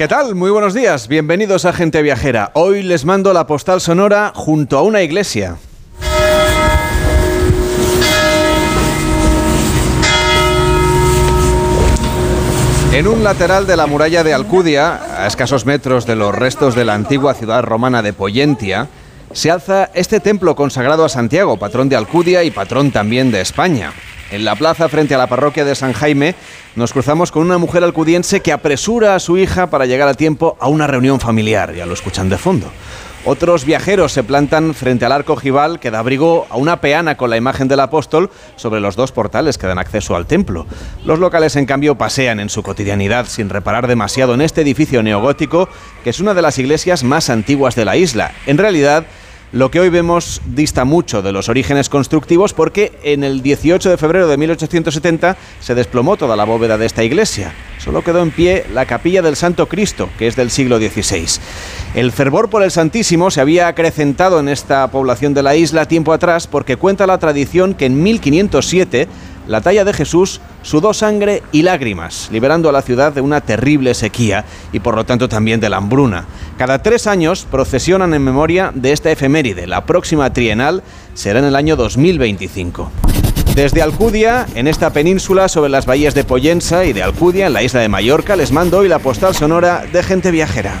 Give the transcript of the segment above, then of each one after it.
¿Qué tal? Muy buenos días. Bienvenidos a Gente Viajera. Hoy les mando la postal sonora junto a una iglesia. En un lateral de la muralla de Alcudia, a escasos metros de los restos de la antigua ciudad romana de Poyentia, se alza este templo consagrado a Santiago, patrón de Alcudia y patrón también de España. En la plaza frente a la parroquia de San Jaime nos cruzamos con una mujer alcudiense que apresura a su hija para llegar a tiempo a una reunión familiar, ya lo escuchan de fondo. Otros viajeros se plantan frente al arco ojival que da abrigo a una peana con la imagen del apóstol sobre los dos portales que dan acceso al templo. Los locales, en cambio, pasean en su cotidianidad sin reparar demasiado en este edificio neogótico, que es una de las iglesias más antiguas de la isla. En realidad, lo que hoy vemos dista mucho de los orígenes constructivos porque en el 18 de febrero de 1870 se desplomó toda la bóveda de esta iglesia. Solo quedó en pie la capilla del Santo Cristo, que es del siglo XVI. El fervor por el Santísimo se había acrecentado en esta población de la isla tiempo atrás porque cuenta la tradición que en 1507 la talla de Jesús sudó sangre y lágrimas, liberando a la ciudad de una terrible sequía y por lo tanto también de la hambruna. Cada tres años procesionan en memoria de esta efeméride. La próxima trienal será en el año 2025. Desde Alcudia, en esta península sobre las bahías de Poyensa y de Alcudia, en la isla de Mallorca, les mando hoy la postal sonora de gente viajera.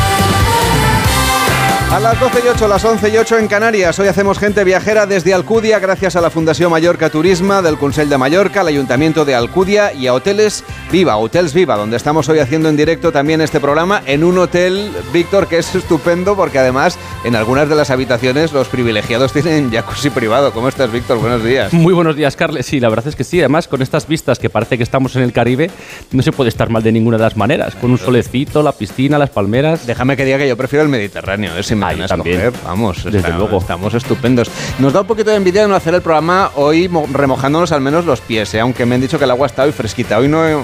A las 12 y 8, las 11 y 8 en Canarias. Hoy hacemos gente viajera desde Alcudia gracias a la Fundación Mallorca Turisma, del Consell de Mallorca, al Ayuntamiento de Alcudia y a Hoteles Viva, Hotels Viva, donde estamos hoy haciendo en directo también este programa en un hotel, Víctor, que es estupendo porque además en algunas de las habitaciones los privilegiados tienen jacuzzi privado. ¿Cómo estás, Víctor? Buenos días. Muy buenos días, Carles. Sí, la verdad es que sí. Además, con estas vistas que parece que estamos en el Caribe, no se puede estar mal de ninguna de las maneras. Con un solecito, la piscina, las palmeras. Déjame que diga que yo prefiero el Mediterráneo, ¿eh? Si me Ah, van yo a también. escoger. Vamos, Desde está- luego. estamos estupendos. Nos da un poquito de envidia de no hacer el programa hoy mo- remojándonos al menos los pies, ¿eh? aunque me han dicho que el agua está hoy fresquita. Hoy no he-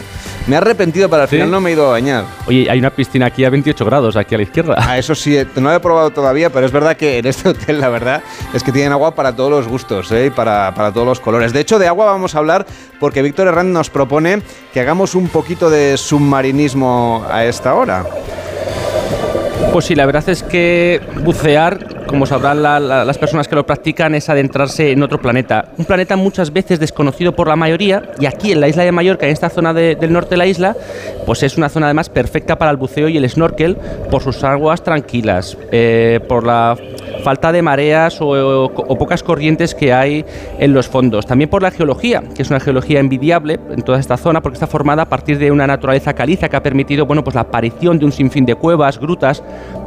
me he arrepentido, pero al ¿Sí? final no me he ido a bañar. Oye, hay una piscina aquí a 28 grados, aquí a la izquierda. Ah, eso sí, eh, no lo he probado todavía, pero es verdad que en este hotel la verdad es que tienen agua para todos los gustos ¿eh? y para, para todos los colores. De hecho, de agua vamos a hablar porque Víctor Herrán nos propone que hagamos un poquito de submarinismo a esta hora. Pues sí, la verdad es que bucear, como sabrán la- la- las personas que lo practican, es adentrarse en otro planeta. Un planeta muchas veces desconocido por la mayoría y aquí en la isla de Mallorca, en esta zona de- del norte de la isla, pues es una zona además perfecta para el buceo y el snorkel por sus aguas tranquilas, eh, por la falta de mareas o, o pocas corrientes que hay en los fondos. También por la geología, que es una geología envidiable en toda esta zona porque está formada a partir de una naturaleza caliza que ha permitido bueno, pues la aparición de un sinfín de cuevas, grutas,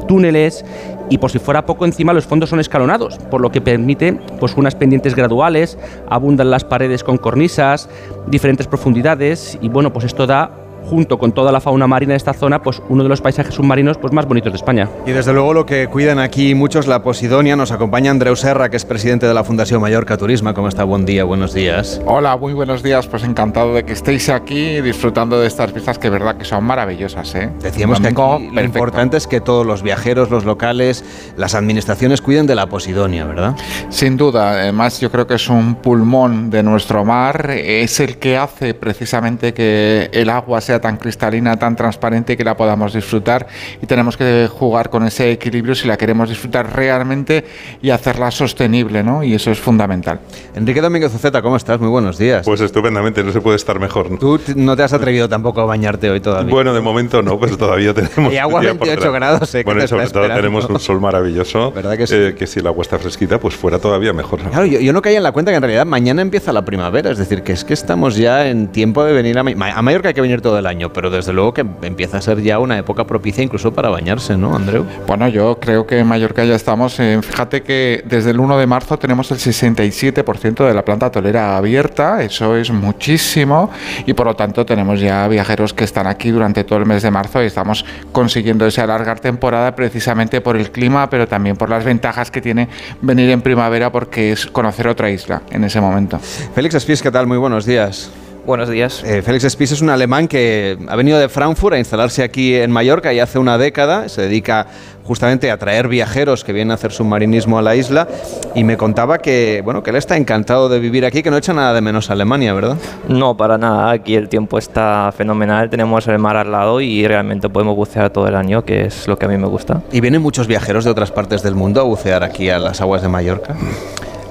túneles y por si fuera poco encima los fondos son escalonados, por lo que permite pues unas pendientes graduales, abundan las paredes con cornisas, diferentes profundidades y bueno, pues esto da junto con toda la fauna marina de esta zona, pues uno de los paisajes submarinos pues más bonitos de España. Y desde luego lo que cuidan aquí muchos, la Posidonia, nos acompaña Andreu Serra, que es presidente de la Fundación Mallorca Turismo. ¿Cómo está? Buen día, buenos días. Hola, muy buenos días. Pues encantado de que estéis aquí disfrutando de estas vistas que verdad que son maravillosas. ¿eh? Decíamos que aquí lo importante es que todos los viajeros, los locales, las administraciones cuiden de la Posidonia, ¿verdad? Sin duda, además yo creo que es un pulmón de nuestro mar, es el que hace precisamente que el agua sea tan cristalina, tan transparente que la podamos disfrutar y tenemos que jugar con ese equilibrio si la queremos disfrutar realmente y hacerla sostenible, ¿no? Y eso es fundamental. Enrique Domínguez Uceta, ¿cómo estás? Muy buenos días. Pues estupendamente, no se puede estar mejor. Tú t- no te has atrevido tampoco a bañarte hoy todavía. Bueno, de momento no, pues todavía tenemos. Y agua un día por 28 delante. grados, ¿eh? que Bueno, y sobre todo tenemos un sol maravilloso. ¿Verdad que sí? eh, que si el agua está fresquita, pues fuera todavía mejor. Claro, yo, yo no caía en la cuenta que en realidad mañana empieza la primavera, es decir, que es que estamos ya en tiempo de venir a, Ma- a Mallorca hay que venir todo el año, pero desde luego que empieza a ser ya una época propicia incluso para bañarse, ¿no, Andreu? Bueno, yo creo que en Mallorca ya estamos, fíjate que desde el 1 de marzo tenemos el 67% de la planta tolera abierta, eso es muchísimo, y por lo tanto tenemos ya viajeros que están aquí durante todo el mes de marzo y estamos consiguiendo ese alargar temporada precisamente por el clima, pero también por las ventajas que tiene venir en primavera porque es conocer otra isla en ese momento. Félix Spies, ¿qué tal? Muy buenos días. Buenos días. Eh, Félix Spies es un alemán que ha venido de Frankfurt a instalarse aquí en Mallorca y hace una década se dedica justamente a traer viajeros que vienen a hacer submarinismo a la isla y me contaba que bueno que él está encantado de vivir aquí, que no echa nada de menos a Alemania, ¿verdad? No, para nada. Aquí el tiempo está fenomenal, tenemos el mar al lado y realmente podemos bucear todo el año, que es lo que a mí me gusta. ¿Y vienen muchos viajeros de otras partes del mundo a bucear aquí a las aguas de Mallorca?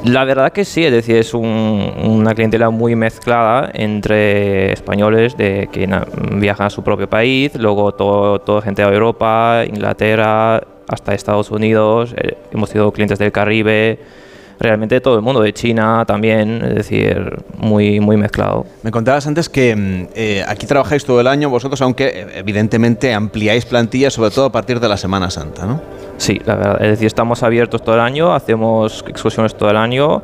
La verdad que sí, es decir, es una clientela muy mezclada entre españoles de que viajan a su propio país, luego toda gente de Europa, Inglaterra, hasta Estados Unidos, eh, hemos sido clientes del Caribe, realmente todo el mundo, de China también, es decir, muy, muy mezclado. Me contabas antes que mm, eh, aquí trabajáis todo el año vosotros, aunque eh, evidentemente ampliáis plantillas, sobre todo a partir de la Semana Santa, ¿no? Sí, la verdad, es decir, estamos abiertos todo el año, hacemos excursiones todo el año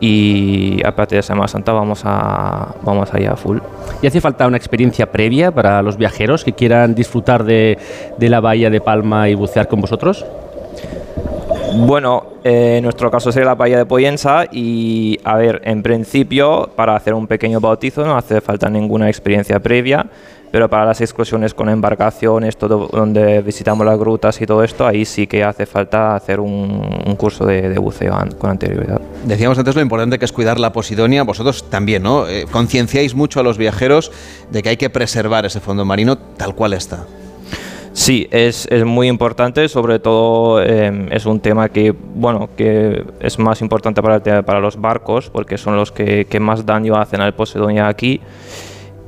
y a partir de Semana Santa vamos a vamos allá a full. ¿Y hace falta una experiencia previa para los viajeros que quieran disfrutar de, de la bahía de Palma y bucear con vosotros? Bueno, eh, en nuestro caso sería la bahía de Poyensa y, a ver, en principio, para hacer un pequeño bautizo no hace falta ninguna experiencia previa, pero para las excursiones con embarcaciones, todo donde visitamos las grutas y todo esto, ahí sí que hace falta hacer un, curso de, buceo con anterioridad. Decíamos antes lo importante que es cuidar la posidonia, vosotros también, ¿no? Eh, concienciáis mucho a los viajeros de que hay que preservar ese fondo marino tal cual está. Sí, es, es, muy importante, sobre todo em, es un tema que, bueno, que es más importante para, para los barcos, porque son los que, que más daño hacen al Posidonia aquí.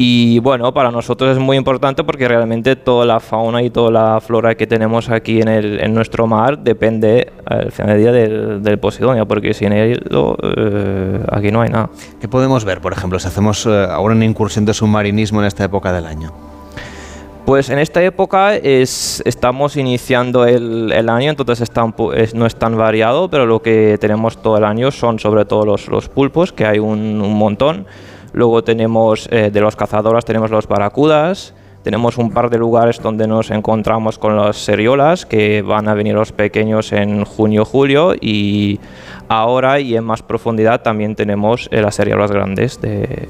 Y bueno, para nosotros es muy importante porque realmente toda la fauna y toda la flora que tenemos aquí en, el, en nuestro mar depende al final del día del, del Posidonia, porque sin él eh, aquí no hay nada. ¿Qué podemos ver, por ejemplo, si hacemos eh, ahora una incursión de submarinismo en esta época del año? Pues en esta época es, estamos iniciando el, el año, entonces no es tan variado, pero lo que tenemos todo el año son sobre todo los, los pulpos, que hay un, un montón. Luego tenemos eh, de los cazadoras, tenemos los baracudas, tenemos un par de lugares donde nos encontramos con las seriolas, que van a venir los pequeños en junio-julio, y ahora y en más profundidad también tenemos eh, las seriolas grandes de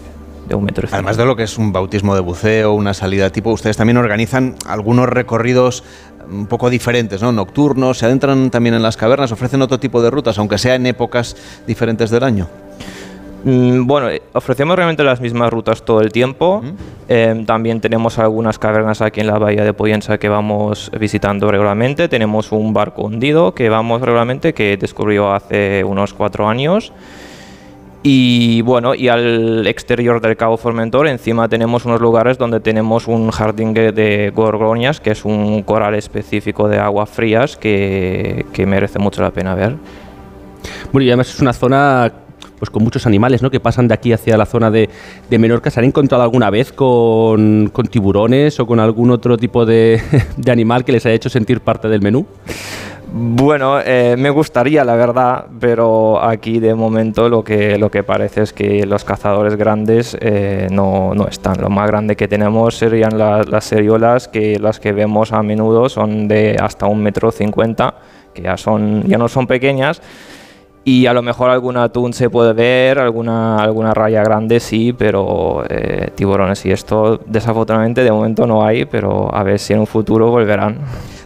Además de lo que es un bautismo de buceo, una salida tipo, ustedes también organizan algunos recorridos un poco diferentes, ¿no? Nocturnos, se adentran también en las cavernas, ofrecen otro tipo de rutas, aunque sea en épocas diferentes del año. Mm, bueno, eh, ofrecemos realmente las mismas rutas todo el tiempo. Em, también tenemos algunas cavernas aquí en la bahía de Poyensa que vamos visitando regularmente. Tenemos un barco hundido que vamos regularmente, que descubrió hace unos cuatro años. Y bueno, y al exterior del Cabo Formentor encima tenemos unos lugares donde tenemos un jardín de gorgonias, que es un coral específico de aguas frías que, que merece mucho la pena ver. Bueno, y además es una zona pues con muchos animales ¿no? que pasan de aquí hacia la zona de, de Menorca. ¿Se han encontrado alguna vez con, con tiburones o con algún otro tipo de, animal que les haya hecho sentir parte del menú? Bueno, eh, me gustaría, la verdad, pero aquí de momento lo que, lo que parece es que los cazadores grandes eh, no, no, están. Lo más grande que tenemos serían las seriolas, que las que vemos a menudo son de hasta un metro cincuenta, que ya, son, ya no son pequeñas. Y a lo mejor algún atún se puede ver, alguna, alguna raya grande sí, pero eh, tiburones y esto desafortunadamente de momento no hay, pero a ver si en un futuro volverán.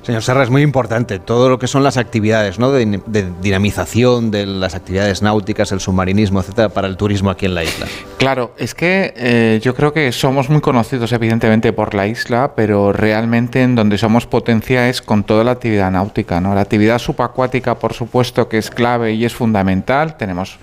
Señor Serra, es muy importante todo lo que son las actividades ¿no? de, dinamización de las actividades náuticas, el submarinismo, etcétera, para el turismo aquí en la isla. Claro, es que eh, yo creo que somos muy conocidos, evidentemente, por la isla, pero realmente en donde somos potencia es con toda la actividad náutica. ¿no? La actividad subacuática, por supuesto, que es clave y es fundamental. Tenemos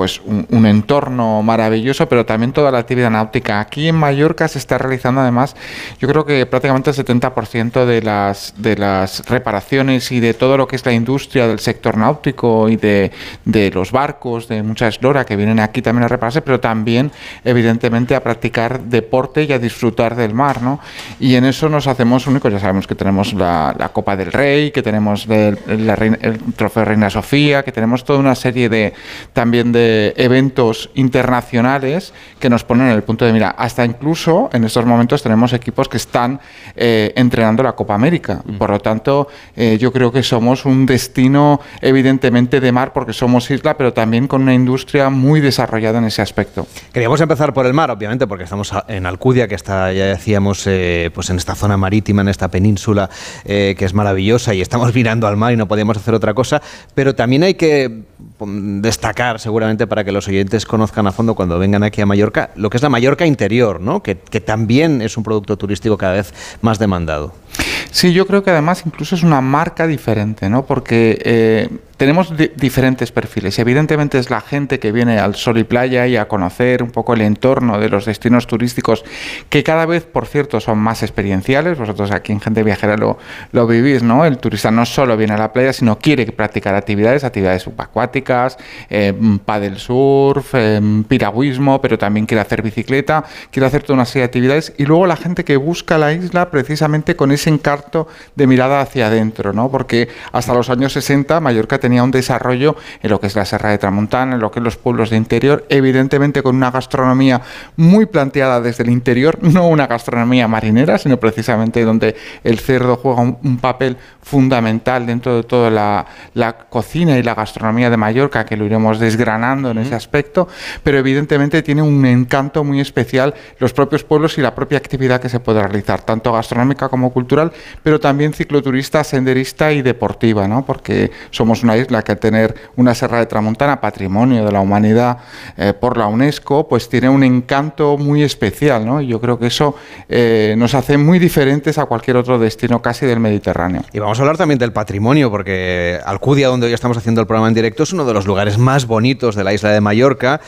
pues un, entorno maravilloso, pero también toda la actividad náutica. Aquí en Mallorca se está realizando además, yo creo que prácticamente el 70% de las, de las reparaciones y de todo lo que es la industria del sector náutico y de, de los barcos, de mucha eslora que vienen aquí también a repararse, pero también evidentemente, a practicar deporte y a disfrutar del mar, ¿no? Y en eso nos hacemos únicos, ya sabemos que tenemos la, la Copa del Rey, que tenemos el, la el Trofeo Reina Sofía, que tenemos toda una serie de también de eventos internacionales que nos ponen en el punto de mira. Hasta incluso en estos momentos tenemos equipos que están eh, entrenando la Copa América. Por lo tanto, eh, yo creo que somos un destino evidentemente de mar porque somos isla, pero también con una industria muy desarrollada en ese aspecto. Queríamos empezar por el mar, obviamente, porque estamos en Alcudia, que está, ya decíamos, eh, pues en esta zona marítima, en esta península, eh, que es maravillosa, y estamos mirando al mar y no podíamos hacer otra cosa. Pero también hay que mm, destacar, seguramente, para que los oyentes conozcan a fondo cuando vengan aquí a Mallorca, lo que es la Mallorca interior, ¿no? Que, también es un producto turístico cada vez más demandado. Sí, yo creo que además incluso es una marca diferente, ¿no? Porque eh, tenemos di- diferentes perfiles. Evidentemente es la gente que viene al sol y playa y a conocer un poco el entorno de los destinos turísticos, que cada vez, por cierto, son más experienciales. Vosotros aquí en Gente Viajera lo, lo vivís, ¿no? El turista no solo viene a la playa, sino quiere practicar actividades, actividades subacuáticas, eh, paddle surf, eh, piragüismo, pero también quiere hacer bicicleta, quiere hacer toda una serie de actividades. Y luego la gente que busca la isla precisamente con ese encarto de mirada hacia adentro, ¿no? Porque hasta los años 60 Mallorca tenía un desarrollo en lo que es la Serra de Tramontana, en lo que es los pueblos de interior, evidentemente con una gastronomía muy planteada desde el interior, no una gastronomía marinera, sino precisamente donde el cerdo juega un, un papel fundamental dentro de toda la, la cocina y la gastronomía de Mallorca, que lo iremos desgranando en ese aspecto, pero evidentemente tiene un encanto muy especial los propios pueblos y la propia actividad que se puede realizar, tanto gastronómica como cultural, pero también cicloturista, senderista y deportiva, ¿no? porque somos una isla que tener una serra de Tramontana, patrimonio de la humanidad eh, por la UNESCO, pues tiene un encanto muy especial, ¿no? y yo creo que eso eh, nos hace muy diferentes a cualquier otro destino casi del Mediterráneo. Y vamos a hablar también del patrimonio, porque Alcudia, donde hoy estamos haciendo el programa en directo, es uno de los lugares más bonitos de la isla de Mallorca.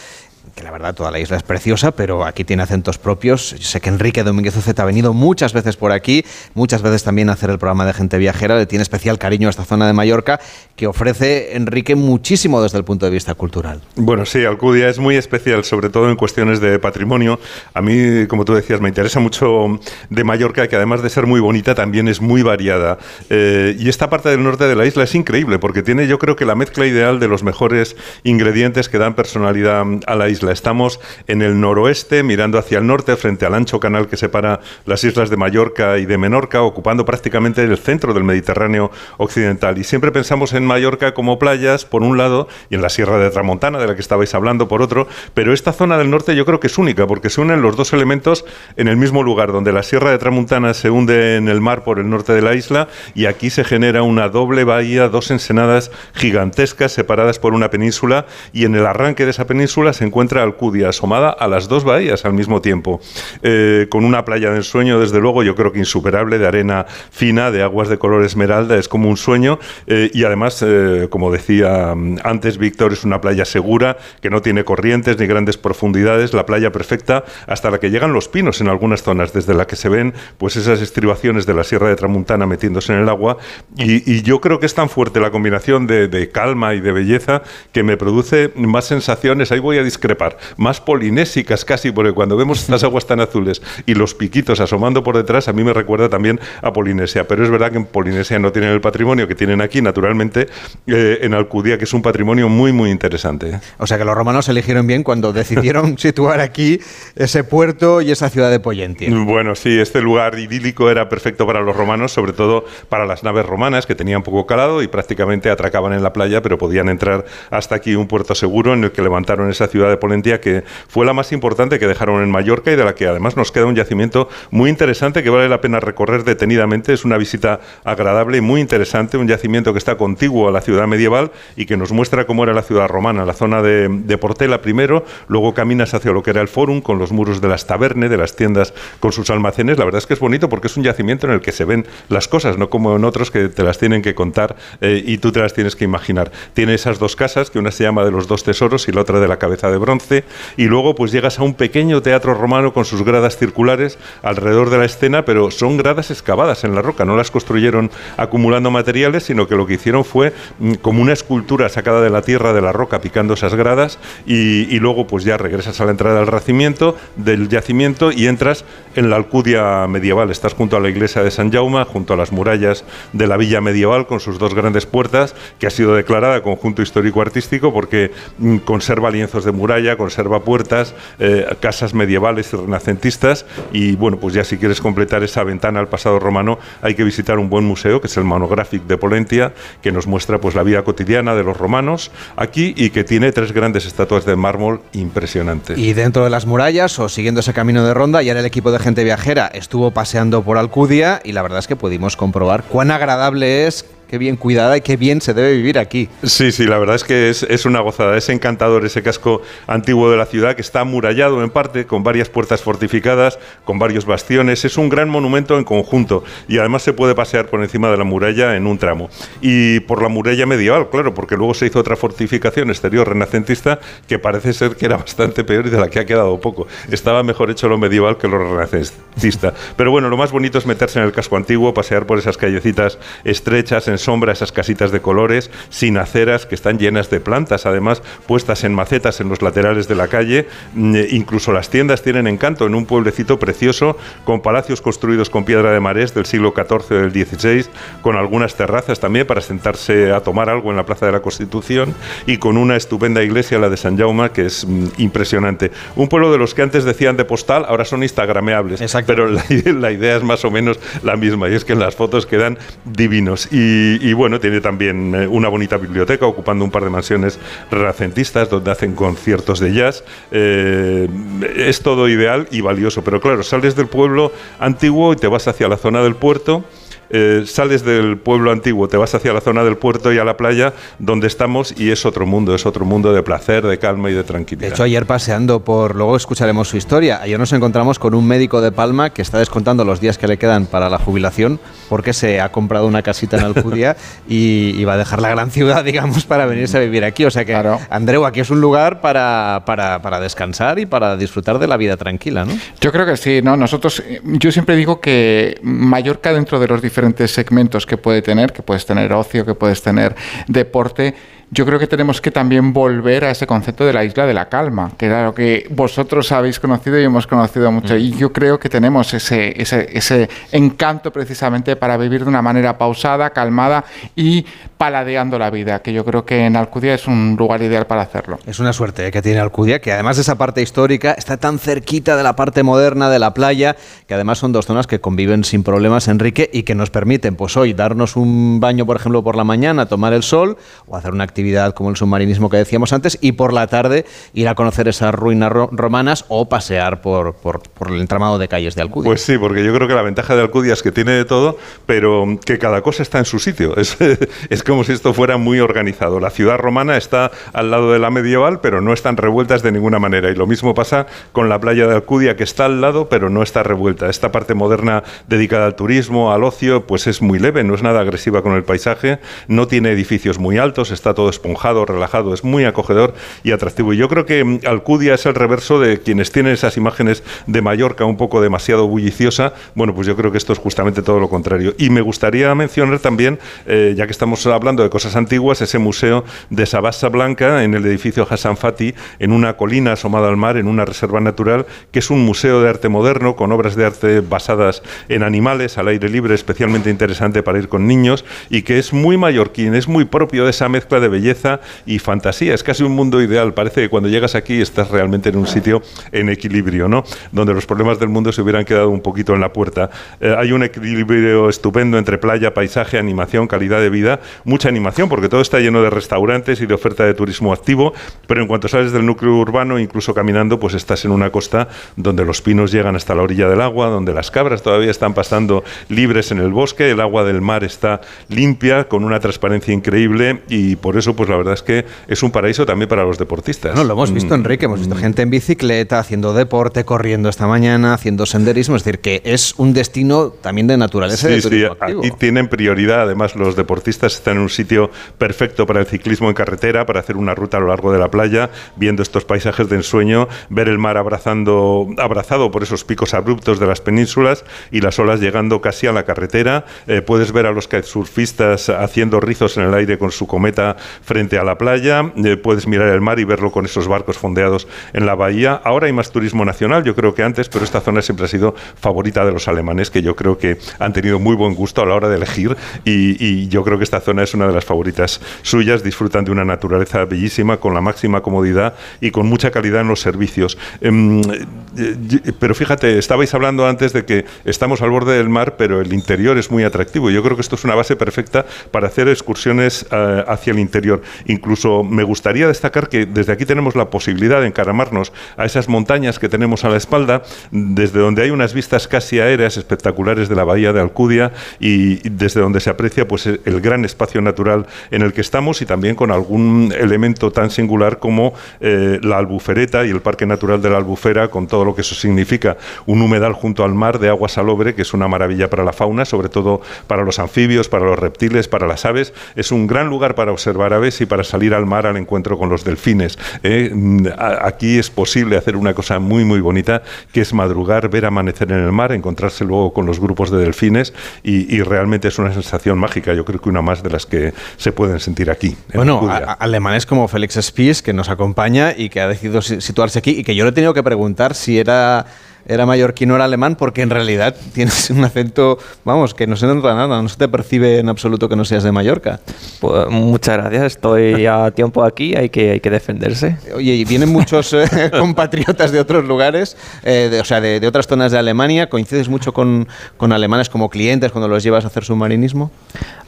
Que la verdad toda la isla es preciosa, pero aquí tiene acentos propios. Yo sé que Enrique Domínguez Uceta ha venido muchas veces por aquí, muchas veces también a hacer el programa de gente viajera. Le tiene especial cariño a esta zona de Mallorca, que ofrece Enrique muchísimo desde el punto de vista cultural. Bueno, sí, Alcudia es muy especial, sobre todo en cuestiones de patrimonio. A mí, como tú decías, me interesa mucho de Mallorca, que además de ser muy bonita, también es muy variada. Eh, y esta parte del norte de la isla es increíble, porque tiene yo creo que la mezcla ideal de los mejores ingredientes que dan personalidad a la isla. Estamos en el noroeste, mirando hacia el norte, frente al ancho canal que separa las islas de Mallorca y de Menorca, ocupando prácticamente el centro del Mediterráneo occidental. Y siempre pensamos en Mallorca como playas, por un lado, y en la Sierra de Tramontana, de la que estabais hablando, por otro, pero esta zona del norte yo creo que es única, porque se unen los dos elementos en el mismo lugar, donde la Sierra de Tramontana se hunde en el mar por el norte de la isla, y aquí se genera una doble bahía, dos ensenadas gigantescas separadas por una península, y en el arranque de esa península se encuentra Alcudia, asomada a las dos bahías al mismo tiempo, eh, con una playa del sueño, desde luego, yo creo que insuperable, de arena fina, de aguas de color esmeralda, es como un sueño, eh, y además, eh, como decía mm, antes Víctor, es una playa segura, que no tiene corrientes ni grandes profundidades, la playa perfecta hasta la que llegan los pinos en algunas zonas, desde la que se ven pues esas estribaciones de la Sierra de Tramuntana metiéndose en el agua, y, y yo creo que es tan fuerte la combinación de, de calma y de belleza que me produce más sensaciones, ahí voy a discrepar, más polinésicas casi, porque cuando vemos las aguas tan azules y los piquitos asomando por detrás, a mí me recuerda también a Polinesia, pero es verdad que en Polinesia no tienen el patrimonio que tienen aquí, naturalmente, eh, en Alcudia, que es un patrimonio muy, muy interesante. ¿eh? O sea que los romanos eligieron bien cuando decidieron situar aquí ese puerto y esa ciudad de Poyentia. Bueno, sí, este lugar idílico era perfecto para los romanos, sobre todo para las naves romanas que tenían poco calado y prácticamente atracaban en la playa, pero podían entrar hasta aquí un puerto seguro en el que levantaron esa ciudad de Que fue la más importante que dejaron en Mallorca y de la que además nos queda un yacimiento muy interesante que vale la pena recorrer detenidamente. Es una visita agradable y muy interesante, un yacimiento que está contiguo a la ciudad medieval y que nos muestra cómo era la ciudad romana, la zona de, de Portela primero, luego caminas hacia lo que era el Fórum con los muros de las tabernes, de las tiendas con sus almacenes. La verdad es que es bonito porque es un yacimiento en el que se ven las cosas, no como en otros que te las tienen que contar eh, y tú te las tienes que imaginar. Tiene esas dos casas, que una se llama de los dos tesoros y la otra de la cabeza de bronce y luego pues llegas a un pequeño teatro romano con sus gradas circulares alrededor de la escena, pero son gradas excavadas en la roca, no las construyeron acumulando materiales, sino que lo que hicieron fue mm, como una escultura sacada de la tierra, de la roca, picando esas gradas y, y luego pues ya regresas a la entrada del racimiento, del yacimiento y entras en la Alcudia medieval. Estás junto a la iglesia de San Jaume, junto a las murallas de la villa medieval con sus dos grandes puertas, que ha sido declarada conjunto histórico-artístico porque mm, conserva lienzos de muralla, conserva puertas, eh, casas medievales y renacentistas. Y bueno, pues ya si quieres completar esa ventana al pasado romano, hay que visitar un buen museo, que es el Monographic de Polentia, que nos muestra pues la vida cotidiana de los romanos aquí y que tiene tres grandes estatuas de mármol impresionantes. Y dentro de las murallas o siguiendo ese camino de ronda, ya en el equipo de gente viajera estuvo paseando por Alcudia y la verdad es que pudimos comprobar cuán agradable es qué bien cuidada y qué bien se debe vivir aquí. Sí, sí, la verdad es que es, es, una gozada. Es encantador ese casco antiguo de la ciudad que está amurallado en parte, con varias puertas fortificadas, con varios bastiones. Es un gran monumento en conjunto y además se puede pasear por encima de la muralla en un tramo. Y por la muralla medieval, claro, porque luego se hizo otra fortificación exterior renacentista que parece ser que era bastante peor y de la que ha quedado poco. Estaba mejor hecho lo medieval que lo renacentista. Pero bueno, lo más bonito es meterse en el casco antiguo, pasear por esas callecitas estrechas, en sombra esas casitas de colores, sin aceras, que están llenas de plantas, además puestas en macetas en los laterales de la calle. Mm, e incluso las tiendas tienen encanto en un pueblecito precioso, con palacios construidos con piedra de marés del siglo XIV o del XVI, con algunas terrazas también para sentarse a tomar algo en la Plaza de la Constitución y con una estupenda iglesia, la de San Jaume, que es mm, impresionante. Un pueblo de los que antes decían de postal, ahora son instagrameables, Exacto. pero la, la idea es más o menos la misma y es que en las fotos quedan divinos. Y, y, bueno, tiene también eh, una bonita biblioteca ocupando un par de mansiones renacentistas donde hacen conciertos de jazz. Eh, es todo ideal y valioso, pero claro, sales del pueblo antiguo y te vas hacia la zona del puerto eh, sales del pueblo antiguo, te vas hacia la zona del puerto y a la playa donde estamos y es otro mundo, es otro mundo de placer, de calma y de tranquilidad. De hecho, ayer paseando por, luego escucharemos su historia, ayer nos encontramos con un médico de Palma que está descontando los días que le quedan para la jubilación porque se ha comprado una casita en Alcudia y, y va a dejar la gran ciudad, digamos, para venirse a vivir aquí. O sea que, Claro. Andreu, aquí es un lugar para, para, para descansar y para disfrutar de la vida tranquila, ¿no? Yo creo que sí, ¿no? Nosotros, yo siempre digo que Mallorca dentro de los diferentes segmentos que puede tener, que puedes tener ocio, que puedes tener deporte, yo creo que tenemos que también volver a ese concepto de la isla de la calma, que era lo que vosotros habéis conocido y hemos conocido mucho. Y yo creo que tenemos ese, ese, ese encanto precisamente para vivir de una manera pausada, calmada y paladeando la vida, que yo creo que en Alcudia es un lugar ideal para hacerlo. Es una suerte eh, que tiene Alcudia, que además de esa parte histórica está tan cerquita de la parte moderna de la playa, que además son dos zonas que conviven sin problemas, Enrique, y que nos permiten, pues hoy, darnos un baño, por ejemplo, por la mañana, tomar el sol o hacer una actividad como el submarinismo que decíamos antes, y por la tarde ir a conocer esas ruinas ro- romanas o pasear por, por- por el entramado de calles de Alcudia. Pues sí, porque yo creo que la ventaja de Alcudia es que tiene de todo, pero que cada cosa está en su sitio. Es, es como si esto fuera muy organizado. La ciudad romana está al lado de la medieval, pero no están revueltas de ninguna manera. Y lo mismo pasa con la playa de Alcudia, que está al lado, pero no está revuelta. Esta parte moderna dedicada al turismo, al ocio, pues es muy leve, no es nada agresiva con el paisaje, no tiene edificios muy altos, está todo esponjado, relajado, es muy acogedor y atractivo. Y yo creo que mm, Alcudia es el reverso de quienes tienen esas imágenes de Mallorca un poco demasiado bulliciosa. Bueno, pues yo creo que esto es justamente todo lo contrario. Y me gustaría mencionar también, eh, ya que estamos hablando de cosas antiguas, ese museo de Sabasa Blanca en el edificio Hassan Fati, en una colina asomada al mar, en una reserva natural, que es un museo de arte moderno con obras de arte basadas en animales al aire libre, especialmente interesante para ir con niños y que es muy mallorquín, es muy propio de esa mezcla de belleza y fantasía. Es casi un mundo ideal. Parece que cuando llegas aquí estás realmente en un sitio en equilibrio, ¿no? Donde los problemas del mundo se hubieran quedado un poquito en la puerta. Eh, hay un equilibrio estupendo entre playa, paisaje, animación, calidad de vida, mucha animación, porque todo está lleno de restaurantes y de oferta de turismo activo, pero en cuanto sales del núcleo urbano, incluso caminando, pues estás en una costa donde los pinos llegan hasta la orilla del agua, donde las cabras todavía están pasando libres en el bosque, el agua del mar está limpia, con una transparencia increíble y por eso, pues la verdad es que es un paraíso también para los deportistas. No, lo hemos visto, Mm, Enrique, hemos visto gente en bicicleta, haciendo deporte, corriendo esta mañana, haciendo senderismo, es decir, que es un destino también de naturaleza y de Sí, sí, activo. aquí tienen prioridad, además los deportistas están en un sitio perfecto para el ciclismo en carretera, para hacer una ruta a lo largo de la playa, viendo estos paisajes de ensueño, ver el mar abrazando, abrazado por esos picos abruptos de las penínsulas y las olas llegando casi a la carretera. Eh, puedes ver a los kitesurfistas haciendo rizos en el aire con su cometa frente a la playa. Eh, puedes mirar el mar y verlo con esos barcos fondeados en la bahía. Ahora hay más turismo nacional, yo creo que antes, pero esta zona siempre ha sido favorita de los alemanes, que yo creo que han tenido muy buen gusto a la hora de elegir y, y yo creo que esta zona es una de las favoritas suyas. Disfrutan de una naturaleza bellísima, con la máxima comodidad y con mucha calidad en los servicios. Em, eh, pero fíjate, estabais hablando antes de que estamos al borde del mar, pero el interior es muy atractivo. Yo creo que esto es una base perfecta para hacer excursiones eh, hacia el interior. Incluso me gustaría destacar que desde aquí tenemos la posibilidad de encaramarnos a esas montañas que tenemos a la espalda, desde donde hay unas vistas casi aéreas espectaculares de la bahía de Alcudia y desde donde se aprecia pues el gran espacio natural en el que estamos y también con algún elemento tan singular como eh, la albufereta y el Parque Natural de la Albufera, con todo lo que eso significa. Un humedal junto al mar de agua salobre, que es una maravilla para la fauna, sobre todo para los anfibios, para los reptiles, para las aves. Es un gran lugar para observar y para salir al mar al encuentro con los delfines. ¿eh? Aquí es posible hacer una cosa muy, muy bonita, que es madrugar, ver amanecer en el mar, encontrarse luego con los grupos de delfines y, realmente es una sensación mágica. Yo creo que una más de las que se pueden sentir aquí. Bueno, alemanes como Félix Spies, que nos acompaña y que ha decidido situarse aquí y que yo le he tenido que preguntar si era era mallorquino, era alemán, porque en realidad tienes un acento, vamos, que no se nota nada, no se te percibe en absoluto que no seas de Mallorca. Pues, muchas gracias, estoy a tiempo aquí, hay que, hay que defenderse. Oye, y vienen muchos eh, compatriotas de otros lugares, eh, o sea, de, otras zonas de Alemania, ¿coincides mucho con, con alemanes como clientes cuando los llevas a hacer submarinismo?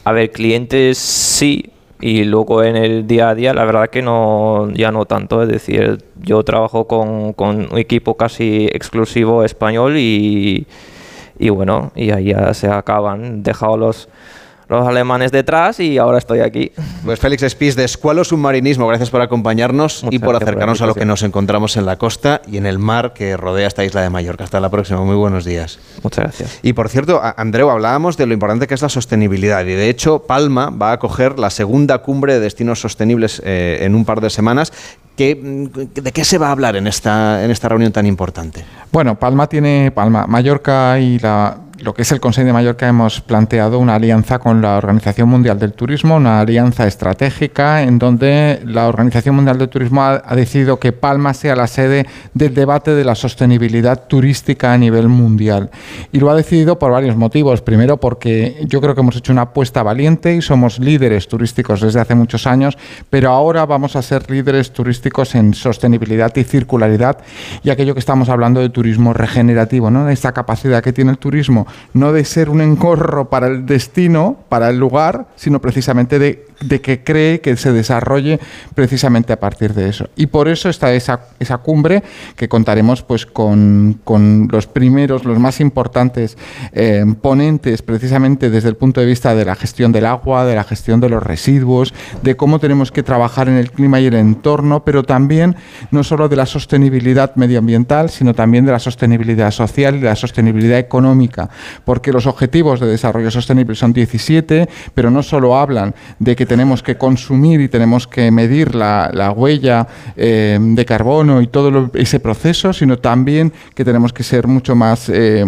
A ver, clientes sí, y luego en el día a día la verdad que no ya no tanto. Es decir yo trabajo con, con un equipo casi exclusivo español y, y bueno y ahí ya se acaban. Dejado los los alemanes detrás y ahora estoy aquí. Pues Félix Espís de Escualo Submarinismo, gracias por acompañarnos y por acercarnos a lo que nos encontramos en la costa y en el mar que rodea esta isla de Mallorca. Hasta la próxima, muy buenos días. Muchas gracias. Y por cierto, Andreu, hablábamos de lo importante que es la sostenibilidad y de hecho Palma va a acoger la segunda cumbre de destinos sostenibles eh, en un par de semanas. ¿De qué se va a hablar en esta, en esta reunión tan importante? Bueno, Palma tiene, Palma, Mallorca y la, lo que es el Consejo de Mallorca hemos planteado una alianza con la Organización Mundial del Turismo, una alianza estratégica en donde la Organización Mundial del Turismo ha, decidido que Palma sea la sede del debate de la sostenibilidad turística a nivel mundial. Y lo ha decidido por varios motivos. Primero porque yo creo que hemos hecho una apuesta valiente y somos líderes turísticos desde hace muchos años, pero ahora vamos a ser líderes turísticos en sostenibilidad y circularidad y aquello que estamos hablando de turismo regenerativo, ¿no? esta capacidad que tiene el turismo no de ser un encorro para el destino, para el lugar, sino precisamente de de que cree que se desarrolle precisamente a partir de eso. Y por eso está esa, esa cumbre que contaremos pues con, los primeros, los más importantes eh, ponentes precisamente desde el punto de vista de la gestión del agua, de la gestión de los residuos, de cómo tenemos que trabajar en el clima y el entorno, pero también no solo de la sostenibilidad medioambiental, sino también de la sostenibilidad social y de la sostenibilidad económica, porque los objetivos de desarrollo sostenible son 17, pero no solo hablan de que tenemos que consumir y tenemos que medir la, huella eh, de carbono y todo ese proceso, sino también que tenemos que ser mucho más, eh,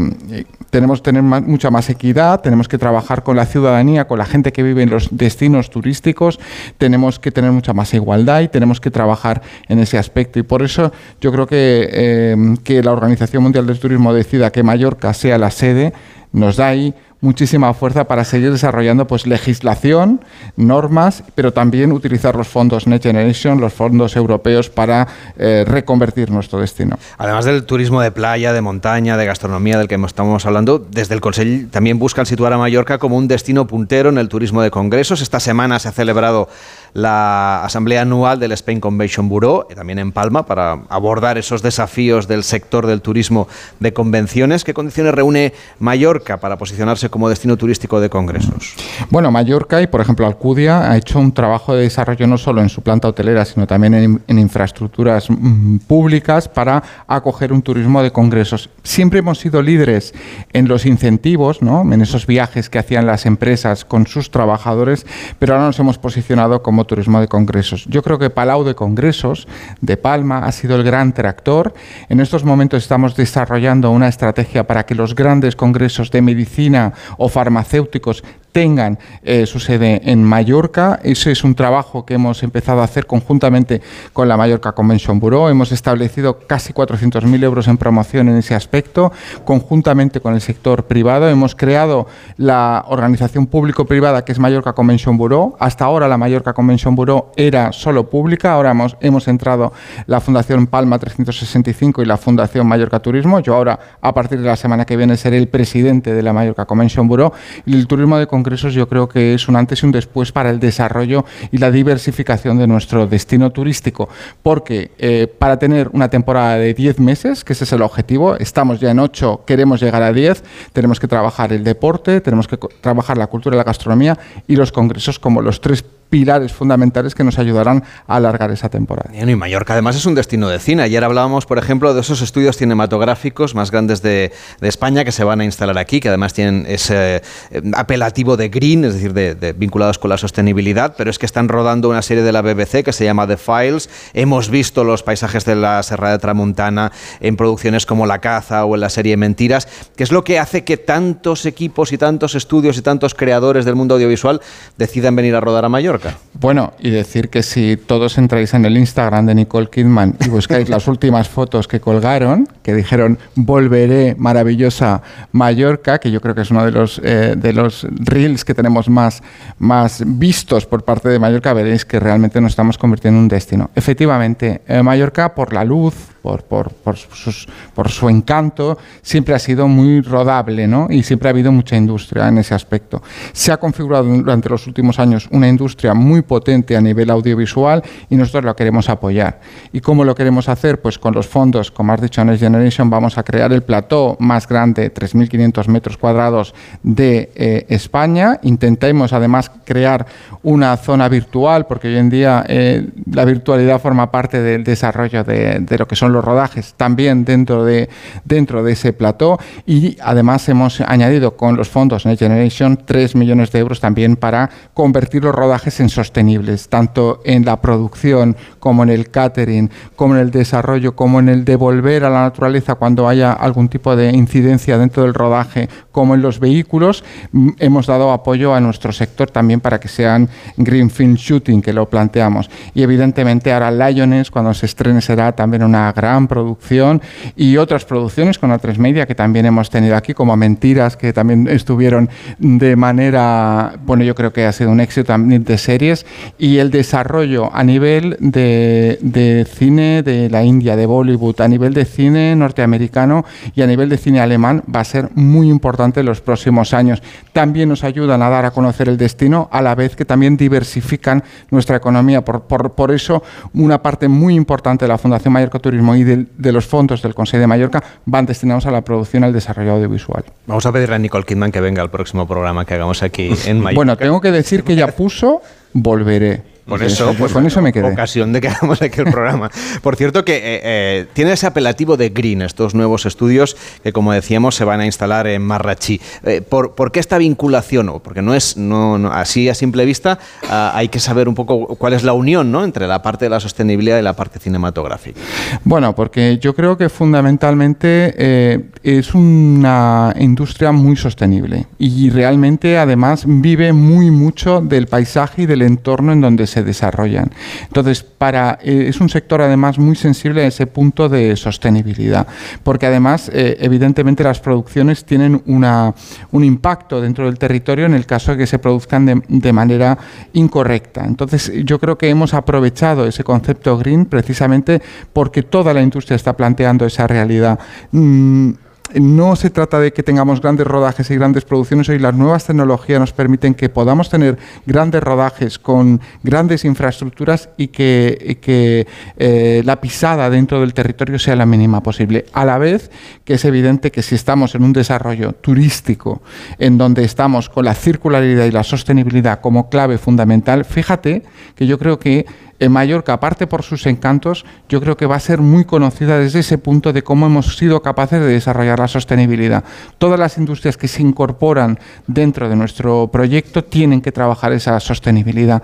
tenemos que tener mucha más equidad, tenemos que trabajar con la ciudadanía, con la gente que vive en los destinos turísticos, tenemos que tener mucha más igualdad y tenemos que trabajar en ese aspecto. Y por eso yo creo que, eh, que la Organización Mundial del Turismo decida que Mallorca sea la sede, nos da ahí muchísima fuerza para seguir desarrollando pues legislación, normas, pero también utilizar los fondos Next Generation, los fondos europeos para eh, reconvertir nuestro destino. Además del turismo de playa, de montaña, de gastronomía del que estamos hablando, desde el Consejo también buscan situar a Mallorca como un destino puntero en el turismo de congresos. Esta semana se ha celebrado la asamblea anual del Spain Convention Bureau, también en Palma, para abordar esos desafíos del sector del turismo de convenciones. ¿Qué condiciones reúne Mallorca para posicionarse como destino turístico de congresos? Bueno, Mallorca y, por ejemplo, Alcudia ha hecho un trabajo de desarrollo no solo en su planta hotelera, sino también en, infraestructuras mm, públicas para acoger un turismo de congresos. Siempre hemos sido líderes en los incentivos, ¿no? en esos viajes que hacían las empresas con sus trabajadores, pero ahora nos hemos posicionado como turismo de congresos. Yo creo que Palau de Congresos de Palma ha sido el gran tractor. En estos momentos estamos desarrollando una estrategia para que los grandes congresos de medicina o farmacéuticos tengan eh, su sede en Mallorca. Ese es un trabajo que hemos empezado a hacer conjuntamente con la Mallorca Convention Bureau. Hemos establecido casi 400.000 euros en promoción en ese aspecto, conjuntamente con el sector privado. Hemos creado la organización público-privada que es Mallorca Convention Bureau. Hasta ahora la Mallorca Convention Bureau era solo pública. Ahora hemos, hemos entrado la Fundación Palma 365 y la Fundación Mallorca Turismo. Yo ahora, a partir de la semana que viene, seré el presidente de la Mallorca Convention Bureau. El turismo de congresos yo creo que es un antes y un después para el desarrollo y la diversificación de nuestro destino turístico, porque eh, para tener una temporada de 10 meses, que ese es el objetivo, estamos ya en 8, queremos llegar a 10, tenemos que trabajar el deporte, tenemos que trabajar la cultura la gastronomía y los congresos como los tres pilares fundamentales que nos ayudarán a alargar esa temporada. y Mallorca además es un destino de cine. Ayer hablábamos, por ejemplo, de esos estudios cinematográficos más grandes de, España que se van a instalar aquí, que además tienen ese eh, apelativo de green, es decir, de, vinculados con la sostenibilidad, pero es que están rodando una serie de la BBC que se llama The Files. Hemos visto los paisajes de la Serra de Tramuntana en producciones como La Caza o en la serie Mentiras, que es lo que hace que tantos equipos y tantos estudios y tantos creadores del mundo audiovisual decidan venir a rodar a Mallorca. Bueno, y decir que si todos entráis en el Instagram de Nicole Kidman y buscáis las últimas fotos que colgaron, que dijeron volveré maravillosa Mallorca, que yo creo que es uno de los, eh, de los reels que tenemos más, más vistos por parte de Mallorca, veréis que realmente nos estamos convirtiendo en un destino. Efectivamente, eh, Mallorca por la luz, por, por, su encanto, siempre ha sido muy rodable ¿no? y siempre ha habido mucha industria en ese aspecto. Se ha configurado durante los últimos años una industria muy potente a nivel audiovisual y nosotros lo queremos apoyar. ¿Y cómo lo queremos hacer? Pues con los fondos, como has dicho, Next Generation vamos a crear el plató más grande, 3.500 metros cuadrados de eh, España. Intentemos además crear una zona virtual, porque hoy en día eh, la virtualidad forma parte del desarrollo de, de lo que son los rodajes también dentro de, dentro de ese plató y además hemos añadido con los fondos Next Generation 3 millones de euros también para convertir los rodajes en sostenibles, tanto en la producción como en el catering, como en el desarrollo, como en el devolver a la naturaleza cuando haya algún tipo de incidencia dentro del rodaje, como en los vehículos. Mm, hemos dado apoyo a nuestro sector también para que sean Greenfield Shooting, que lo planteamos. Y evidentemente ahora Lions, cuando se estrene, será también una gran producción y otras producciones con A3 Media que también hemos tenido aquí, como Mentiras, que también estuvieron de manera, bueno, yo creo que ha sido un éxito también de series y el desarrollo a nivel de, de cine de la India, de Bollywood, a nivel de cine norteamericano y a nivel de cine alemán va a ser muy importante en los próximos años. También nos ayudan a dar a conocer el destino, a la vez que también diversifican nuestra economía. Por, por, por eso, una parte muy importante de la Fundación Mallorca Turismo y de, los fondos del Consejo de Mallorca van destinados a la producción y al desarrollo audiovisual. Vamos a pedirle a Nicole Kidman que venga al próximo programa que hagamos aquí en Mallorca. Bueno, tengo que decir que ya puso Volveré. Por eso, pues, con eso me quedé. Ocasión de que hagamos aquí el programa. Por cierto, que eh, eh, tiene ese apelativo de Green, estos nuevos estudios que, como decíamos, se van a instalar en Marrachí. Eh, por, qué esta vinculación? Porque no es no, así a simple vista, ah, hay que saber un poco cuál es la unión ¿no? entre la parte de la sostenibilidad y la parte cinematográfica. Bueno, porque yo creo que fundamentalmente es una industria muy sostenible y realmente, además, vive muy mucho del paisaje y del entorno en donde se desarrollan. Entonces, para, eh, es un sector además muy sensible a ese punto de sostenibilidad, porque además, eh, evidentemente, las producciones tienen una, un impacto dentro del territorio en el caso de que se produzcan de, manera incorrecta. Entonces, yo creo que hemos aprovechado ese concepto green precisamente porque toda la industria está planteando esa realidad. Mm, no se trata de que tengamos grandes rodajes y grandes producciones. Hoy las nuevas tecnologías nos permiten que podamos tener grandes rodajes con grandes infraestructuras y que, eh, la pisada dentro del territorio sea la mínima posible. A la vez que es evidente que si estamos en un desarrollo turístico en donde estamos con la circularidad y la sostenibilidad como clave fundamental, fíjate que yo creo que en Mallorca, aparte por sus encantos, yo creo que va a ser muy conocida desde ese punto de cómo hemos sido capaces de desarrollar la sostenibilidad. Todas las industrias que se incorporan dentro de nuestro proyecto tienen que trabajar esa sostenibilidad.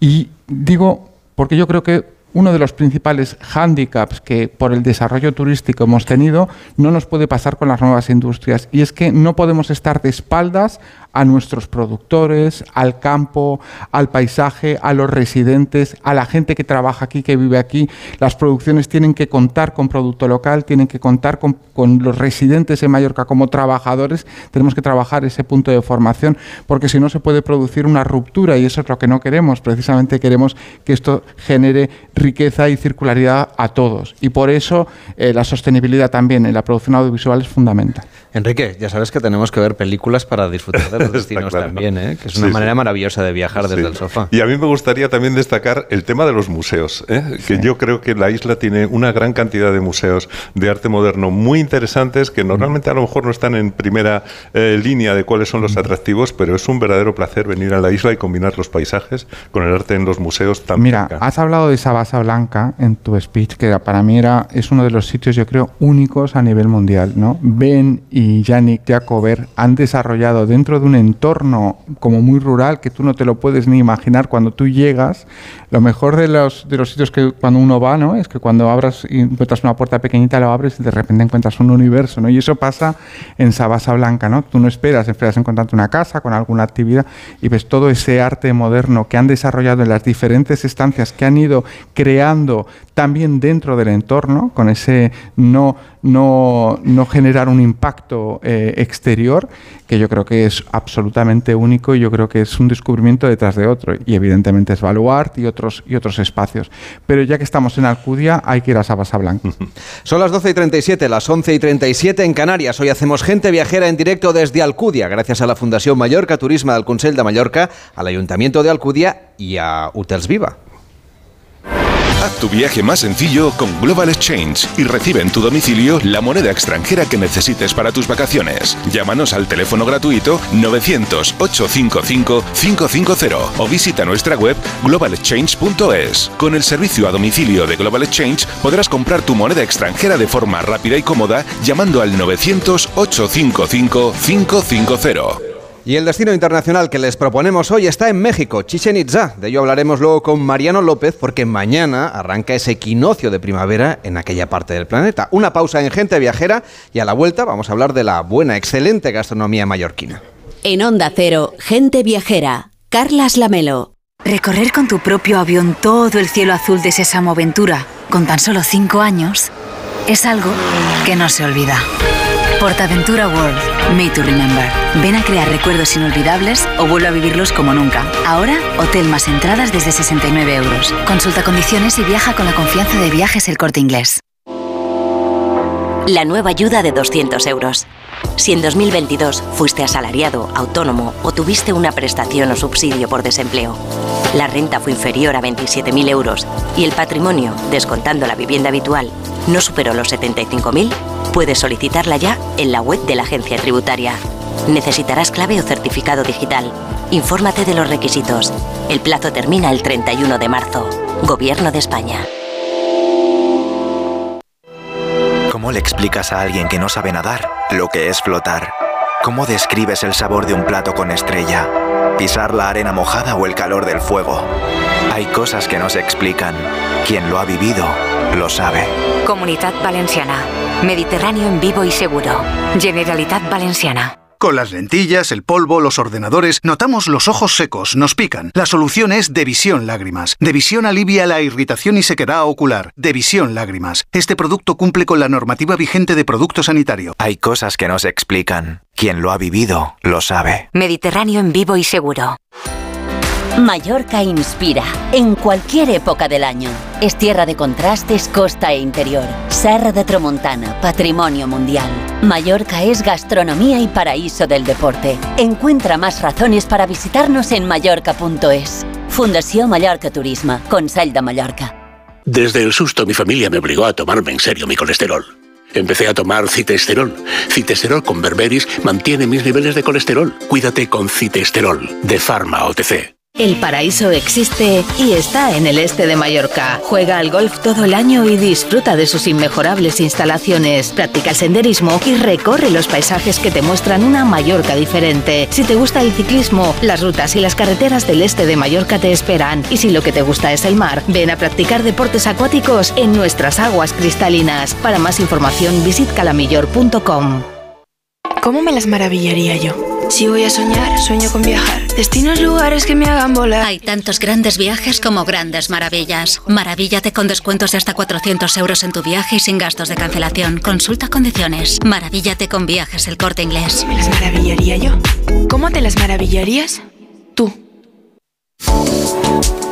Y digo, porque yo creo que uno de los principales hándicaps que por el desarrollo turístico hemos tenido no nos puede pasar con las nuevas industrias y es que no podemos estar de espaldas a nuestros productores, al campo, al paisaje, a los residentes, a la gente que trabaja aquí, que vive aquí. Las producciones tienen que contar con producto local, tienen que contar con, los residentes en Mallorca como trabajadores. Tenemos que trabajar ese punto de formación porque si no se puede producir una ruptura y eso es lo que no queremos. Precisamente queremos que esto genere riqueza y circularidad a todos. Y por eso eh, la sostenibilidad también en la producción audiovisual es fundamental. Enrique, ya sabes que tenemos que ver películas para disfrutar de los destinos también, ¿eh? que es una manera maravillosa de viajar desde el sofá. Y a mí me gustaría también destacar el tema de los museos, ¿eh? que yo creo que la isla tiene una gran cantidad de museos de arte moderno muy interesantes que normalmente a lo mejor no están en primera eh, línea de cuáles son los atractivos, pero es un verdadero placer venir a la isla y combinar los paisajes con el arte en los museos también. Mira, has hablado de esa basa blanca en tu speech, que para mí era, es uno de los sitios, yo creo, únicos a nivel mundial. ¿no? Ben y y Yannick Jacober han desarrollado dentro de un entorno como muy rural que tú no te lo puedes ni imaginar cuando tú llegas. Lo mejor de los, de los sitios que cuando uno va, ¿no? Es que cuando abras y encuentras una puerta pequeñita, lo abres y de repente encuentras un universo, ¿no? Y eso pasa en Sabasa Blanca, ¿no? Tú no esperas, esperas encontrarte una casa con alguna actividad y ves todo ese arte moderno que han desarrollado en las diferentes estancias que han ido creando también dentro del entorno, con ese no, no, no generar un impacto eh, exterior, que yo creo que es absolutamente único y yo creo que es un descubrimiento detrás de otro. Y evidentemente es Baluart y otros, y otros espacios. Pero ya que estamos en Alcudia, hay que ir a Sabasa Blanca. Son las 12 y 37, las 11 y 37 en Canarias. Hoy hacemos gente viajera en directo desde Alcudia, gracias a la Fundación Mallorca Turismo del Consell de Mallorca, al Ayuntamiento de Alcudia y a Hotels Viva. Haz tu viaje más sencillo con Global Exchange y recibe en tu domicilio la moneda extranjera que necesites para tus vacaciones. Llámanos al teléfono gratuito 900-855-550 o visita nuestra web globalexchange.es. Con el servicio a domicilio de Global Exchange podrás comprar tu moneda extranjera de forma rápida y cómoda llamando al 900-855-550. Y el destino internacional que les proponemos hoy está en México, Chichen Itza. De ello hablaremos luego con Mariano López porque mañana arranca ese equinoccio de primavera en aquella parte del planeta. Una pausa en Gente Viajera y a la vuelta vamos a hablar de la buena, excelente gastronomía mallorquina. En Onda Cero, Gente Viajera, Carlas Lamelo. Recorrer con tu propio avión todo el cielo azul de Sésamo Aventura con tan solo cinco años es algo que no se olvida. Portaventura World, Made to Remember. Ven a crear recuerdos inolvidables o vuelve a vivirlos como nunca. Ahora, hotel más entradas desde 69 euros. Consulta condiciones y viaja con la confianza de viajes el corte inglés. La nueva ayuda de 200 euros. Si en 2022 fuiste asalariado, autónomo o tuviste una prestación o subsidio por desempleo, la renta fue inferior a 27.000 euros y el patrimonio, descontando la vivienda habitual, no superó los 75.000, puedes solicitarla ya en la web de la agencia tributaria. Necesitarás clave o certificado digital. Infórmate de los requisitos. El plazo termina el 31 de marzo. Gobierno de España. ¿Cómo le explicas a alguien que no sabe nadar lo que es flotar? ¿Cómo describes el sabor de un plato con estrella? ¿Pisar la arena mojada o el calor del fuego? Hay cosas que no se explican. Quien lo ha vivido, lo sabe. Comunidad Valenciana. Mediterráneo en vivo y seguro. Generalitat Valenciana. Con las lentillas, el polvo, los ordenadores, notamos los ojos secos, nos pican. La solución es Devisión Lágrimas. Devisión alivia la irritación y sequedad ocular. Devisión Lágrimas. Este producto cumple con la normativa vigente de producto sanitario. Hay cosas que no se explican. Quien lo ha vivido, lo sabe. Mediterráneo en vivo y seguro. Mallorca inspira en cualquier época del año. Es tierra de contrastes, costa e interior. Serra de Tramontana, patrimonio mundial. Mallorca es gastronomía y paraíso del deporte. Encuentra más razones para visitarnos en mallorca.es. Fundación Mallorca Turismo, Consell de Mallorca. Desde el susto mi familia me obligó a tomarme en serio mi colesterol. Empecé a tomar citesterol. Citesterol con berberis mantiene mis niveles de colesterol. Cuídate con citesterol de Pharma OTC. El paraíso existe y está en el este de Mallorca. Juega al golf todo el año y disfruta de sus inmejorables instalaciones. Practica el senderismo y recorre los paisajes que te muestran una Mallorca diferente. Si te gusta el ciclismo, las rutas y las carreteras del este de Mallorca te esperan. Y si lo que te gusta es el mar, ven a practicar deportes acuáticos en nuestras aguas cristalinas. Para más información, visit calamillor.com. ¿Cómo me las maravillaría yo? Si voy a soñar, sueño con viajar. Destinos, lugares que me hagan volar. Hay tantos grandes viajes como grandes maravillas. Maravíllate con descuentos de hasta 400 euros en tu viaje y sin gastos de cancelación. Consulta condiciones. Maravíllate con viajes el corte inglés. ¿Me las maravillaría yo? ¿Cómo te las maravillarías? Tú.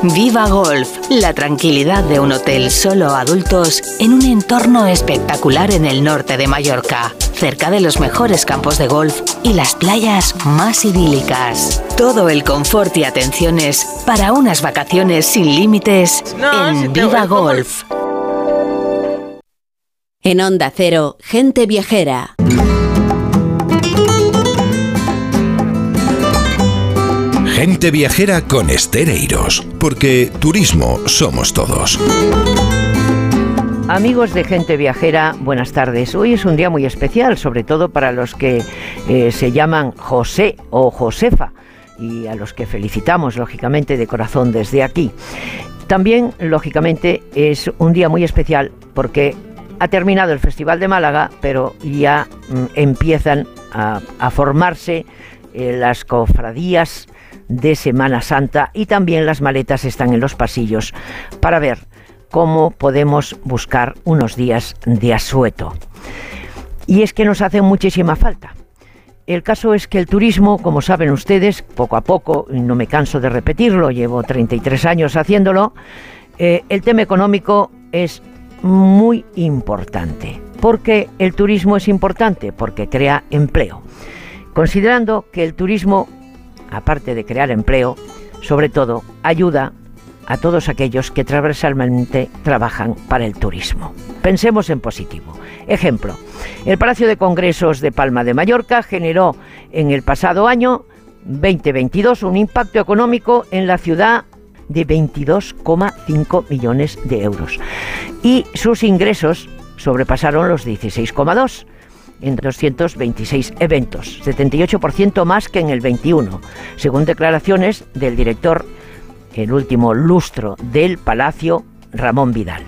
Viva Golf, la tranquilidad de un hotel solo adultos en un entorno espectacular en el norte de Mallorca, cerca de los mejores campos de golf y las playas más idílicas. Todo el confort y atenciones para unas vacaciones sin límites en Viva Golf. En Onda Cero, gente viajera. Gente viajera con Estereiros, porque turismo somos todos. Amigos de Gente Viajera, buenas tardes. Hoy es un día muy especial, sobre todo para los que eh, se llaman José o Josefa y a los que felicitamos, lógicamente, de corazón desde aquí. También, lógicamente, es un día muy especial porque ha terminado el Festival de Málaga, pero ya mm, empiezan a, formarse eh, las cofradías de Semana Santa y también las maletas están en los pasillos para ver cómo podemos buscar unos días de asueto. Y es que nos hace muchísima falta. El caso es que el turismo, como saben ustedes, poco a poco, no me canso de repetirlo, llevo 33 años haciéndolo, eh, el tema económico es muy importante. porque el turismo es importante? Porque crea empleo. Considerando que el turismo aparte de crear empleo, sobre todo ayuda a todos aquellos que transversalmente trabajan para el turismo. Pensemos en positivo. Ejemplo, el Palacio de Congresos de Palma de Mallorca generó en el pasado año 2022 un impacto económico en la ciudad de 22,5 millones de euros y sus ingresos sobrepasaron los 16,2 en 226 eventos, 78% más que en el 21, según declaraciones del director, el último lustro del Palacio, Ramón Vidal.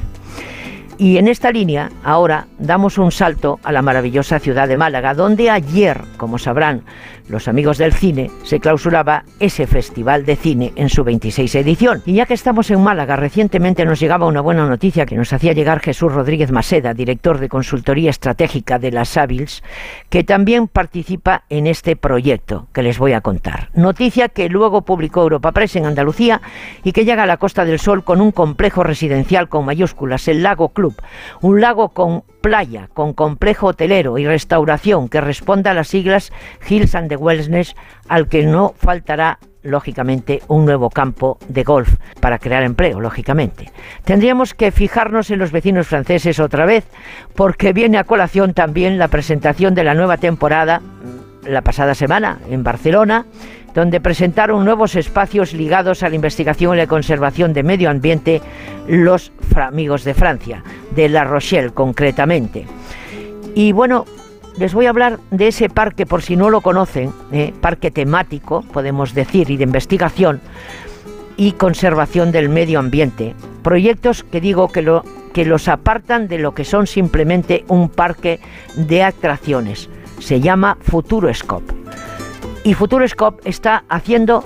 Y en esta línea, ahora damos un salto a la maravillosa ciudad de Málaga, donde ayer, como sabrán los amigos del cine, se clausuraba ese festival de cine en su 26 edición. Y ya que estamos en Málaga, recientemente nos llegaba una buena noticia que nos hacía llegar Jesús Rodríguez Maseda, director de consultoría estratégica de las Savils, que también participa en este proyecto que les voy a contar. Noticia que luego publicó Europa Press en Andalucía y que llega a la Costa del Sol con un complejo residencial con mayúsculas, el Lago Club, un lago con playa, con complejo hotelero y restauración que responda a las siglas Hills and the Wellness, al que no faltará lógicamente, un nuevo campo de golf para crear empleo, lógicamente. Tendríamos que fijarnos en los vecinos franceses otra vez, porque viene a colación también la presentación de la nueva temporada la pasada semana en Barcelona, donde presentaron nuevos espacios ligados a la investigación y la conservación de medio ambiente los amigos de Francia, de La Rochelle concretamente. Y bueno, les voy a hablar de ese parque, por si no lo conocen, eh, parque temático, podemos decir, y de investigación y conservación del medio ambiente. Proyectos que digo que, que los apartan de lo que son simplemente un parque de atracciones. Se llama Futuroscope y Futuroscope está haciendo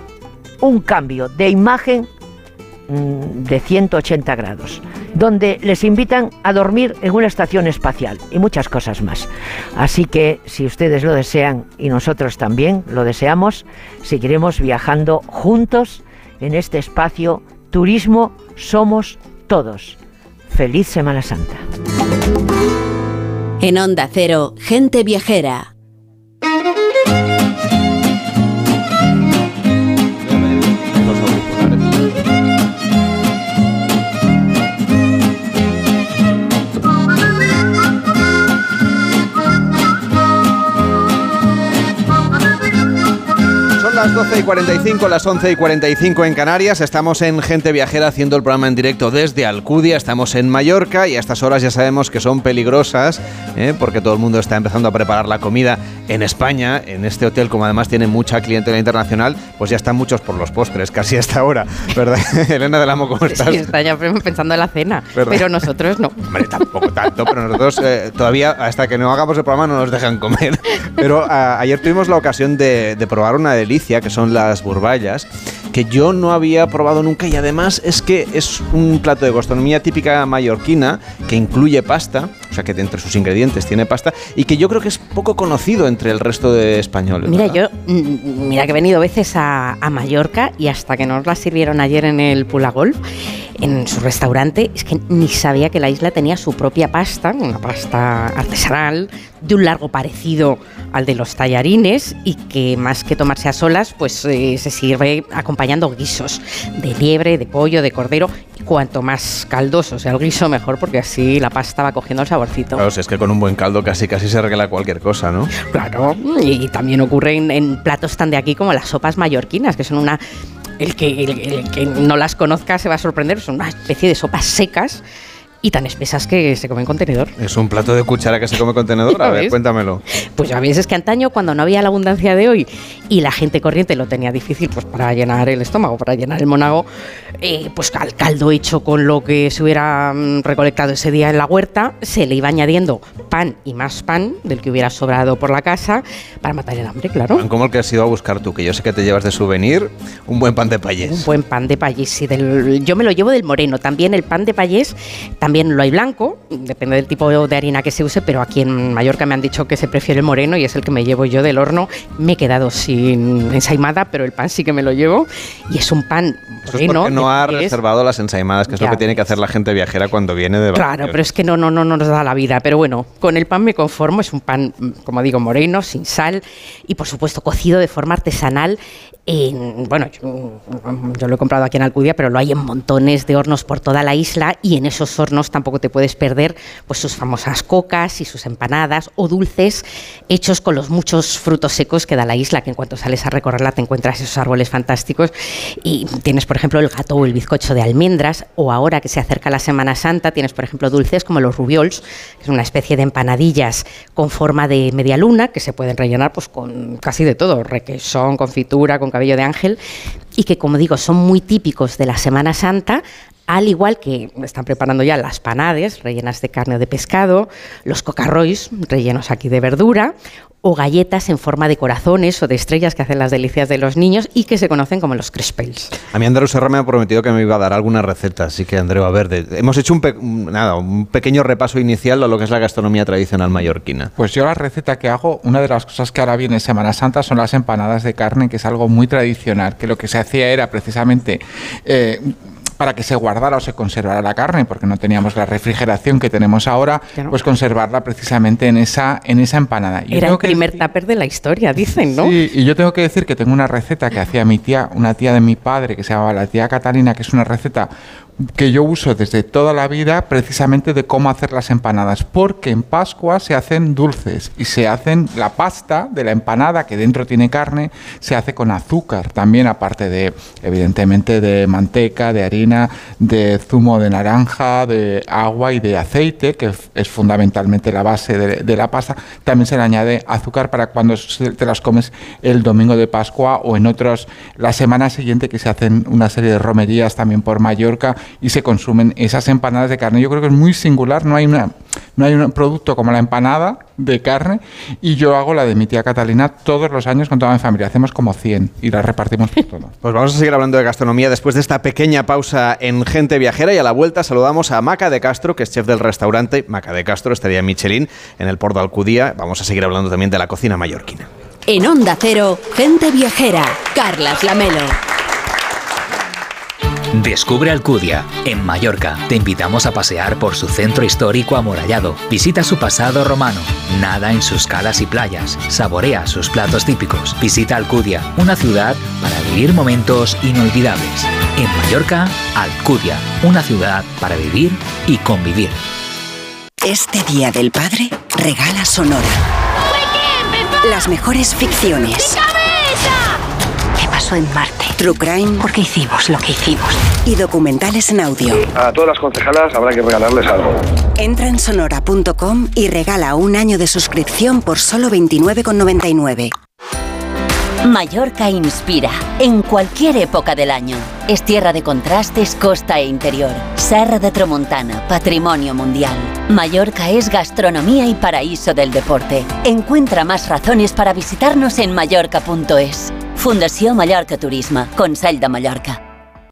un cambio de imagen mm, de 180 grados, donde les invitan a dormir en una estación espacial y muchas cosas más. Así que si ustedes lo desean y nosotros también lo deseamos, seguiremos viajando juntos en este espacio Turismo Somos Todos. Feliz Semana Santa. En Onda Cero, gente viajera. Las 12 y 45, las 11 y 45 en Canarias. Estamos en Gente Viajera haciendo el programa en directo desde Alcudia. Estamos en Mallorca y a estas horas ya sabemos que son peligrosas ¿eh? porque todo el mundo está empezando a preparar la comida en España. En este hotel, como además tiene mucha clientela internacional, pues ya están muchos por los postres, casi hasta ahora, ¿verdad? Elena del Amo, ¿cómo estás? Sí, está ya pensando en la cena, pero nosotros no. Hombre, tampoco tanto, pero nosotros eh, todavía, hasta que no hagamos el programa, no nos dejan comer. Pero a, ayer tuvimos la ocasión de, de probar una delicia que son las burballas, que yo no había probado nunca y además es que es un plato de gastronomía típica mallorquina que incluye pasta, o sea que entre sus ingredientes tiene pasta y que yo creo que es poco conocido entre el resto de españoles. Mira, yo, mm, mira que he venido veces a, a Mallorca y hasta que nos la sirvieron ayer en el Pula Golf, en su restaurante, es que ni sabía que la isla tenía su propia pasta, una pasta artesanal, de un largo parecido al de los tallarines y que más que tomarse a solas, pues eh, se sirve acompañando guisos de liebre, de pollo, de cordero. Y cuanto más caldoso sea el guiso, mejor, porque así la pasta va cogiendo el saborcito. Claro, si es que con un buen caldo casi casi se arregla cualquier cosa, ¿no? Claro, y también ocurre en, en platos tan de aquí como las sopas mallorquinas, que son una el que, el, el que no las conozca se va a sorprender, son una especie de sopas secas y tan espesas que se comen con tenedor. Es un plato de cuchara que se come con tenedor. A ver, cuéntamelo. Pues ya ves, es que antaño, cuando no había la abundancia de hoy y la gente corriente lo tenía difícil pues para llenar el estómago, para llenar el monago, eh, pues al caldo hecho con lo que se hubiera mm, recolectado ese día en la huerta, se le iba añadiendo pan y más pan del que hubiera sobrado por la casa para matar el hambre, claro. Pan como el que has ido a buscar tú, que yo sé que te llevas de souvenir, un buen pan de payés. Un buen pan de payés, sí. Del, yo me lo llevo del moreno. También el pan de payés, también lo hay blanco, depende del tipo de harina que se use, pero aquí en Mallorca me han dicho que se prefiere el moreno y es el que me llevo yo del horno. Me he quedado sin ensaimada, pero el pan sí que me lo llevo y es un pan Eso es porque no ha reservado las ensaimadas, que es lo que tiene que hacer la gente viajera cuando viene de Claro, pero es que no, no, no, no nos da la vida. Pero bueno, con el pan me conformo. Es un pan, como digo, moreno, sin sal y por supuesto cocido de forma artesanal. En, bueno, yo, yo lo he comprado aquí en Alcudia, pero lo hay en montones de hornos por toda la isla y en esos hornos tampoco te puedes perder pues sus famosas cocas y sus empanadas o dulces hechos con los muchos frutos secos que da la isla, que en cuanto sales a recorrerla te encuentras esos árboles fantásticos y tienes, por ejemplo, el gato o el bizcocho de almendras o ahora que se acerca la Semana Santa tienes, por ejemplo, dulces como los rubiols, que es una especie de empanadillas con forma de media luna que se pueden rellenar pues con casi de todo, requesón, confitura, con cabello de ángel y que, como digo, son muy típicos de la Semana Santa, al igual que están preparando ya las panades rellenas de carne o de pescado, los cocarrois rellenos aquí de verdura, o galletas en forma de corazones o de estrellas que hacen las delicias de los niños y que se conocen como los crespels. A mí Andreu Serra me ha prometido que me iba a dar alguna receta, así que Andreu, a ver, de- hemos hecho un, pe- un- nada, un pequeño repaso inicial a lo que es la gastronomía tradicional mallorquina. Pues yo la receta que hago, una de las cosas que ahora viene Semana Santa son las empanadas de carne, que es algo muy tradicional, que lo que se hacía era precisamente... eh, para que se guardara o se conservara la carne, porque no teníamos la refrigeración que tenemos ahora, pues conservarla precisamente en esa, en esa empanada. Yo Era tengo el primer tupper de la historia, dicen, ¿no? Sí, y yo tengo que decir que tengo una receta que hacía mi tía, una tía de mi padre, que se llamaba la tía Catalina, que es una receta que yo uso desde toda la vida precisamente de cómo hacer las empanadas, porque en Pascua se hacen dulces y se hacen la pasta de la empanada que dentro tiene carne, se hace con azúcar también, aparte de evidentemente de manteca, de harina, de zumo de naranja, de agua y de aceite, que es fundamentalmente la base de, la pasta, también se le añade azúcar para cuando te las comes el domingo de Pascua o en otros, la semana siguiente que se hacen una serie de romerías también por Mallorca y se consumen esas empanadas de carne. Yo creo que es muy singular, no hay, una, no hay un producto como la empanada de carne y yo hago la de mi tía Catalina todos los años con toda mi familia. Hacemos como 100 y las repartimos por todo. Pues vamos a seguir hablando de gastronomía después de esta pequeña pausa en Gente Viajera y a la vuelta saludamos a Maca de Castro, que es chef del restaurante Maca de Castro, día Michelin, en el Porto Alcudía. Vamos a seguir hablando también de la cocina mallorquina. En Onda Cero, gente viajera. Carlas Lamelo. Descubre Alcudia, en Mallorca. Te invitamos a pasear por su centro histórico amurallado. Visita su pasado romano. Nada en sus calas y playas. Saborea sus platos típicos. Visita Alcudia, una ciudad para vivir momentos inolvidables. En Mallorca, Alcudia, una ciudad para vivir y convivir. Este Día del Padre, regala Sonora. Las mejores ficciones. ¿Qué pasó en Marte? True Crime. ¿Por qué hicimos lo que hicimos? Y documentales en audio. A todas las concejalas habrá que regalarles algo. Entra en sonora.com y regala un año de suscripción por solo 29,99. Mallorca inspira en cualquier época del año. Es tierra de contrastes, costa e interior. Serra de Tramontana, patrimonio mundial. Mallorca es gastronomía y paraíso del deporte. Encuentra más razones para visitarnos en mallorca.es. Fundación Mallorca Turismo, Consell de Mallorca.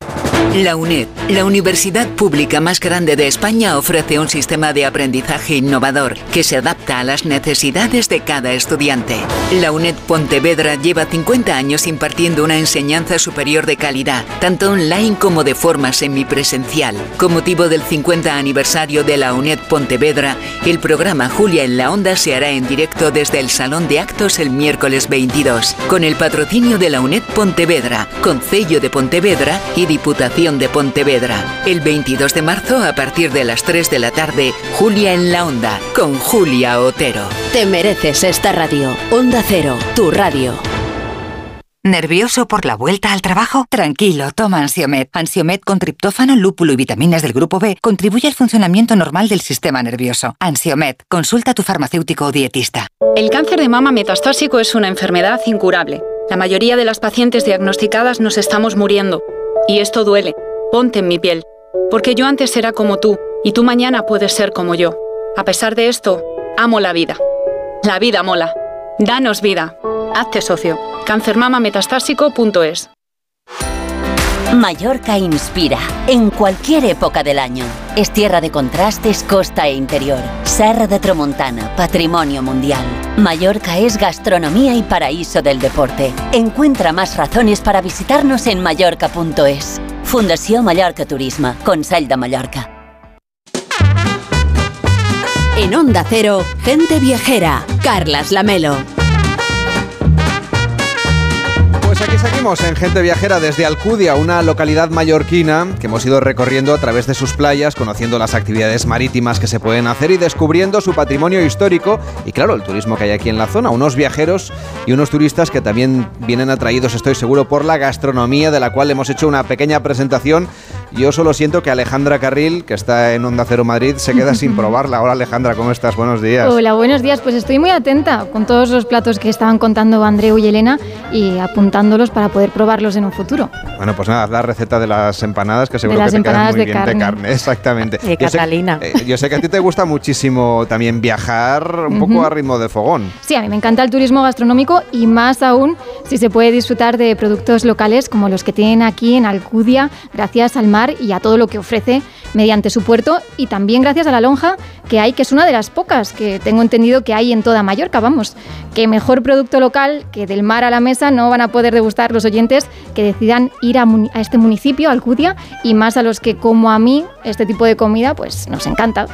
Thank you. La UNED, la universidad pública más grande de España, ofrece un sistema de aprendizaje innovador que se adapta a las necesidades de cada estudiante. La UNED Pontevedra lleva 50 años impartiendo una enseñanza superior de calidad, tanto online como de forma semipresencial. Con motivo del 50 aniversario de la UNED Pontevedra, el programa Julia en la Onda se hará en directo desde el Salón de Actos el miércoles 22, con el patrocinio de la UNED Pontevedra, Concello de Pontevedra y Diputación de Pontevedra. El 22 de marzo, a partir de las 3 de la tarde, Julia en la Onda, con Julia Otero. Te mereces esta radio. Onda Cero, tu radio. ¿Nervioso por la vuelta al trabajo? Tranquilo, toma Ansiomet. Ansiomet con triptófano, lúpulo y vitaminas del grupo B contribuye al funcionamiento normal del sistema nervioso. Ansiomet, consulta a tu farmacéutico o dietista. El cáncer de mama metastásico es una enfermedad incurable. La mayoría de las pacientes diagnosticadas nos estamos muriendo. Y esto duele. Ponte en mi piel. Porque yo antes era como tú, y tú mañana puedes ser como yo. A pesar de esto, amo la vida. La vida mola. Danos vida. Hazte socio. Cancermamametastásico.es Mallorca inspira en cualquier época del año. Es tierra de contrastes, costa e interior. Serra de Tramontana, patrimonio mundial. Mallorca es gastronomía y paraíso del deporte. Encuentra más razones para visitarnos en mallorca.es. Fundación Mallorca Turismo, Consell de Mallorca. En Onda Cero, gente viajera. Carlas Lamelo. Seguimos en Gente Viajera desde Alcudia, una localidad mallorquina que hemos ido recorriendo a través de sus playas, conociendo las actividades marítimas que se pueden hacer y descubriendo su patrimonio histórico y claro, el turismo que hay aquí en la zona, unos viajeros y unos turistas que también vienen atraídos, estoy seguro, por la gastronomía de la cual hemos hecho una pequeña presentación. Yo solo siento que Alejandra Carril, que está en Onda Cero Madrid, se queda sin probarla. Hola Alejandra, ¿cómo estás? Buenos días. Hola, buenos días. Pues estoy muy atenta con todos los platos que estaban contando Andreu y Elena y apuntándolos para poder probarlos en un futuro. Bueno, pues nada, haz la receta de las empanadas que seguro las que te quedan muy de bien de carne. exactamente. De Yo sé- Catalina. eh, yo sé que a ti te gusta muchísimo también viajar un poco a ritmo de fogón. Sí, a mí me encanta el turismo gastronómico y más aún si se puede disfrutar de productos locales como los que tienen aquí en Alcudia, gracias al mar y a todo lo que ofrece mediante su puerto y también gracias a la lonja que hay, que es una de las pocas que tengo entendido que hay en toda Mallorca, vamos, que mejor producto local que del mar a la mesa no van a poder degustar los oyentes que decidan ir a, este municipio, Alcudia, y más a los que como a mí este tipo de comida pues nos encanta.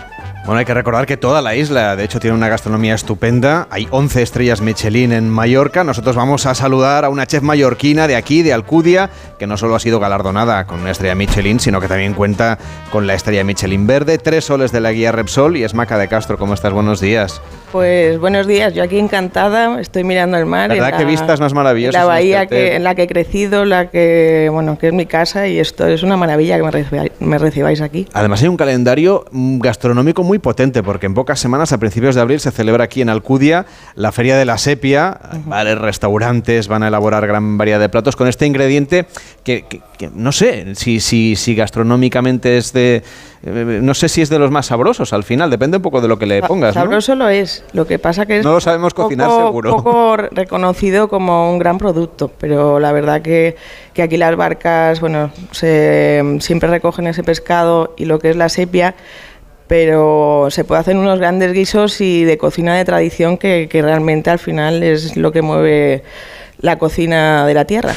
Bueno, hay que recordar que toda la isla, de hecho, tiene una gastronomía estupenda. Hay 11 estrellas Michelin en Mallorca. Nosotros vamos a saludar a una chef mallorquina de aquí, de Alcudia, que no solo ha sido galardonada con una estrella Michelin, sino que también cuenta con la estrella Michelin verde, tres soles de la guía Repsol y Maca de Castro. ¿Cómo estás? Buenos días. Pues buenos días, yo aquí encantada, estoy mirando el mar. ¿Verdad en que la- vistas más maravillosas La en bahía este hotel? que, en la que he crecido, la que, bueno, que es mi casa y esto es una maravilla que me recibáis, me recibáis aquí. Además hay un calendario mm, gastronómico muy potente porque en pocas semanas, a principios de abril, se celebra aquí en Alcudia la Feria de la Sepia. Varios restaurantes van a elaborar gran variedad de platos con este ingrediente que, que- que no sé si, si, si gastronómicamente es de... eh, No sé si es de los más sabrosos al final, depende un poco de lo que le pongas. ¿no? Sabroso lo es, lo que pasa que es No lo sabemos cocinar, poco, seguro. poco reconocido como un gran producto, pero la verdad que, que aquí las barcas, bueno, se, siempre recogen ese pescado y lo que es la sepia, pero se puede hacer unos grandes guisos y de cocina de tradición que, que realmente al final es lo que mueve la cocina de la tierra.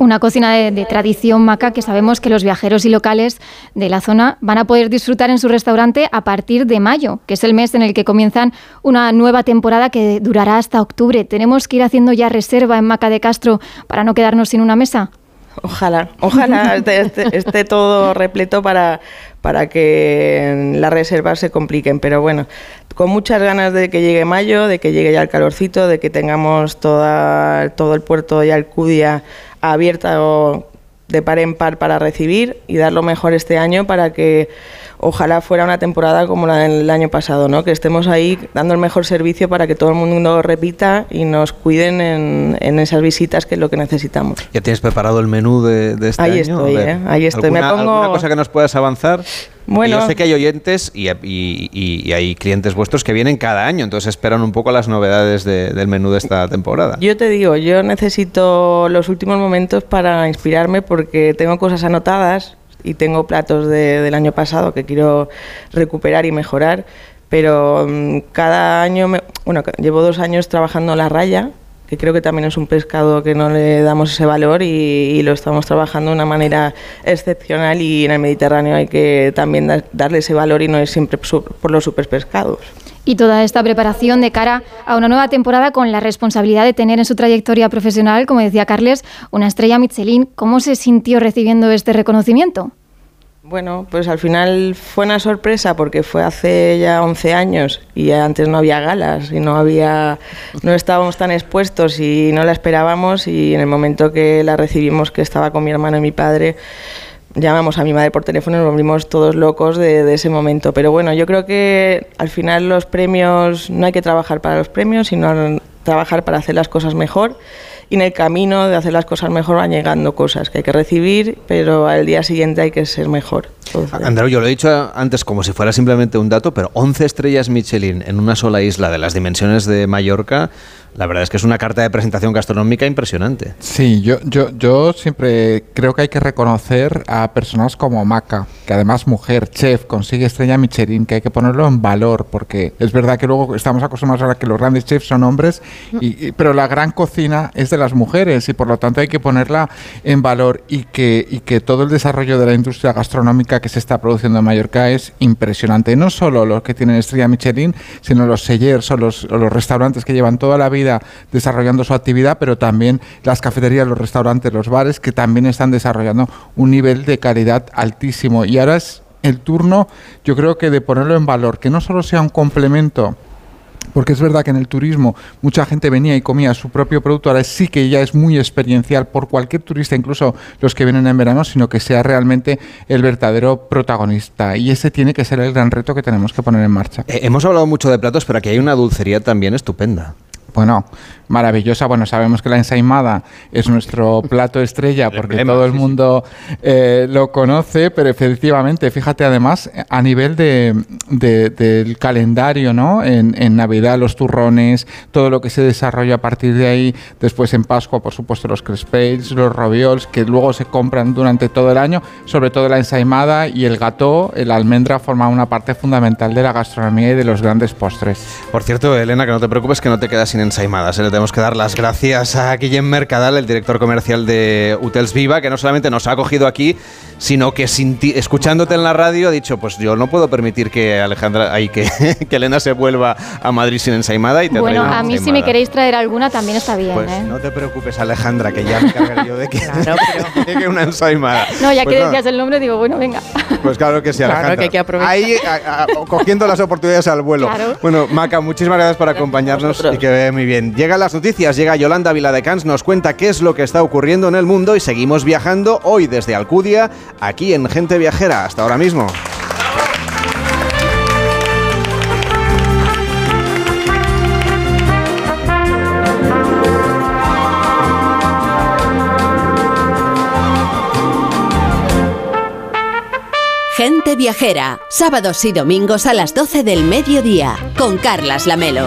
Una cocina de, de tradición maca que sabemos que los viajeros y locales de la zona van a poder disfrutar en su restaurante a partir de mayo, que es el mes en el que comienzan una nueva temporada que durará hasta octubre. ¿Tenemos que ir haciendo ya reserva en Maca de Castro para no quedarnos sin una mesa? Ojalá, ojalá esté, esté- esté todo repleto para, para que las reservas se compliquen. Pero bueno, con muchas ganas de que llegue mayo, de que llegue ya el calorcito, de que tengamos toda, todo el puerto de Alcudia abierta o de par en par para recibir y dar lo mejor este año para que ojalá fuera una temporada como la del año pasado, ¿no? que estemos ahí dando el mejor servicio para que todo el mundo repita y nos cuiden en, en esas visitas que es lo que necesitamos. ¿Ya tienes preparado el menú de, de este Ahí año? estoy, ver, ¿eh? Ahí estoy. Me ¿Alguna, pongo- alguna cosa que nos puedas avanzar? Bueno. Yo sé que hay oyentes y, y- y- y hay clientes vuestros que vienen cada año, entonces esperan un poco las novedades de- del menú de esta temporada. Yo te digo, yo necesito los últimos momentos para inspirarme porque tengo cosas anotadas y tengo platos de- del año pasado que quiero recuperar y mejorar, pero mm, cada año, me- bueno, llevo dos años trabajando la raya, que creo que también es un pescado que no le damos ese valor y, y lo estamos trabajando de una manera excepcional y en el Mediterráneo hay que también da- darle ese valor y no es siempre por los super pescados. Y toda esta preparación de cara a una nueva temporada con la responsabilidad de tener en su trayectoria profesional, como decía Carles, una estrella Michelin. ¿Cómo se sintió recibiendo este reconocimiento? Bueno, pues al final fue una sorpresa porque fue hace ya 11 años y antes no había galas y no había no estábamos tan expuestos y no la esperábamos y en el momento que la recibimos que estaba con mi hermano y mi padre llamamos a mi madre por teléfono y nos volvimos todos locos de, de ese momento. Pero bueno, yo creo que al final los premios, no hay que trabajar para los premios, sino trabajar para hacer las cosas mejor. Y en el camino de hacer las cosas mejor van llegando cosas que hay que recibir, pero al día siguiente hay que ser mejor. Andreu, yo lo he dicho antes como si fuera simplemente un dato, pero 11 estrellas Michelin en una sola isla de las dimensiones de Mallorca, la verdad es que es una carta de presentación gastronómica impresionante. Sí, yo, yo, yo siempre creo que hay que reconocer a personas como Maca, que además mujer, chef, consigue estrella Michelin, que hay que ponerlo en valor, porque es verdad que luego estamos acostumbrados a que los grandes chefs son hombres, y, y- pero la gran cocina es de las mujeres y por lo tanto hay que ponerla en valor y que, y que todo el desarrollo de la industria gastronómica que se está produciendo en Mallorca es impresionante. No solo los que tienen estrella Michelin, sino los sellers o los, o los restaurantes que llevan toda la vida desarrollando su actividad, pero también las cafeterías, los restaurantes, los bares que también están desarrollando un nivel de calidad altísimo. Y ahora es el turno, yo creo que de ponerlo en valor, que no solo sea un complemento porque es verdad que en el turismo mucha gente venía y comía su propio producto, ahora sí que ya es muy experiencial por cualquier turista, incluso los que vienen en verano, sino que sea realmente el verdadero protagonista. Y ese tiene que ser el gran reto que tenemos que poner en marcha. Eh, hemos hablado mucho de platos, pero aquí hay una dulcería también estupenda. Bueno, maravillosa. Bueno, sabemos que la ensaimada es nuestro plato estrella porque todo el mundo eh, lo conoce, pero efectivamente, fíjate además a nivel de, de- del calendario, ¿no? En, en Navidad los turrones, todo lo que se desarrolla a partir de ahí, después en Pascua, por supuesto, los crespels, los roviols, que luego se compran durante todo el año, sobre todo la ensaimada y el gato, el almendra, forma una parte fundamental de la gastronomía y de los grandes postres. Por cierto, Elena, que no te preocupes que no te quedas sin ensaimadas. ¿eh? Le tenemos que dar las gracias a Guillem Mercadal, el director comercial de Hotels Viva, que no solamente nos ha acogido aquí, sino que sin ti- escuchándote en la radio ha dicho, pues yo no puedo permitir que Alejandra, ay, que, que Elena se vuelva a Madrid sin ensaimada y te Bueno, a mí si me queréis traer alguna también está bien, Pues ¿eh? no te preocupes, Alejandra, que ya me encargaré yo de que llegue una ensaimada. No, ya Pues que nada, decías el nombre, digo, bueno, venga. Pues claro que sí, Claro Alejandra. que hay que aprovechar. Ahí, a- a- cogiendo las oportunidades al vuelo. Claro. Bueno, Maca, muchísimas gracias por acompañarnos y que muy bien. Llegan las noticias, llega Yolanda Viladecans, nos cuenta qué es lo que está ocurriendo en el mundo y seguimos viajando hoy desde Alcudia, aquí en Gente Viajera, hasta ahora mismo. Gente Viajera, sábados y domingos a las 12 del mediodía, con Carlas Lamelo.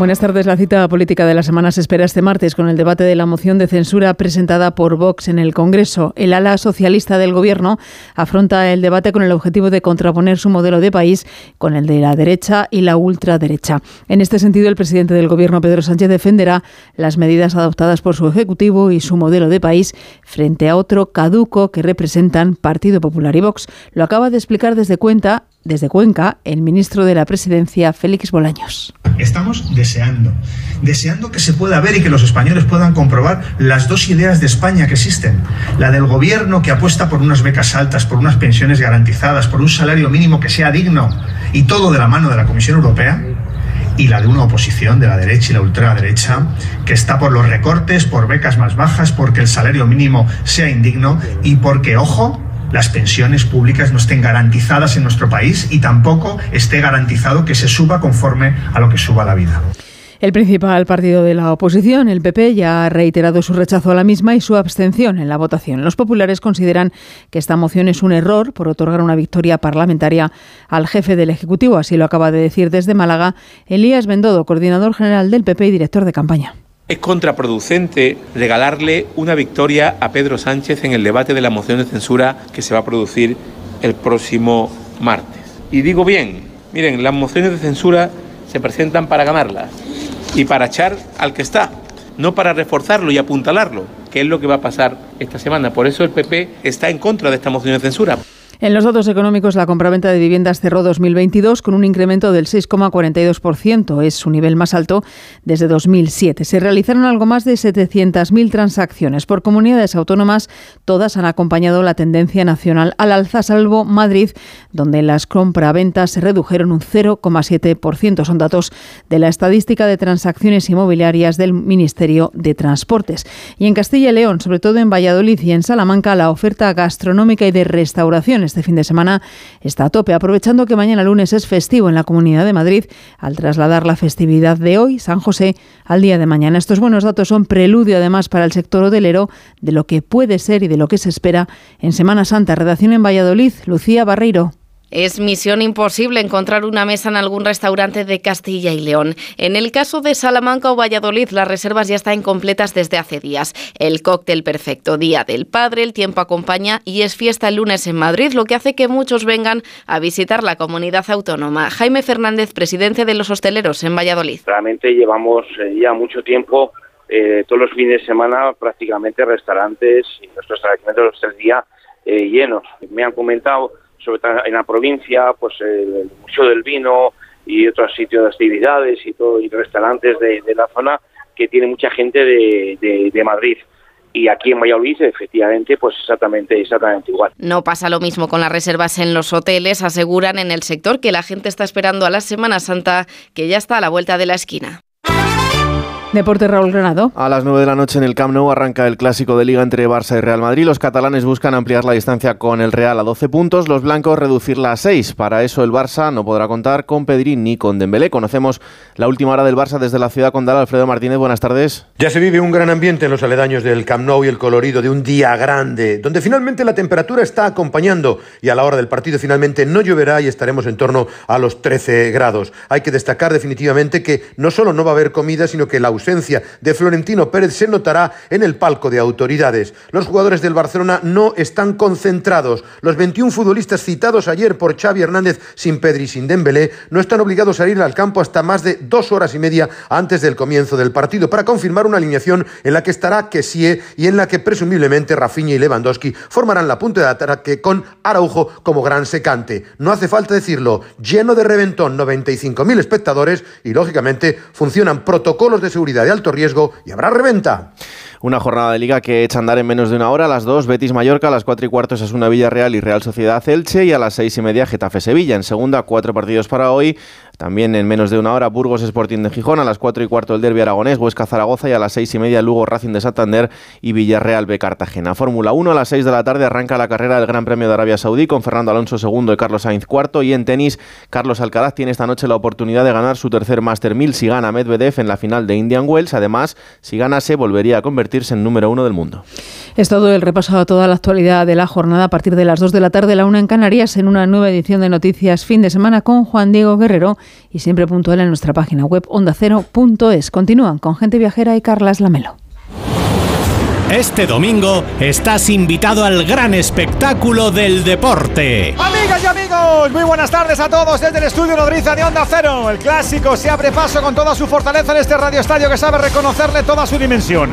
Buenas tardes. La cita política de la semana se espera este martes con el debate de la moción de censura presentada por Vox en el Congreso. El ala socialista del Gobierno afronta el debate con el objetivo de contraponer su modelo de país con el de la derecha y la ultraderecha. En este sentido, el presidente del Gobierno, Pedro Sánchez, defenderá las medidas adoptadas por su Ejecutivo y su modelo de país frente a otro caduco que representan Partido Popular y Vox. Lo acaba de explicar desde cuenta desde Cuenca, el ministro de la Presidencia, Félix Bolaños. Estamos deseando, deseando que se pueda ver y que los españoles puedan comprobar las dos ideas de España que existen. La del gobierno que apuesta por unas becas altas, por unas pensiones garantizadas, por un salario mínimo que sea digno y todo de la mano de la Comisión Europea. Y la de una oposición de la derecha y la ultraderecha que está por los recortes, por becas más bajas, porque el salario mínimo sea indigno y porque, ojo, las pensiones públicas no estén garantizadas en nuestro país y tampoco esté garantizado que se suba conforme a lo que suba la vida. El principal partido de la oposición, el PP, ya ha reiterado su rechazo a la misma y su abstención en la votación. Los populares consideran que esta moción es un error por otorgar una victoria parlamentaria al jefe del Ejecutivo. Así lo acaba de decir desde Málaga Elías Bendodo, coordinador general del PP y director de campaña. Es contraproducente regalarle una victoria a Pedro Sánchez en el debate de la moción de censura que se va a producir el próximo martes. Y digo bien, miren, las mociones de censura se presentan para ganarlas y para echar al que está, no para reforzarlo y apuntalarlo, que es lo que va a pasar esta semana. Por eso el PP está en contra de esta moción de censura. En los datos económicos, la compraventa de viviendas cerró 2022 con un incremento del 6,42%. Es su nivel más alto desde 2007. Se realizaron algo más de 700.000 transacciones por comunidades autónomas. Todas han acompañado la tendencia nacional al alza, salvo Madrid, donde las compraventas se redujeron un 0,7%. Son datos de la estadística de transacciones inmobiliarias del Ministerio de Transportes. Y en Castilla y León, sobre todo en Valladolid y en Salamanca, la oferta gastronómica y de restauración este fin de semana está a tope, aprovechando que mañana lunes es festivo en la Comunidad de Madrid, al trasladar la festividad de hoy, San José, al día de mañana. Estos buenos datos son preludio además para el sector hotelero de lo que puede ser y de lo que se espera en Semana Santa. Redacción en Valladolid, Lucía Barreiro. Es misión imposible encontrar una mesa en algún restaurante de Castilla y León. En el caso de Salamanca o Valladolid, las reservas ya están incompletas desde hace días. El cóctel perfecto, Día del Padre, el tiempo acompaña y es fiesta el lunes en Madrid, lo que hace que muchos vengan a visitar la comunidad autónoma. Jaime Fernández, presidente de los hosteleros en Valladolid. Realmente llevamos eh, ya mucho tiempo, eh, todos los fines de semana, prácticamente restaurantes y nuestros establecimientos los tres días eh, llenos. Me han comentado sobre todo en la provincia, pues el Museo del Vino y otros sitios de actividades y todo y restaurantes de, la zona que tiene mucha gente de, de Madrid y aquí en Valladolid efectivamente pues exactamente exactamente igual. No pasa lo mismo con las reservas en los hoteles, aseguran en el sector que la gente está esperando a la Semana Santa que ya está a la vuelta de la esquina. Deporte Raúl Granado. A las 9 de la noche en el Camp Nou arranca el clásico de liga entre Barça y Real Madrid. Los catalanes buscan ampliar la distancia con el Real a 12 puntos, los blancos reducirla a 6. Para eso el Barça no podrá contar con Pedrín ni con Dembélé. Conocemos la última hora del Barça desde la ciudad condal. Alfredo Martínez, buenas tardes. Ya se vive un gran ambiente en los aledaños del Camp Nou y el colorido de un día grande, donde finalmente la temperatura está acompañando y a la hora del partido finalmente no lloverá y estaremos en torno a los 13 grados. Hay que destacar definitivamente que no solo no va a haber comida, sino que la ausencia de Florentino Pérez se notará en el palco de autoridades. Los jugadores del Barcelona no están concentrados. Los 21 futbolistas citados ayer por Xavi Hernández sin Pedri y sin Dembélé no están obligados a ir al campo hasta más de dos horas y media antes del comienzo del partido para confirmar una alineación en la que estará Kessie y en la que presumiblemente Rafinha y Lewandowski formarán la punta de ataque con Araujo como gran secante. No hace falta decirlo, lleno de reventón, 95.000 espectadores y lógicamente funcionan protocolos de seguridad de alto riesgo y habrá reventa. Una jornada de liga que echa a andar en menos de una hora. A las dos, Betis Mallorca, a las cuatro y cuarto es una Villarreal y Real Sociedad Elche y a las seis y media Getafe Sevilla. En segunda, cuatro partidos para hoy. También en menos de una hora Burgos Sporting de Gijón, a las 4 y cuarto el Derby Aragonés, Huesca Zaragoza y a las 6 y media Lugo Racing de Santander y Villarreal B Cartagena. Fórmula 1 a las 6 de la tarde arranca la carrera del Gran Premio de Arabia Saudí con Fernando Alonso segundo y Carlos Sainz cuarto y en tenis Carlos Alcaraz tiene esta noche la oportunidad de ganar su tercer Master 1000 si gana Medvedev en la final de Indian Wells. Además, si ganase volvería a convertirse en número uno del mundo. Es todo el repaso a toda la actualidad de la jornada a partir de las 2 de la tarde, la una en Canarias, en una nueva edición de Noticias Fin de Semana con Juan Diego Guerrero y siempre puntual en nuestra página web ondacero.es. Continúan con Gente Viajera y Carlas Lamelo. Este domingo estás invitado al gran espectáculo del deporte. Amigas y amigos, muy buenas tardes a todos desde el estudio Nodriza de Onda Cero. El clásico se abre paso con toda su fortaleza en este radio estadio que sabe reconocerle toda su dimensión.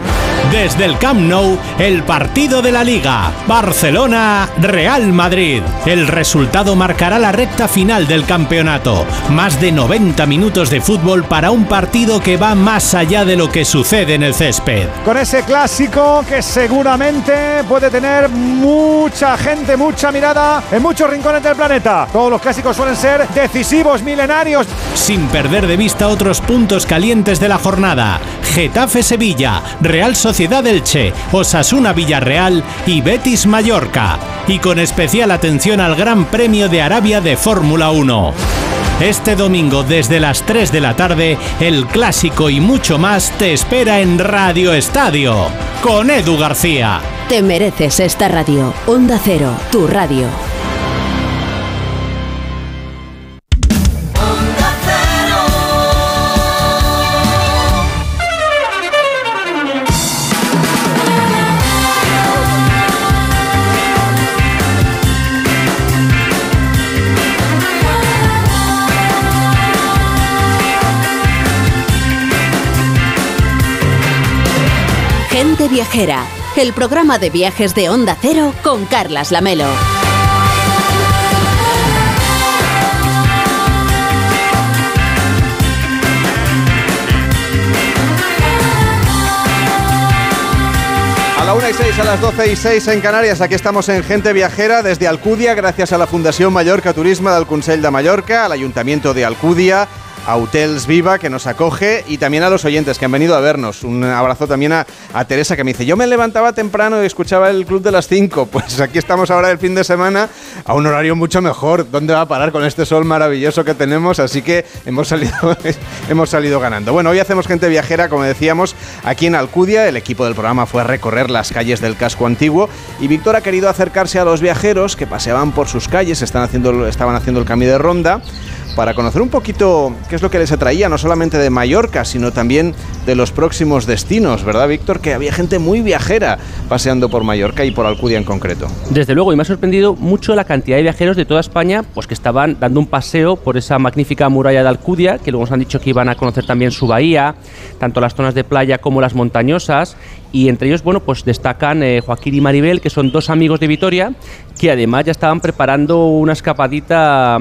Desde el Camp Nou, el partido de la Liga. Barcelona-Real Madrid. El resultado marcará la recta final del campeonato. Más de 90 minutos de fútbol para un partido que va más allá de lo que sucede en el césped. Con ese clásico que seguramente puede tener mucha gente, mucha mirada en muchos rincones del planeta. Todos los clásicos suelen ser decisivos, milenarios. Sin perder de vista otros puntos calientes de la jornada. Getafe Sevilla, Real Sociedad Elche, Osasuna Villarreal y Betis Mallorca. Y con especial atención al Gran Premio de Arabia de Fórmula 1. Este domingo desde las 3 de la tarde, el clásico y mucho más te espera en Radio Estadio con Edu García. Te mereces esta radio. Onda Cero, tu radio. Viajera, el programa de viajes de Onda Cero con Carlas Lamelo. A la 1 y 6, a las 12 y 6 en Canarias, aquí estamos en Gente Viajera desde Alcudia, gracias a la Fundación Mallorca Turismo del Consell de Mallorca, al Ayuntamiento de Alcudia, a Hotels Viva que nos acoge y también a los oyentes que han venido a vernos. Un abrazo también a, Teresa que me dice, yo me levantaba temprano y escuchaba el club de las 5. Pues aquí estamos ahora el fin de semana a un horario mucho mejor. ¿Dónde va a parar con este sol maravilloso que tenemos? Así que hemos salido, hemos salido ganando. Bueno, hoy hacemos gente viajera, como decíamos, aquí en Alcudia. El equipo del programa fue a recorrer las calles del casco antiguo y Víctor ha querido acercarse a los viajeros que paseaban por sus calles, están haciendo, estaban haciendo el cambio de ronda para conocer un poquito qué es lo que les atraía, no solamente de Mallorca, sino también de los próximos destinos, ¿verdad, Víctor? Que había gente muy viajera paseando por Mallorca y por Alcudia en concreto. Desde luego, y me ha sorprendido mucho la cantidad de viajeros de toda España, pues que estaban dando un paseo por esa magnífica muralla de Alcudia, que luego nos han dicho que iban a conocer también su bahía, tanto las zonas de playa como las montañosas, y entre ellos, bueno, pues destacan eh, Joaquín y Maribel, que son dos amigos de Vitoria, que además ya estaban preparando una escapadita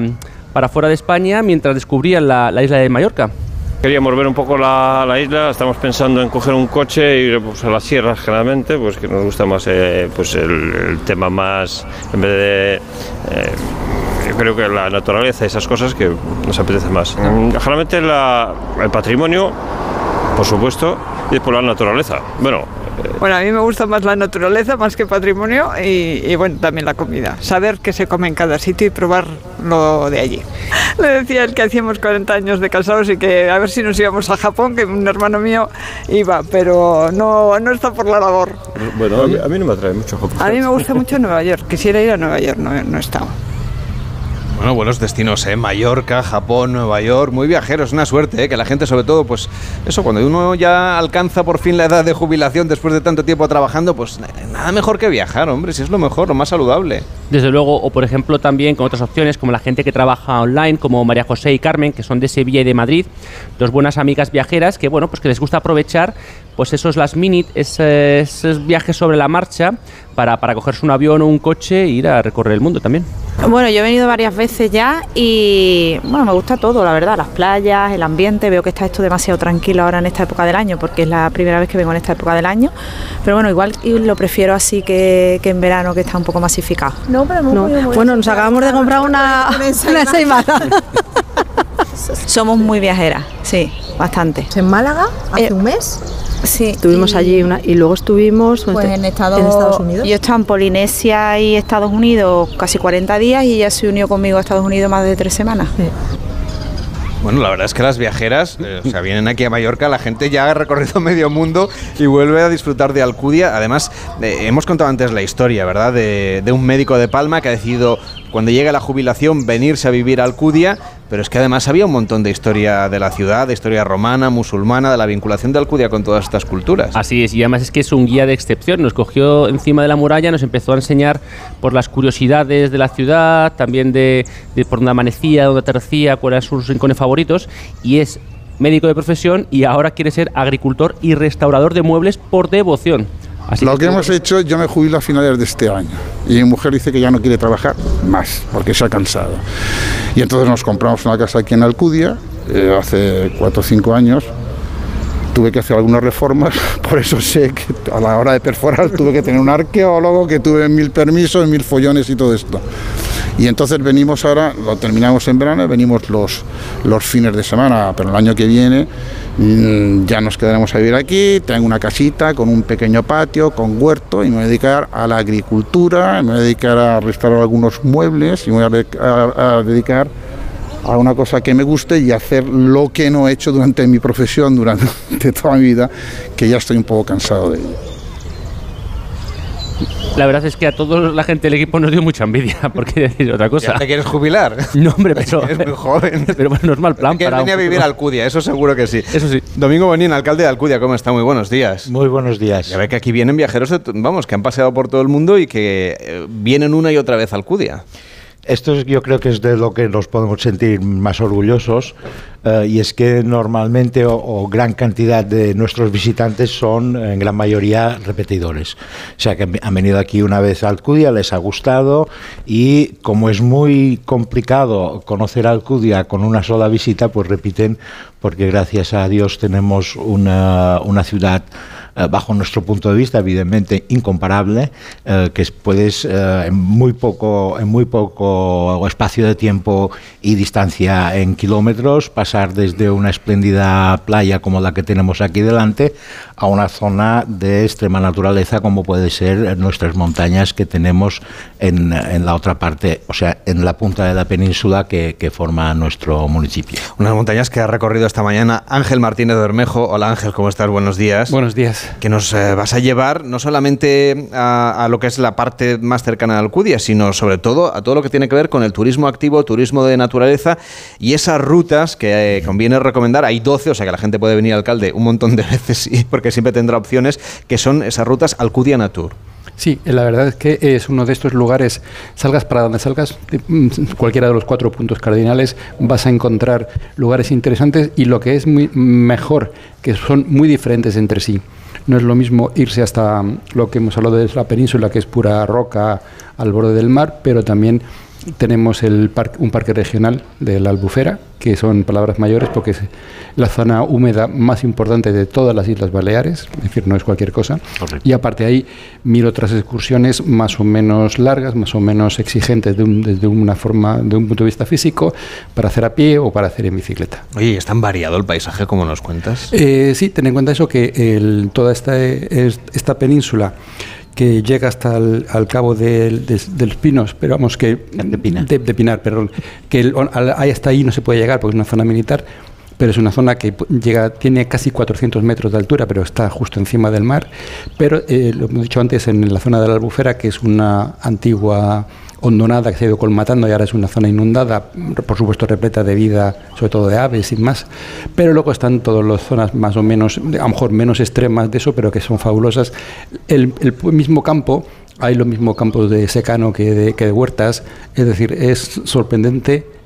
para fuera de España mientras descubrían la, la isla de Mallorca. Queríamos ver un poco la, la, isla, estamos pensando en coger un coche e ir pues, a las sierras generalmente, pues que nos gusta más eh, pues el, el, tema más, en vez de... Eh, yo creo que la naturaleza y esas cosas que nos apetece más. Generalmente la, el patrimonio, por supuesto, y después la naturaleza. Bueno, bueno, a mí me gusta más la naturaleza más que patrimonio y, y, bueno, también la comida. Saber qué se come en cada sitio y probar lo de allí. Le decía el que hacíamos 40 años de casados y que a ver si nos íbamos a Japón, que un hermano mío iba, pero no, no está por la labor. Bueno, a mí, a mí no me atrae mucho Japón. A mí me gusta mucho Nueva York. Quisiera ir a Nueva York, no, no he estado. Bueno, buenos destinos, ¿eh? Mallorca, Japón, Nueva York, muy viajeros, una suerte, ¿eh? Que la gente, sobre todo, pues eso, cuando uno ya alcanza por fin la edad de jubilación después de tanto tiempo trabajando, pues nada mejor que viajar, hombre, si es lo mejor, lo más saludable. Desde luego, o por ejemplo también con otras opciones como la gente que trabaja online, como María José y Carmen, que son de Sevilla y de Madrid, dos buenas amigas viajeras que, bueno, pues que les gusta aprovechar pues esos last minute, esos, esos viajes sobre la marcha para, para cogerse un avión o un coche e ir a recorrer el mundo también. Bueno, yo he venido varias veces ya y bueno, me gusta todo, la verdad, las playas, el ambiente, veo que está esto demasiado tranquilo ahora en esta época del año porque es la primera vez que vengo en esta época del año, pero bueno, igual lo prefiero así que, que en verano que está un poco masificado. No, pero muy, no. muy, muy Bueno, nos acabamos de comprar una, una ensaimada. Somos muy viajeras, sí, bastante. ¿En Málaga? ¿Hace Eh, un mes? Sí. Estuvimos allí una, y luego estuvimos Pues en, Estados, Estados Unidos. Yo he estado en Polinesia y Estados Unidos casi 40 días y ella se unió conmigo a Estados Unidos más de tres semanas. Bueno, la verdad es que las viajeras, eh, o sea, vienen aquí a Mallorca, la gente ya ha recorrido medio mundo y vuelve a disfrutar de Alcudia. Además, eh, hemos contado antes la historia, ¿verdad? De, de un médico de Palma que ha decidido, cuando llegue la jubilación, venirse a vivir a Alcudia. Pero es que además había un montón de historia de la ciudad, de historia romana, musulmana, de la vinculación de Alcudia con todas estas culturas. Así es, y además es que es un guía de excepción. Nos cogió encima de la muralla, nos empezó a enseñar por las curiosidades de la ciudad, también de, por dónde amanecía, dónde atardecía, cuáles eran sus rincones favoritos. Y es médico de profesión y ahora quiere ser agricultor y restaurador de muebles por devoción. Así Lo que hemos hecho, yo me jubilo a finales de este año y mi mujer dice que ya no quiere trabajar más porque se ha cansado. Y entonces nos compramos una casa aquí en Alcudia eh, hace cuatro o cinco años. Tuve que hacer algunas reformas, por eso sé que a la hora de perforar tuve que tener un arqueólogo, que tuve mil permisos, mil follones y todo esto. Y entonces venimos ahora, lo terminamos en verano, venimos los, los fines de semana, pero el año que viene mm, ya nos quedaremos a vivir aquí, tengo una casita con un pequeño patio, con huerto, y me voy a dedicar a la agricultura, me voy a dedicar a restaurar algunos muebles, y me voy a a- a dedicar a una cosa que me guste y hacer lo que no he hecho durante mi profesión, durante toda mi vida, que ya estoy un poco cansado de ello. La verdad es que a toda la gente del equipo nos dio mucha envidia, porque decir otra cosa. ¿Ya te quieres jubilar? No, hombre, pero. Eres muy joven. Pero bueno, no es mal plan Que venía a vivir a. Alcudia, eso seguro que sí. Eso sí. Domingo Bonín, alcalde de Alcudia, ¿cómo está? Muy buenos días. Muy buenos días. Ya ve que aquí vienen viajeros, de vamos, que han paseado por todo el mundo y que eh, vienen una y otra vez a Alcudia. Esto es- yo creo que es de lo que nos podemos sentir más orgullosos eh, y es que normalmente o, o gran cantidad de nuestros visitantes son en gran mayoría repetidores. O sea que han- venido aquí una vez a Alcudia, les ha gustado y como es muy complicado conocer Alcudia con una sola visita, pues repiten porque gracias a Dios tenemos una, una ciudad bajo nuestro punto de vista, evidentemente incomparable, eh, que es- puedes eh, en muy poco en muy poco espacio de tiempo y distancia en kilómetros pasar desde una espléndida playa como la que tenemos aquí delante a una zona de extrema naturaleza como puede ser nuestras montañas que tenemos en, en la otra parte, o sea, en la punta de la península que, que forma nuestro municipio. Unas montañas que ha recorrido esta mañana Ángel Martínez de Bermejo. Hola Ángel, ¿cómo estás? Buenos días. Buenos días. Que nos eh, vas a llevar no solamente a, a lo que es la parte más cercana de Alcudia, sino sobre todo a todo lo que tiene que ver con el turismo activo, turismo de naturaleza y esas rutas que eh, conviene recomendar. Hay 12, o sea que la gente puede venir alcalde un montón de veces y- porque siempre tendrá opciones, que son esas rutas Alcudia Natur. Sí, la verdad es que es uno de estos lugares, salgas para donde salgas, de- mm, cualquiera de los cuatro puntos cardinales, vas a encontrar lugares interesantes y lo que es muy mejor, que son muy diferentes entre sí. No es lo mismo irse hasta mm, lo que hemos hablado de la península, que es pura roca al borde del mar, pero también tenemos el par- un parque regional de la Albufera, que son palabras mayores porque es la zona húmeda más importante de todas las Islas Baleares, es decir, no es cualquier cosa. Y aparte ahí mil otras excursiones más o menos largas, más o menos exigentes de un- desde una forma, de un punto de vista físico, para hacer a pie o para hacer en bicicleta. Oye, ¿es tan variado el paisaje como nos cuentas? Eh, sí, ten en cuenta eso que el- toda esta, es- esta península que llega hasta el al cabo del- de, de los pinos, pero vamos que de Pinar, de, Pinar, perdón, que el- al- ahí hasta ahí no se puede llegar porque es una zona militar, pero es una zona que llega tiene casi 400 metros de altura, pero está justo encima del mar. Pero eh, lo hemos dicho antes en la zona de la Albufera, que es una antigua hondonada que se ha ido colmatando y ahora es una zona inundada, por supuesto repleta de vida, sobre todo de aves y más. Pero luego están todas las zonas más o menos, a lo mejor menos extremas de eso, pero que son fabulosas. El, mismo campo, hay los mismos campos de secano que de, que de huertas, es decir, es sorprendente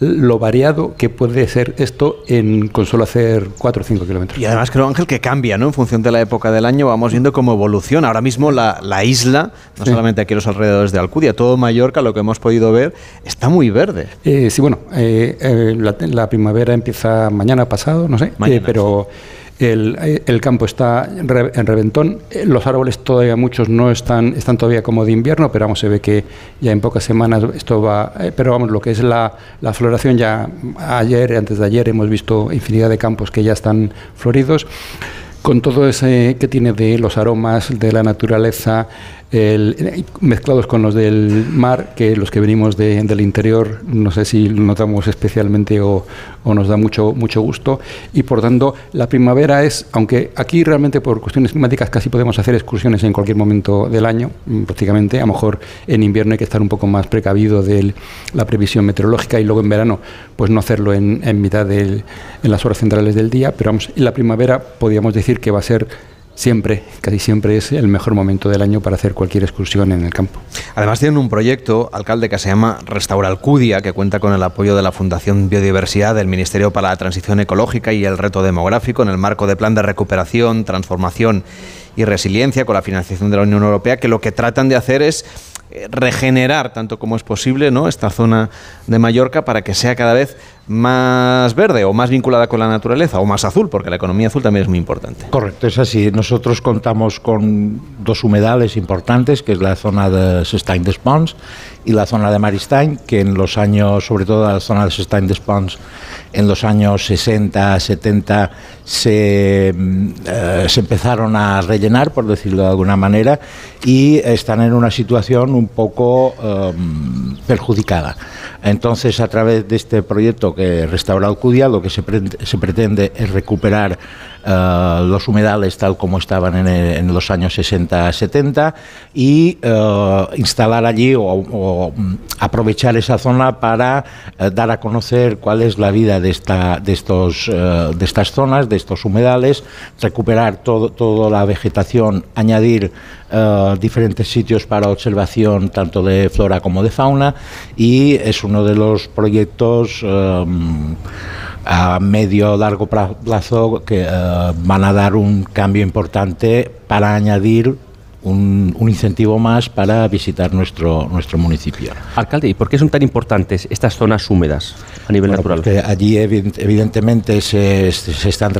lo variado que puede ser esto en con solo hacer 4 o 5 kilómetros. Y además creo, Ángel, que cambia, ¿no? En función de la época del año vamos viendo cómo evoluciona. Ahora mismo la, la isla, no Sí. solamente aquí los alrededores de Alcudia, todo Mallorca, lo que hemos podido ver, está muy verde. Eh, sí, bueno, eh, eh, la, la primavera empieza mañana pasado, no sé, Mañana, pero el, el, campo está en reventón, los árboles todavía muchos no están, están todavía como de invierno, pero vamos, se ve que ya en pocas semanas esto va, pero vamos, lo que es la, la floración ya ayer, antes de ayer hemos visto infinidad de campos que ya están floridos. Con todo ese que tiene de los aromas de la naturaleza, el, mezclados con los del mar, que los que venimos del interior, no sé si lo notamos especialmente o, nos da mucho, mucho gusto. Y por tanto, la primavera es, aunque aquí realmente por cuestiones climáticas casi podemos hacer excursiones en cualquier momento del año, mm, prácticamente, a lo mejor en invierno hay que estar un poco más precavido de la previsión meteorológica y luego en verano, pues no hacerlo en, en mitad de en las horas centrales del día, pero vamos, en la primavera podríamos decir que va a ser siempre, casi siempre es el mejor momento del año para hacer cualquier excursión en el campo. Además tienen un proyecto, alcalde, que se llama Restaura Alcudia, que cuenta con el apoyo de la Fundación Biodiversidad, del Ministerio para la Transición Ecológica y el Reto Demográfico, en el marco de Plan de Recuperación, Transformación y Resiliencia, con la financiación de la Unión Europea, que lo que tratan de hacer es eh, regenerar tanto como es posible ¿no? esta zona de Mallorca para que sea cada vez más verde o más vinculada con la naturaleza o más azul, porque la economía azul también es muy importante. Correcto, es así. Nosotros contamos con dos humedales importantes, que es la zona de Sestany des y la zona de Maristany, que en los años, sobre todo la zona de Sestany des Pons, en los años 60, 70 se, mm, eh, se empezaron a rellenar, por decirlo de alguna manera, y están en una situación un poco em, perjudicada. Entonces, a través de este proyecto que restaura Alcudia, lo que se, se pretende es recuperar eh, los humedales tal como estaban en, los años 60-70 y eh, instalar allí o, aprovechar esa zona para eh, dar a conocer cuál es la vida de, esta, de, estos, de estas zonas, de estos humedales, recuperar todo, toda la vegetación, añadir diferentes sitios para observación tanto de flora como de fauna y es uno de los proyectos a medio largo plazo que eh, van a dar un cambio importante para añadir un, incentivo más para visitar nuestro, nuestro municipio. Alcalde, ¿y por qué son tan importantes estas zonas húmedas a nivel natural? Porque allí evidentemente se, se, están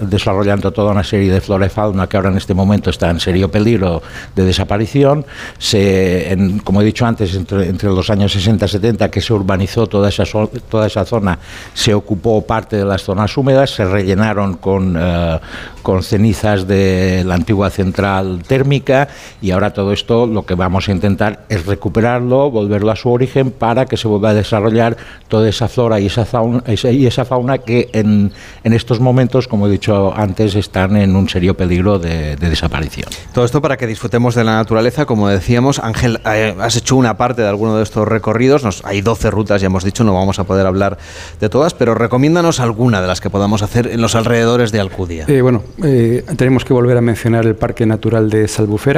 desarrollando toda una serie de flora y fauna que ahora en este momento está en serio peligro de desaparición. Se, como he dicho antes, entre, entre los años 60 y 70 que se urbanizó toda esa, toda esa zona, se ocupó parte de las zonas húmedas, se rellenaron con, eh, con cenizas de la antigua central térmica y ahora todo esto lo que vamos a intentar es recuperarlo, volverlo a su origen para que se vuelva a desarrollar toda esa flora y esa fauna, y esa fauna que en, en estos momentos, como he dicho antes, están en un serio peligro de, desaparición. Todo esto para que disfrutemos de la naturaleza, como decíamos, Ángel, eh, has hecho una parte de alguno de estos recorridos, Nos, hay 12 rutas, ya hemos dicho, no vamos a poder hablar de todas, pero recomiéndanos alguna de las que podamos hacer en los alrededores de Alcudia. Eh, bueno, eh, tenemos que volver a mencionar el Parque Natural de Salbufera,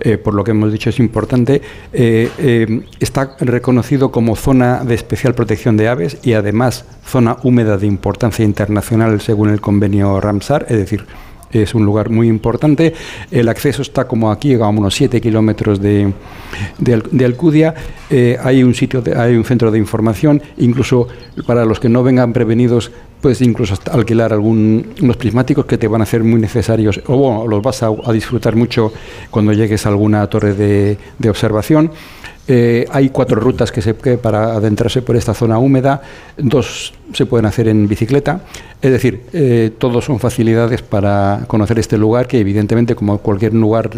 eh, por lo que hemos dicho es importante, eh, eh, está reconocido como zona de especial protección de aves y además zona húmeda de importancia internacional según el convenio Ramsar, es decir, es un lugar muy importante. El acceso está como aquí, a unos 7 kilómetros de, de, Alcudia. hay un sitio, hay un centro de información, incluso para los que no vengan prevenidos puedes incluso alquilar algún, unos prismáticos que te van a ser muy necesarios, o bueno, los vas a, disfrutar mucho cuando llegues a alguna torre de, de observación. Eh, hay cuatro rutas que se para adentrarse por esta zona húmeda, dos se pueden hacer en bicicleta, es decir, eh, todos son facilidades para conocer este lugar que evidentemente como cualquier lugar,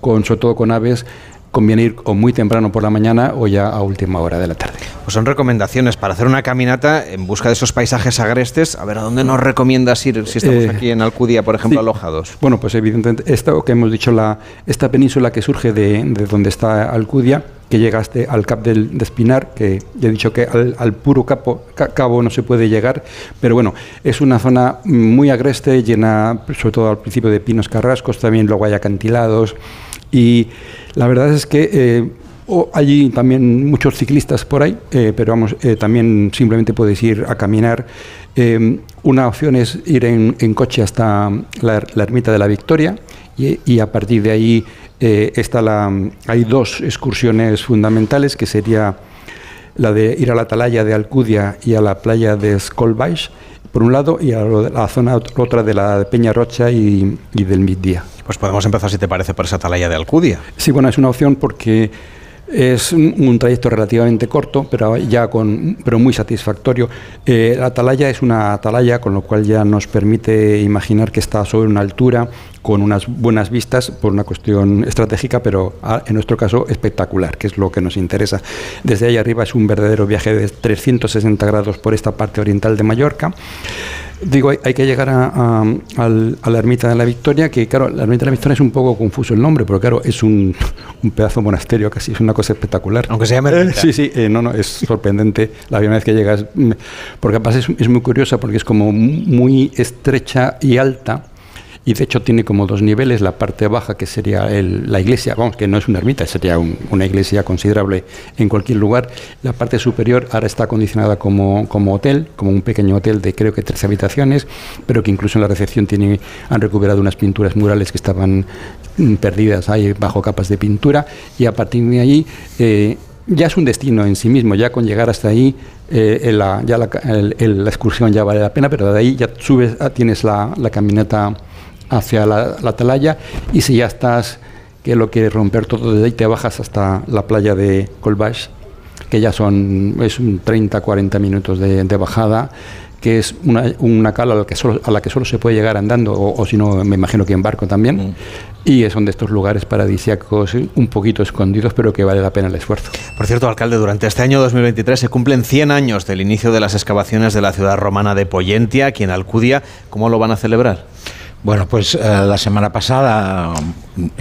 con, sobre todo con aves, conviene ir o muy temprano por la mañana o ya a última hora de la tarde. Pues son recomendaciones para hacer una caminata en busca de esos paisajes agrestes. A ver, ¿a dónde nos recomiendas ir si estamos eh, aquí en Alcudia, por ejemplo, alojados? Bueno, pues evidentemente, esto que hemos dicho, la, esta península que surge de, donde está Alcudia, que llegaste al Cap del, de Espinar, que ya he dicho que al, puro capo, cabo no se puede llegar, pero bueno, es una zona muy agreste, llena sobre todo al principio de pinos carrascos, también luego hay acantilados, y la verdad es que eh, allí también muchos ciclistas por ahí, eh, pero vamos, eh, también simplemente puedes ir a caminar. una opción es ir en, coche hasta la, ermita de la Victoria y, a partir de ahí está la, hay dos excursiones fundamentales que sería la de ir a la atalaya de Alcudia y a la playa de Skolbais por un lado, y a la zona otra de la Peña Rocha y, y del Midía. Pues podemos empezar, si te parece, por esa atalaya de Alcudia. Sí, bueno, es una opción porque es un, trayecto relativamente corto, pero ya con, pero muy satisfactorio. Eh, la atalaya es una atalaya, con lo cual ya nos permite imaginar que está sobre una altura con unas buenas vistas por una cuestión estratégica, pero en nuestro caso espectacular, que es lo que nos interesa. Desde ahí arriba es un verdadero viaje de 360 grados por esta parte oriental de Mallorca. Digo, hay, que llegar a, la ermita de la Victoria, que claro, la ermita de la Victoria es un poco confuso el nombre, pero claro, es un, pedazo de monasterio casi, es una cosa espectacular. Aunque se llame ermita. sí, sí, eh, no, no, es sorprendente la primera vez que llegas, mm, porque además es, es muy curiosa porque es como muy estrecha y alta, y de hecho tiene como dos niveles, la parte baja que sería la iglesia, vamos, que no es una ermita, sería una iglesia considerable en cualquier lugar, la parte superior ahora está acondicionada como, como hotel, como un pequeño hotel de creo que tres habitaciones, pero que incluso en la recepción tiene, han recuperado unas pinturas murales que estaban mm, perdidas ahí bajo capas de pintura. Y a partir de ahí eh, ya es un destino en sí mismo, ya con llegar hasta ahí eh, la, ya la, excursión ya vale la pena, pero de ahí ya subes, ah, tienes la, la caminata hacia la, atalaya y si ya estás que lo quieres romper todo desde ahí te bajas hasta la playa de Colbach que ya son es un 30 40 minutos de, bajada que es una, una cala a la, que solo, a la que solo se puede llegar andando o, si no me imagino que en barco también mm. y son de estos lugares paradisíacos un poquito escondidos pero que vale la pena el esfuerzo. Por cierto, alcalde, durante este año 2023 se cumplen 100 años del inicio de las excavaciones de la ciudad romana de Poyentia, aquí en Alcudia. ¿Cómo lo van a celebrar? Bueno, pues eh, la semana pasada,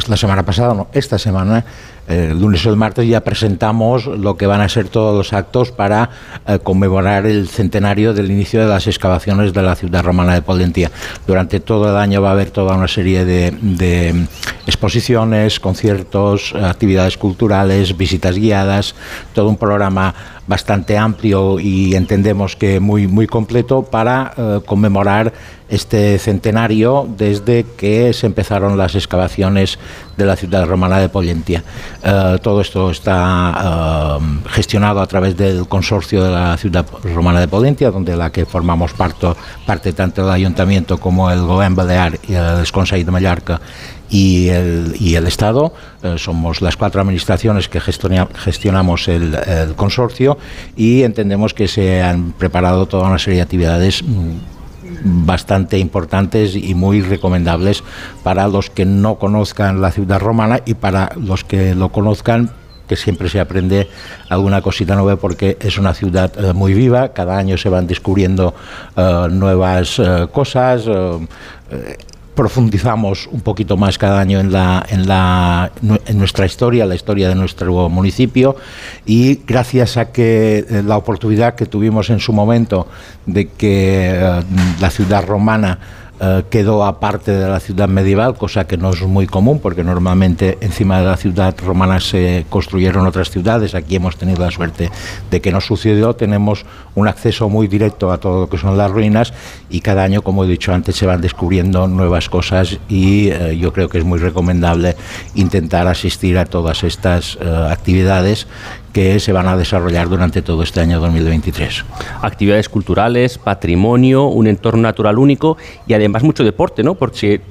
la semana pasada, esta semana, eh, el lunes o el martes ya presentamos lo que van a ser todos los actos para eh, conmemorar el centenario del inicio de las excavaciones de la ciudad romana de Polentia. Durante todo el año va a haber toda una serie de, de exposiciones, conciertos, actividades culturales, visitas guiadas, todo un programa bastante amplio y entendemos que muy, muy completo para conmemorar este centenario desde que se empezaron las excavaciones de la ciudad romana de Pollentia. Eh, todo esto está eh, gestionado a través del consorcio de la ciudad romana de Pollentia, donde la que formamos parte, parte tanto el ayuntamiento como el Gobierno Balear y el Consejo de Mallorca y el, y el Estado. Eh, somos las cuatro administraciones que gestionamos el, consorcio y entendemos que se han preparado toda una serie de actividades mm, bastante importantes y muy recomendables para los que no conozcan la ciudad romana y para los que lo conozcan que siempre se aprende alguna cosita nueva porque es una ciudad eh, muy viva, cada año se van descubriendo eh, nuevas cosas profundizamos un poquito más cada año en, la, en, la, en nuestra historia, la historia de nuestro municipio. Y gracias a que eh, la oportunidad que tuvimos en su momento de que eh, la ciudad romana eh, quedó aparte de la ciudad medieval, cosa que no es muy común porque normalmente encima de la ciudad romana se construyeron otras ciudades. Aquí hemos tenido la suerte de que no sucedió. Tenemos un acceso muy directo a todo lo que son las ruinas y cada año, como he dicho antes, se van descubriendo nuevas cosas y eh, yo creo que es muy recomendable intentar asistir a todas estas eh, actividades que se van a desarrollar durante todo este año 2023. Actividades culturales, patrimonio, un entorno natural único y además mucho deporte, ¿no? Porque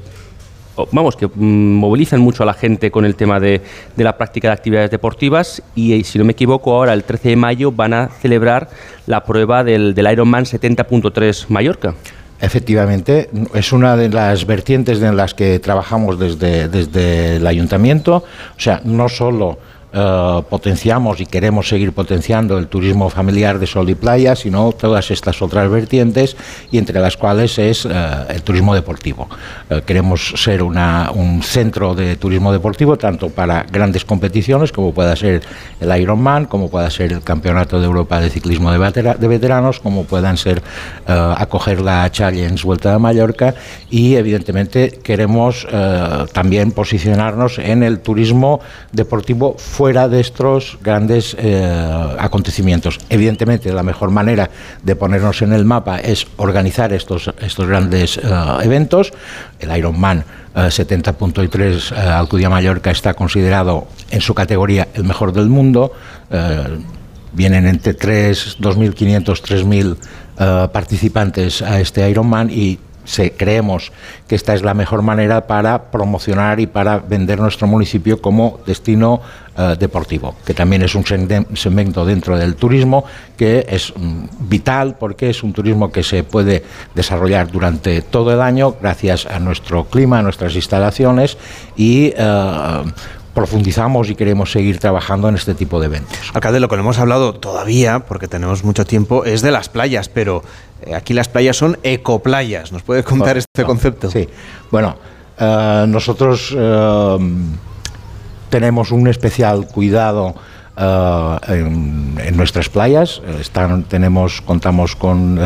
vamos, que mm, movilizan mucho a la gente con el tema de, de, la práctica de actividades deportivas y, eh, si no me equivoco, ahora el 13 de mayo van a celebrar la prueba del, del Ironman 70.3 Mallorca. Efectivamente, es una de las vertientes en las que trabajamos desde, desde el ayuntamiento, o sea, no solo eh, potenciamos y queremos seguir potenciando el turismo familiar de sol y playa, sino todas estas otras vertientes y entre las cuales es eh, el turismo deportivo. Eh, queremos ser una, un centro de turismo deportivo tanto para grandes competiciones como pueda ser el Ironman, como pueda ser el Campeonato de Europa de Ciclismo de, de Veteranos, como puedan ser acoger la Challenge Vuelta de Mallorca y evidentemente queremos también posicionarnos en el turismo deportivo fuera de estos grandes eh, acontecimientos. Evidentemente, la mejor manera de ponernos en el mapa es organizar estos, estos grandes eh, eventos. El Ironman 70.3 eh, Alcudia Mallorca está considerado en su categoría el mejor del mundo. vienen entre 3, 2.500, 3.000 eh, participantes a este Ironman y creemos que esta es la mejor manera para promocionar y para vender nuestro municipio como destino eh, deportivo, que también es un segmento dentro del turismo que es mm, vital porque es un turismo que se puede desarrollar durante todo el año gracias a nuestro clima, a nuestras instalaciones y eh, profundizamos y queremos seguir trabajando en este tipo de eventos. Alcalde, lo que no hemos hablado todavía, porque tenemos mucho tiempo, es de las playas, pero eh, aquí las playas son ecoplayas. ¿Nos puede contar este concepto? Sí, bueno, eh, nosotros eh, tenemos un especial cuidado en, nuestras playas. Están, tenemos, contamos con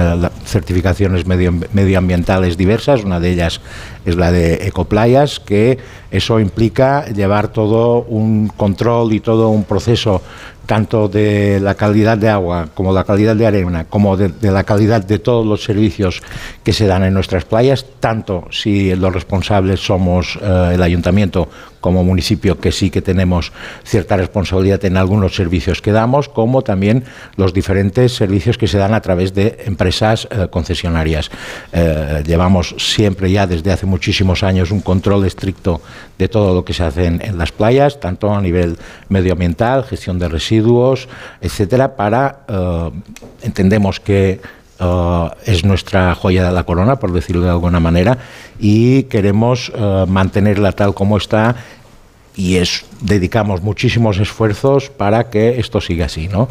certificaciones medioambientales diversas. Una de ellas es la de ecoplayas, que eso implica llevar todo un control y todo un proceso tanto de la calidad de agua como la calidad de arena, como de, la calidad de todos los servicios que se dan en nuestras playas, tanto si los responsables somos eh, el ayuntamiento como municipio, que sí que tenemos cierta responsabilidad en algunos servicios que damos, como también los diferentes servicios que se dan a través de empresas eh, concesionarias. Eh, llevamos siempre ya desde hace muchísimos años un control estricto de todo lo que se hace en, las playas, tanto a nivel medioambiental, gestión de residuos, etcétera, para eh, entendemos que eh, es nuestra joya de la corona, por decirlo de alguna manera, y queremos eh, mantenerla tal como está y es, dedicamos muchísimos esfuerzos para que esto siga así. ¿no?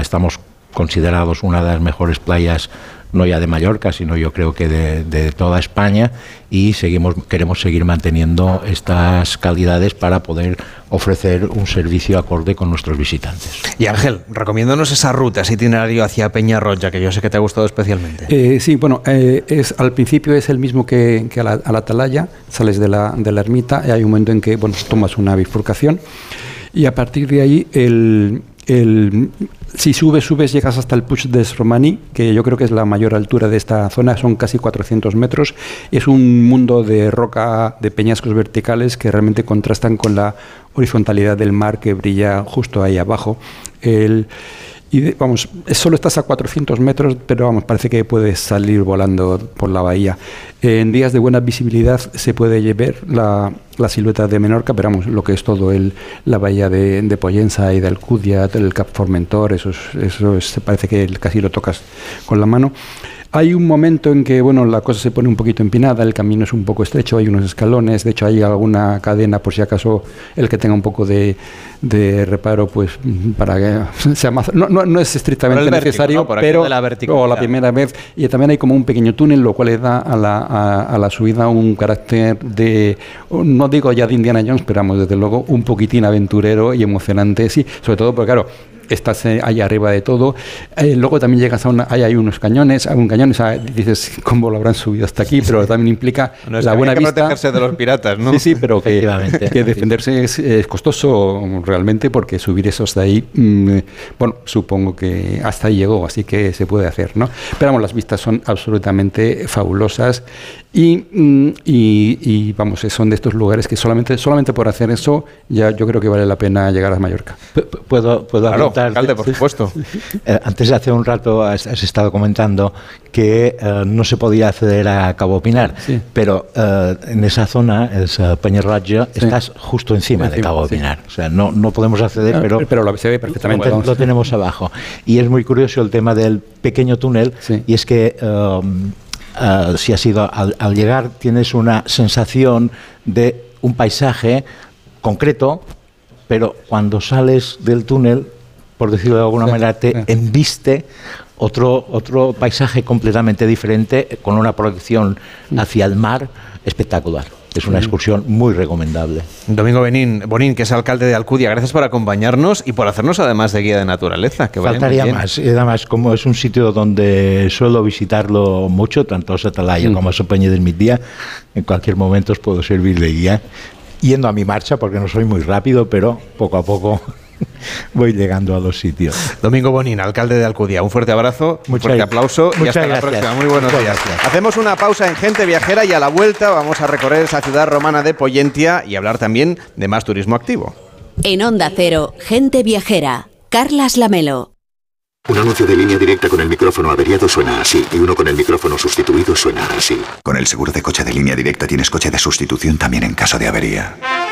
estamos considerados una de las mejores playas no ya de Mallorca, sino yo creo que de, toda España y seguimos, queremos seguir manteniendo estas calidades para poder ofrecer un servicio acorde con nuestros visitantes. Y Ángel, recomiéndonos esa ruta, ese itinerario hacia Peñarroya, que yo sé que te ha gustado especialmente. Eh, sí, bueno, eh, es, al principio es el mismo que, a, la, Atalaya, sales de la, de la ermita y hay un momento en que bueno, tomas una bifurcación y a partir de ahí el, el, si subes, subes, llegas hasta el Puig des Romani, que yo creo que es la mayor altura de esta zona, son casi 400 metros. Es un mundo de roca, de peñascos verticales que realmente contrastan con la horizontalidad del mar que brilla justo ahí abajo. Y vamos, solo estás a 400 metros, pero vamos, parece que puedes salir volando por la bahía. En días de buena visibilidad se puede ver la, la silueta de Menorca, pero vamos, lo que es todo el, la bahía de, de Poyensa y de Alcudia, el Cap Formentor, eso, eso parece que casi lo tocas con la mano. Hay un momento en que bueno, la cosa se pone un poquito empinada, el camino es un poco estrecho, hay unos escalones, de hecho hay alguna cadena por si acaso el que tenga un poco de, de reparo, pues para que sea más... No, no, es estrictamente necesario, pero la o la primera vez. Y también hay como un pequeño túnel, lo cual le da a la, a, la subida un carácter de, no digo ya de Indiana Jones, pero vamos, desde luego un poquitín aventurero y emocionante, sí, sobre todo porque claro, estás eh, ahí arriba de todo. Eh, luego también llegas a una, ahí hay unos cañones, un cañones, dices cómo lo habrán subido hasta aquí, pero también implica la buena vista. protegerse de los piratas, ¿no? Sí, sí, pero que, que defenderse es, costoso realmente porque subir esos de ahí, mm, bueno, supongo que hasta ahí llegó, así que se puede hacer, ¿no? Pero vamos, las vistas son absolutamente fabulosas Mm, y, y, vamos, son de estos lugares que solamente, solamente por hacer eso ya yo creo que vale la pena llegar a Mallorca. Puedo, puedo claro, alcalde, por supuesto. Eh, antes de hace un rato has, estado comentando que eh, no se podía acceder a Cabo Pinar, pero eh, en esa zona, es Peñarroja, estás justo encima, de Cabo Pinar. O sea, no, no podemos acceder, ah, pero, pero lo, se ve perfectamente. Lo, tenemos abajo. Y es muy curioso el tema del pequeño túnel, y es que eh, si has ido al, llegar, tienes una sensación de un paisaje concreto, pero cuando sales del túnel, por decirlo de alguna manera, te embiste otro, otro paisaje completamente diferente, con una proyección hacia el mar espectacular. Es una excursión muy recomendable. Domingo Benín, Bonín, que es alcalde de Alcudia, gracias por acompañarnos y por hacernos además de guía de naturaleza. Que Faltaría más. Y además, como es un sitio donde suelo visitarlo mucho, tanto Satalaya mm. como Sopeña del Midía, en cualquier momento os puedo servir de guía. Yendo a mi marcha, porque no soy muy rápido, pero poco a poco voy llegando a los sitios. Domingo Bonín, alcalde de Alcudia, un fuerte abrazo, un fuerte aplauso y hasta la próxima. Muy buenos días. Hacemos una pausa en Gente Viajera y a la vuelta vamos a recorrer esa ciudad romana de Poyentia y hablar también de más turismo activo. En Onda Cero, Gente Viajera, Carlas Lamelo. Un anuncio de línea directa con el micrófono averiado suena así y uno con el micrófono sustituido suena así. Con el seguro de coche de línea directa tienes coche de sustitución también en caso de avería.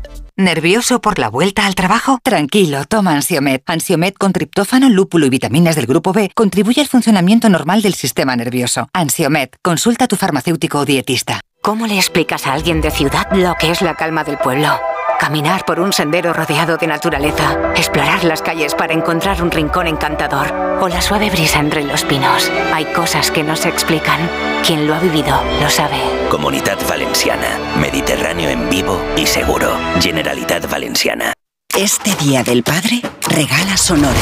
¿Nervioso por la vuelta al trabajo? Tranquilo, toma Ansiomed. Ansiomed con triptófano, lúpulo y vitaminas del grupo B contribuye al funcionamiento normal del sistema nervioso. Ansiomed, consulta a tu farmacéutico o dietista. ¿Cómo le explicas a alguien de ciudad lo que es la calma del pueblo? Caminar por un sendero rodeado de naturaleza, explorar las calles para encontrar un rincón encantador o la suave brisa entre los pinos. Hay cosas que no se explican. Quien lo ha vivido lo sabe. Comunidad Valenciana. Mediterráneo en vivo y seguro. Generalitat Valenciana. Este Día del Padre, regala Sonora.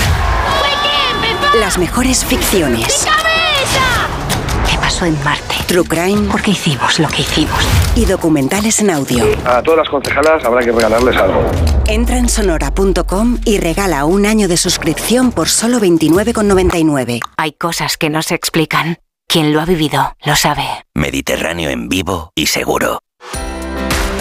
Las mejores ficciones. ¿Qué pasó en Marte? True Crime. ¿Por qué hicimos lo que hicimos? Y documentales en audio. A todas las concejalas habrá que regalarles algo. Entra en sonora.com y regala un año de suscripción por solo 29,99. Hay cosas que no se explican. Quien lo ha vivido lo sabe. Mediterráneo en vivo y seguro.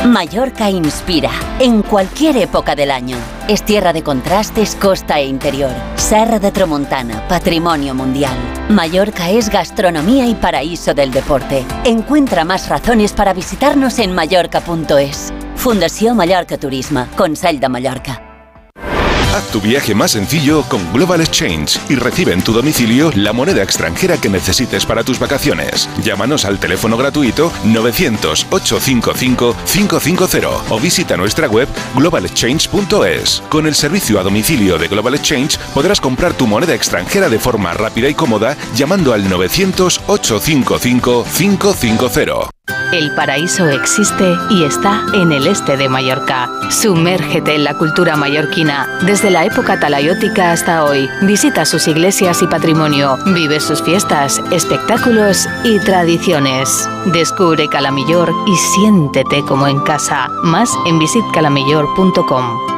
Mallorca inspira en cualquier época del año. Es tierra de contrastes, costa e interior. Serra de Tramontana, patrimonio mundial. Mallorca es gastronomía y paraíso del deporte. Encuentra más razones para visitarnos en mallorca.es. Fundación Mallorca Turisma, Consell de Mallorca. Haz tu viaje más sencillo con Global Exchange y recibe en tu domicilio la moneda extranjera que necesites para tus vacaciones. Llámanos al teléfono gratuito 900-855-550 o visita nuestra web globalexchange.es. Con el servicio a domicilio de Global Exchange podrás comprar tu moneda extranjera de forma rápida y cómoda llamando al 900-855-550. El paraíso existe y está en el este de Mallorca. Sumérgete en la cultura mallorquina desde la época talayótica hasta hoy. Visita sus iglesias y patrimonio, vive sus fiestas, espectáculos y tradiciones. Descubre Calamillor y siéntete como en casa. Más en visitcalamillor.com.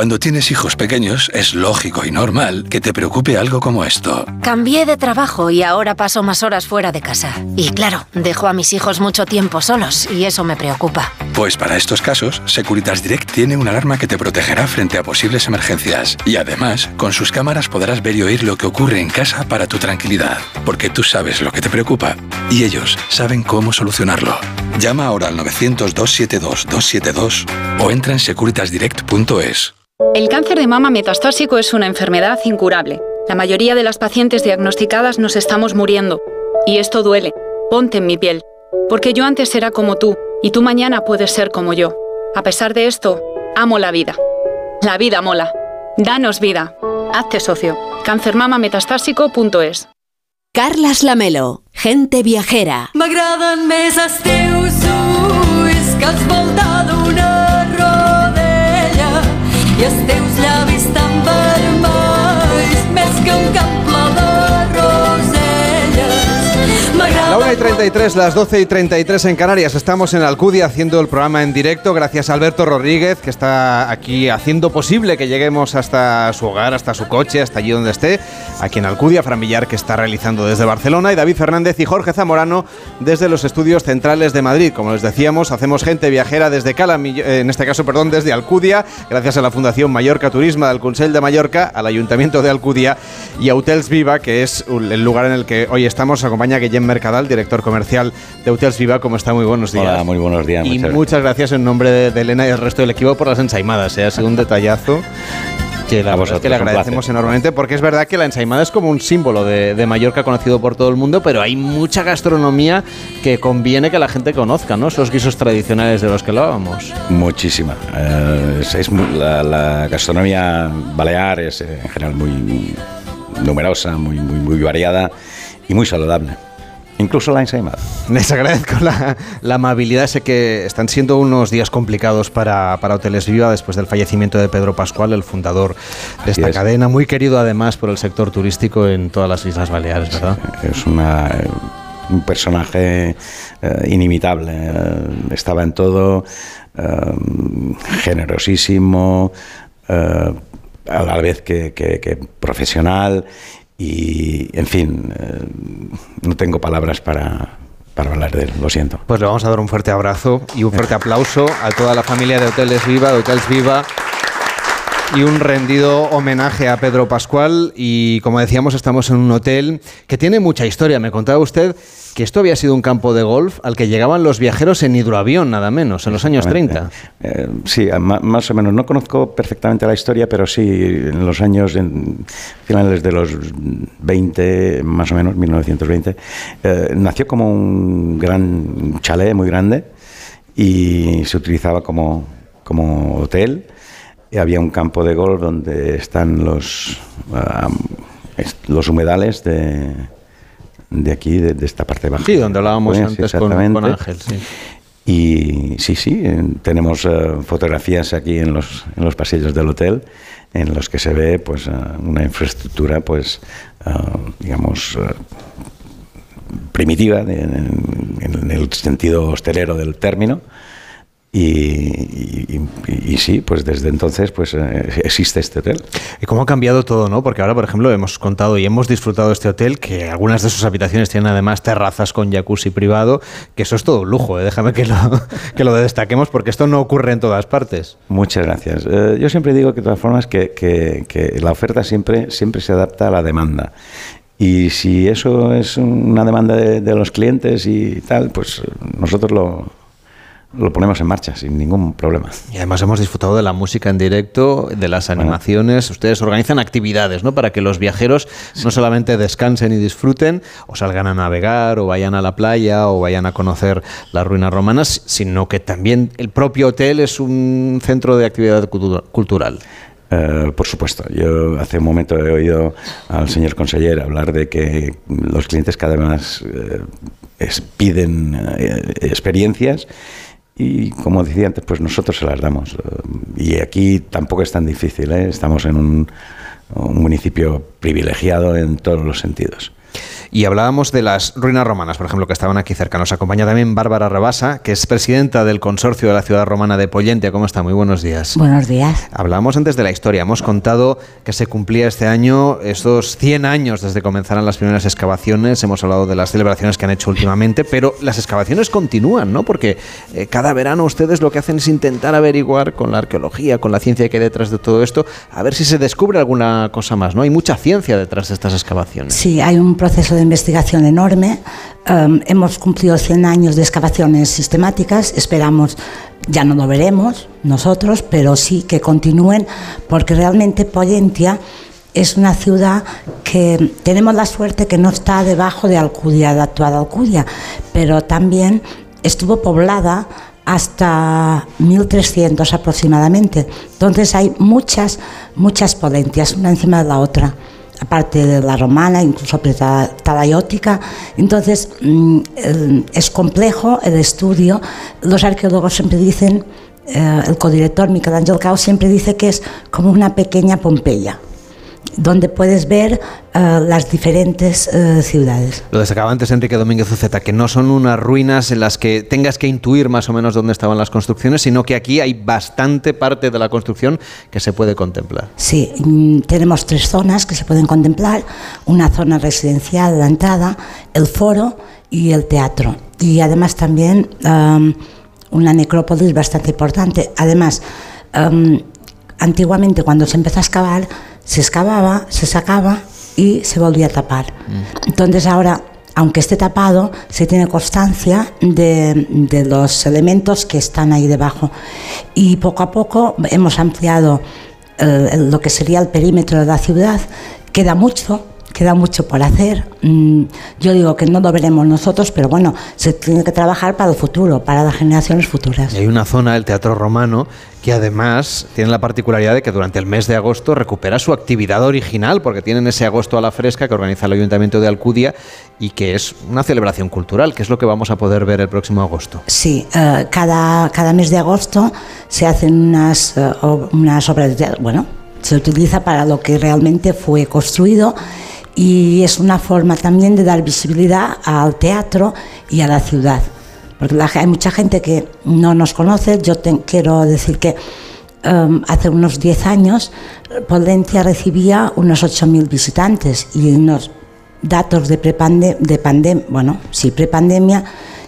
Cuando tienes hijos pequeños, es lógico y normal que te preocupe algo como esto. Cambié de trabajo y ahora paso más horas fuera de casa. Y claro, dejo a mis hijos mucho tiempo solos y eso me preocupa. Pues para estos casos, Securitas Direct tiene una alarma que te protegerá frente a posibles emergencias. Y además, con sus cámaras podrás ver y oír lo que ocurre en casa para tu tranquilidad. Porque tú sabes lo que te preocupa y ellos saben cómo solucionarlo. Llama ahora al 900-272-272 o entra en securitasdirect.es. El cáncer de mama metastásico es una enfermedad incurable. La mayoría de las pacientes diagnosticadas nos estamos muriendo. Y esto duele. Ponte en mi piel. Porque yo antes era como tú, y tú mañana puedes ser como yo. A pesar de esto, amo la vida. La vida mola. Danos vida. Hazte socio. cancermamametastásico.es Carlas Lamelo, gente viajera. M'agraden més els teus ulls que has voltat una rodella i els teus llavis tan vermells més que un camp ple. La 1 y 33, las 12 y 33 en Canarias. Estamos en Alcudia haciendo el programa en directo. Gracias a Alberto Rodríguez, que está aquí haciendo posible que lleguemos hasta su hogar, hasta su coche, hasta allí donde esté. Aquí en Alcudia, Fran Villar, que está realizando desde Barcelona, y David Fernández y Jorge Zamorano desde los estudios centrales de Madrid. Como les decíamos, hacemos gente viajera desde Calamillo, en este caso, perdón, desde Alcudia, gracias a la Fundación Mallorca Turismo del Consell de Mallorca, al Ayuntamiento de Alcudia y a Hotels Viva, que es el lugar en el que hoy estamos. Acompaña Guillem Mercadal, director comercial de Hotels Viva. ¿Cómo está? Muy buenos días. Hola, muy buenos días. Y muchas muchas gracias en nombre de, de Elena y el resto del equipo por las ensaimadas. ¿eh? Ha sido un detallazo. Que la verdad es que le agradecemos enormemente porque es verdad que la ensaimada es como un símbolo de, de, Mallorca conocido por todo el mundo, pero hay mucha gastronomía que conviene que la gente conozca, ¿no? Esos guisos tradicionales de los que hablábamos. Muchísima. Eh, es, es la, la, gastronomía balear es en general muy numerosa, muy, muy, muy variada y muy saludable. Incluso la ensaimada. Les agradezco la, la, amabilidad. Sé que están siendo unos días complicados para, para, Hoteles Viva después del fallecimiento de Pedro Pascual, el fundador de esta cadena, muy querido además por el sector turístico en todas las Islas Baleares, ¿verdad? Es una, un personaje eh, inimitable. Eh, estaba en todo, eh, generosísimo, eh, a la vez que, que, que profesional y, en fin, eh, no tengo palabras para, para hablar de él, lo siento. Pues le vamos a dar un fuerte abrazo y un fuerte aplauso a toda la familia de Hoteles Viva, de Hotels Viva y un rendido homenaje a Pedro Pascual y como decíamos estamos en un hotel que tiene mucha historia. Me contaba usted que esto había sido un campo de golf al que llegaban los viajeros en hidroavión, nada menos, en los años 30. Eh, sí, más o menos. No conozco perfectamente la historia, pero sí, en los años en finales de los 20, más o menos, 1920, eh, nació como un gran chalet muy grande y se utilizaba como, como hotel. Y había un campo de golf donde están los, uh, los humedales de de aquí, de, de, esta parte baja. Sí, donde hablábamos pues, antes con, con, Ángel. Sí. Y sí, sí, tenemos uh, fotografías aquí en los, en los pasillos del hotel en los que se ve pues uh, una infraestructura pues uh, digamos primitiva en, en, el sentido hostelero del término y, y, y, sí, pues desde entonces pues eh, existe este hotel. ¿Y cómo ha cambiado todo, no? Porque ahora, por ejemplo, hemos contado y hemos disfrutado de este hotel que algunas de sus habitaciones tienen además terrazas con jacuzzi privado, que eso es todo un lujo, ¿eh? déjame que lo, que lo destaquemos porque esto no ocurre en todas partes. Muchas gracias. Eh, yo siempre digo que de todas formas que, que, que la oferta siempre, siempre se adapta a la demanda. Y si eso es una demanda de, de los clientes y tal, pues nosotros lo, lo ponemos en marcha sin ningún problema. Y además hemos disfrutado de la música en directo, de las animaciones. Bueno. Ustedes organizan actividades, ¿no? Para que los viajeros sí. no solamente descansen y disfruten, o salgan a navegar, o vayan a la playa, o vayan a conocer las ruinas romanas, sino que también el propio hotel es un centro de actividad cultural. Uh, por supuesto, yo hace un momento he oído al señor conseller hablar de que los clientes cada vez más uh, es, piden uh, experiencias y como decía antes, pues nosotros se las damos. Y aquí tampoco es tan difícil, ¿eh? estamos en un, un municipio privilegiado en todos los sentidos. Y hablábamos de las ruinas romanas, por ejemplo, que estaban aquí cerca. Nos acompaña también Bárbara Rabasa, que es presidenta del consorcio de la ciudad romana de Pollentia. ¿Cómo está? Muy buenos días. Buenos días. Hablábamos antes de la historia. Hemos contado que se cumplía este año estos 100 años desde que comenzaron las primeras excavaciones. Hemos hablado de las celebraciones que han hecho últimamente, pero las excavaciones continúan, ¿no? Porque eh, cada verano ustedes lo que hacen es intentar averiguar con la arqueología, con la ciencia que hay detrás de todo esto, a ver si se descubre alguna cosa más, ¿no? Hay mucha ciencia detrás de estas excavaciones. Sí, hay un proceso de investigación enorme. Um, hemos cumplido 100 años de excavaciones sistemáticas. Esperamos, ya no lo veremos nosotros, pero sí que continúen, porque realmente Pollentia es una ciudad que tenemos la suerte que no está debajo de Alcudia, de actual Alcudia, pero también estuvo poblada hasta 1300 aproximadamente. Entonces hay muchas, muchas polentias, una encima de la otra aparte de la romana, incluso talayótica. Entonces, mmm, es complejo el estudio. Los arqueólogos siempre dicen, eh, el codirector Miguel Ángel siempre dice que es como una pequeña Pompeya donde puedes ver uh, las diferentes uh, ciudades. Lo destacaba antes Enrique Domínguez Uceta, que no son unas ruinas en las que tengas que intuir más o menos dónde estaban las construcciones, sino que aquí hay bastante parte de la construcción que se puede contemplar. Sí, mm, tenemos tres zonas que se pueden contemplar, una zona residencial, la entrada, el foro y el teatro. Y además también um, una necrópolis bastante importante. Además, um, antiguamente cuando se empezó a excavar, se excavaba, se sacaba y se volvía a tapar. Mm. Entonces ahora, aunque esté tapado, se tiene constancia de, de, los elementos que están ahí debajo. Y poco a poco hemos ampliado eh, lo que sería el perímetro de la ciudad. Queda mucho, queda mucho por hacer. Mm, yo digo que no lo veremos nosotros, pero bueno, se tiene que trabajar para el futuro, para las generaciones futuras. Y hay una zona del Teatro Romano que además tiene la particularidad de que durante el mes de agosto recupera su actividad original, porque tienen ese agosto a la fresca que organiza el Ayuntamiento de Alcudia y que es una celebración cultural, que es lo que vamos a poder ver el próximo agosto. Sí, eh, cada, cada mes de agosto se hacen unas, eh, unas obras de. Bueno, se utiliza para lo que realmente fue construido y es una forma también de dar visibilidad al teatro y a la ciudad. Porque la- hay mucha gente que no nos conoce. Yo te- quiero decir que em, hace unos 10 años Polencia recibía unos 8.000 visitantes y unos datos de prepande de pandemia, bueno, sí, prepandemia,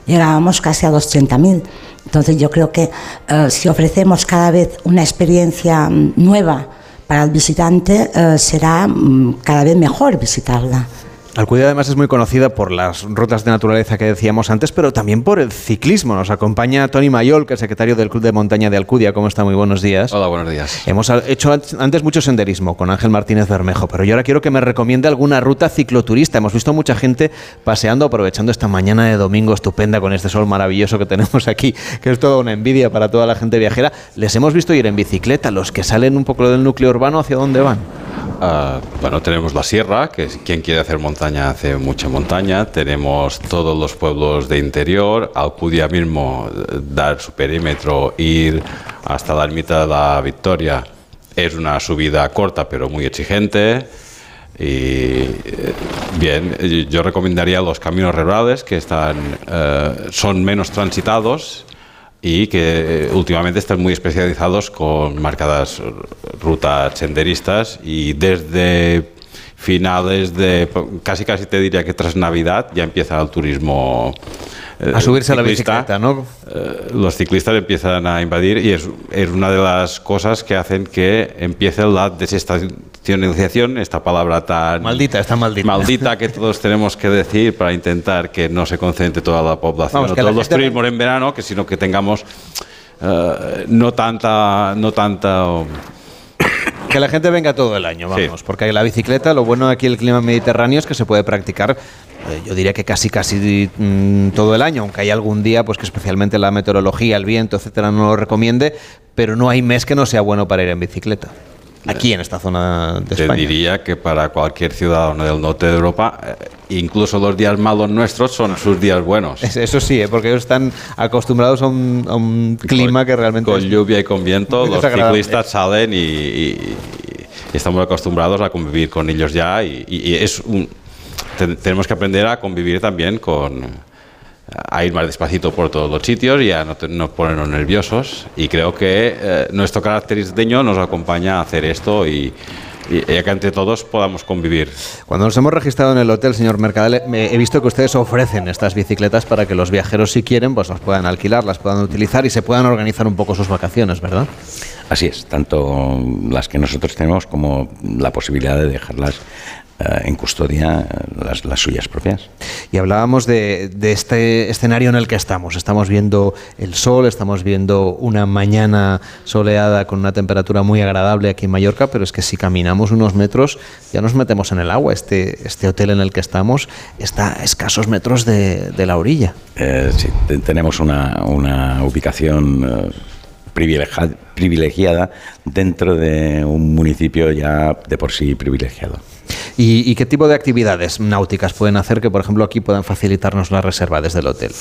llegábamos casi a los 30.000. Entonces yo creo que eh, si ofrecemos cada vez una experiencia mm, nueva para el visitante, eh, será mm, cada vez mejor visitarla. Alcudia además es muy conocida por las rutas de naturaleza que decíamos antes, pero también por el ciclismo. Nos acompaña Tony Mayol, que es secretario del Club de Montaña de Alcudia. ¿Cómo está? Muy buenos días. Hola, buenos días. Hemos hecho an- antes mucho senderismo con Ángel Martínez Bermejo, pero yo ahora quiero que me recomiende alguna ruta cicloturista. Hemos visto mucha gente paseando, aprovechando esta mañana de domingo estupenda con este sol maravilloso que tenemos aquí, que es toda una envidia para toda la gente viajera. Les hemos visto ir en bicicleta, los que salen un poco del núcleo urbano, ¿hacia dónde van? Ah, bueno, tenemos la sierra, que quien quiere hacer montaña hace mucha montaña. Tenemos todos los pueblos de interior. Alcudia mismo, eh, dar su perímetro, ir hasta la ermita de la Victoria. Es una subida corta, pero muy exigente. Y eh, bien, yo recomendaría los caminos rurales que están, eh, son menos transitados y que eh, últimamente están muy especializados con marcadas eh, rutas senderistas y desde finales de casi casi te diría que tras Navidad ya empieza el turismo eh, A subirse a la bicicleta, ¿no? Eh, los ciclistas empiezan a invadir y es, es una de las cosas que hacen que empiece la desestacionalización, esta palabra tan Maldita, está maldita. maldita que todos tenemos que decir para intentar que no se concentre toda la población, Vamos, que todos los turismos en verano, que sino que tengamos eh, no tanta no tanta Que la gente venga todo el año, vamos, porque la bicicleta, lo bueno aquí el clima mediterráneo es que se puede practicar, eh, yo diría que casi casi mm, todo el año, aunque hay algún día pues que especialmente la meteorología, el viento, etcétera, no lo recomiende, pero no hay mes que no sea bueno para ir en bicicleta. Aquí en esta zona de Te España. diría que para cualquier ciudadano del norte de Europa, eh, incluso los días malos nuestros son sus días buenos. Es- Eso sí, ¿eh? porque ellos están acostumbrados a un, a un clima que realmente Con es- lluvia y con viento, los ciclistas salen y, y- y estamos acostumbrados a convivir con ellos ya y- y es un, te- tenemos que aprender a convivir también con a ir más despacito por todos los sitios y a no, te- no ponernos nerviosos y creo que eh, nuestro caracteristeño nos acompaña a hacer esto y, y- y a que entre todos podamos convivir. Cuando nos hemos registrado en el hotel, señor Mercadal, me- he visto que ustedes ofrecen estas bicicletas para que los viajeros, si quieren, pues las puedan alquilar, las puedan utilizar y se puedan organizar un poco sus vacaciones, ¿verdad? Así es, tanto las que nosotros tenemos como la posibilidad de dejarlas en custodia, eh, las, las suyas propias. Y hablábamos de, de este escenario en el que estamos. Estamos viendo el sol, estamos viendo una mañana soleada con una temperatura muy agradable aquí en Mallorca, pero es que si caminamos unos metros ya nos metemos en el agua. Este, este hotel en el que estamos está a escasos metros de, de la orilla. Eh, sí, te- tenemos una, una ubicación eh, privilegia- privilegiada dentro de un municipio ya de por sí privilegiado. ¿Y, qué tipo de actividades náuticas pueden hacer que, por ejemplo, aquí puedan facilitarnos la reserva desde el hotel?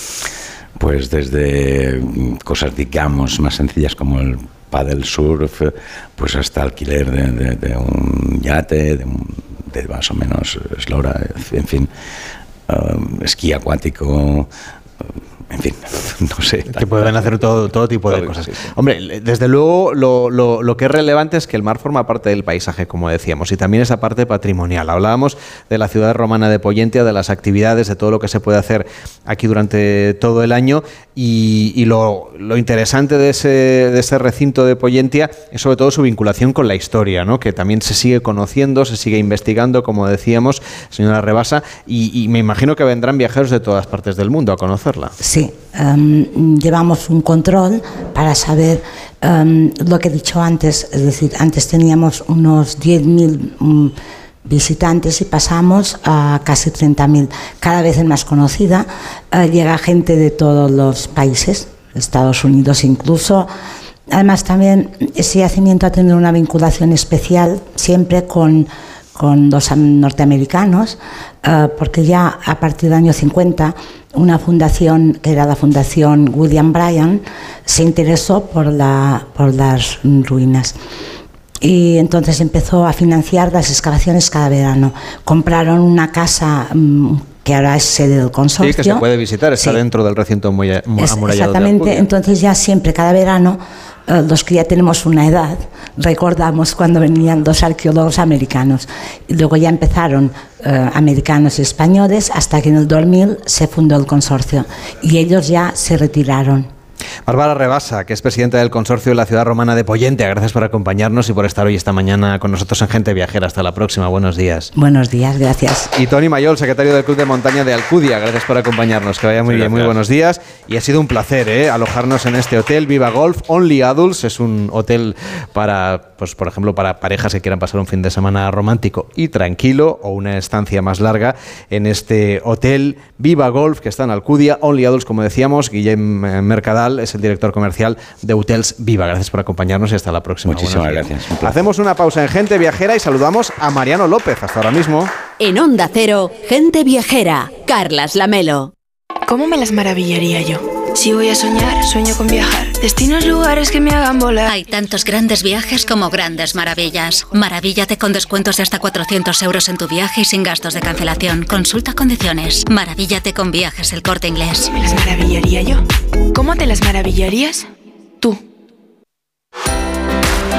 Pues desde mm, cosas, digamos, más sencillas como el paddle surf, pues hasta alquiler de, un yate, de, de más o menos eslora, en fin, eh, esquí acuático, en fin, no sé. Que pueden hacer todo, todo tipo de cosas. sí, sí. Hombre, desde luego lo, lo- lo que es relevante es que el mar forma parte del paisaje, como decíamos, y también esa parte patrimonial. Hablábamos de la ciudad romana de Poyentia, de las actividades, de todo lo que se puede hacer aquí durante todo el año, y, y lo, lo interesante de ese, de ese recinto de Poyentia es sobre todo su vinculación con la historia, ¿no? que también se sigue conociendo, se sigue investigando, como decíamos, señora Rebasa, y, y me imagino que vendrán viajeros de todas partes del mundo a conocerla. Sí, Em, llevamos un control para saber em, lo que he dicho antes, es decir, antes teníamos unos 10.000 mm, visitantes y pasamos a casi 30.000. Cada vez es más conocida, eh, llega gente de todos los países, Estados Unidos incluso. Además también ese yacimiento ha tenido una vinculación especial siempre con, con am- norteamericanos, eh, porque ya a partir del año 50 una fundación, que era la Fundación William Bryan, se interesó por, la, por las ruinas. Y entonces empezó a financiar las excavaciones cada verano. Compraron una casa mm, que ahora es sede del consorcio. Sí, que se puede visitar, está Sí. dentro del recinto amurallado. de exactamente, Alcudia. entonces ya siempre, cada verano, los que ya tenemos una edad, recordamos cuando venían dos arqueólogos americanos. Luego ya empezaron eh, americanos y españoles hasta que en el 2000 se fundó el consorcio y ellos ya se retiraron. Bárbara Rebasa, que es presidenta del consorcio de la ciudad romana de Poyentia, gracias por acompañarnos y por estar hoy esta mañana con nosotros en Gente Viajera. Hasta la próxima, buenos días. Buenos días, gracias. Y Tony Mayol, secretario del Club de Montaña de Alcudia, gracias por acompañarnos. Que vaya muy Sí, bien, muy buenos días. Y ha sido un placer ¿eh? alojarnos en este hotel Viva Golf Only Adults. Es un hotel para, pues por ejemplo, para parejas que quieran pasar un fin de semana romántico y tranquilo o una estancia más larga en este hotel Viva Golf que está en Alcudia. Only Adults, como decíamos, Guillem eh, Es el director comercial de Hotels Viva. Gracias por acompañarnos y hasta la próxima. Muchísimas gracias, un. Hacemos una pausa en Gente Viajera y saludamos a Mariano López. Hasta ahora mismo. En Onda Cero, gente viajera, Carlas Lamelo. ¿Cómo me las maravillaría yo? Si voy a soñar, sueño con viajar. Destinos, lugares que me hagan volar. Hay tantos grandes viajes como grandes maravillas. Maravíllate con descuentos de hasta 400 euros en tu viaje y sin gastos de cancelación. Consulta condiciones. Maravíllate con viajes el corte inglés. ¿Me las maravillaría yo? ¿Cómo te las maravillarías?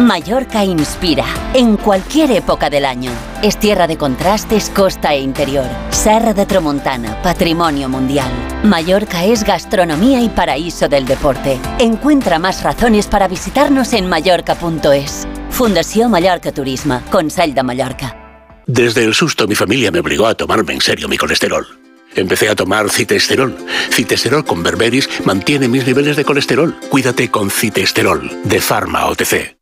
Mallorca inspira en cualquier época del año. Es tierra de contrastes, costa e interior. Serra de Tramontana, patrimonio mundial. Mallorca es gastronomía y paraíso del deporte. Encuentra más razones para visitarnos en mallorca.es. Fundación Mallorca Turismo, Consell de Mallorca. Desde el susto mi familia me obligó a tomarme en serio mi colesterol. Empecé a tomar citesterol. Citesterol con berberis mantiene mis niveles de colesterol. Cuídate con citesterol de Pharma OTC.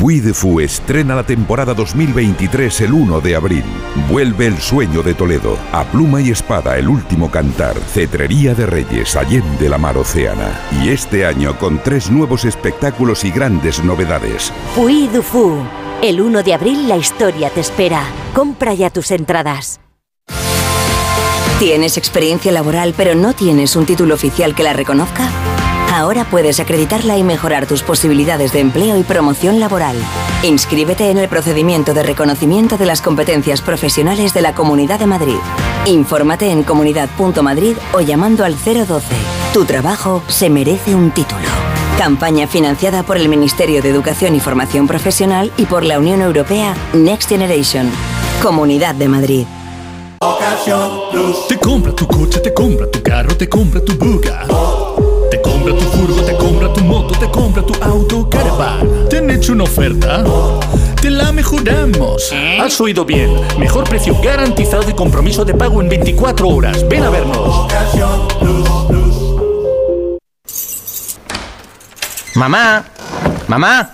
Puy de Fu estrena la temporada 2023 el 1 de abril. Vuelve el sueño de Toledo. A pluma y espada, el último cantar. Cetrería de Reyes, Allende la mar Océana. Y este año con tres nuevos espectáculos y grandes novedades. Puy du Fu. El 1 de abril la historia te espera. Compra ya tus entradas. ¿Tienes experiencia laboral pero no tienes un título oficial que la reconozca? Ahora puedes acreditarla y mejorar tus posibilidades de empleo y promoción laboral. Inscríbete en el procedimiento de reconocimiento de las competencias profesionales de la Comunidad de Madrid. Infórmate en comunidad.madrid o llamando al 012. Tu trabajo se merece un título. Campaña financiada por el Ministerio de Educación y Formación Profesional y por la Unión Europea Next Generation. Comunidad de Madrid. Te compra tu coche, te compra tu carro, te compra tu buga. Te compra tu furgo, te compra tu moto, te compra tu auto, caravan. ¿Te han hecho una oferta? Te la mejoramos. Has oído bien. Mejor precio garantizado y compromiso de pago en 24 horas. Ven a vernos. Mamá, mamá,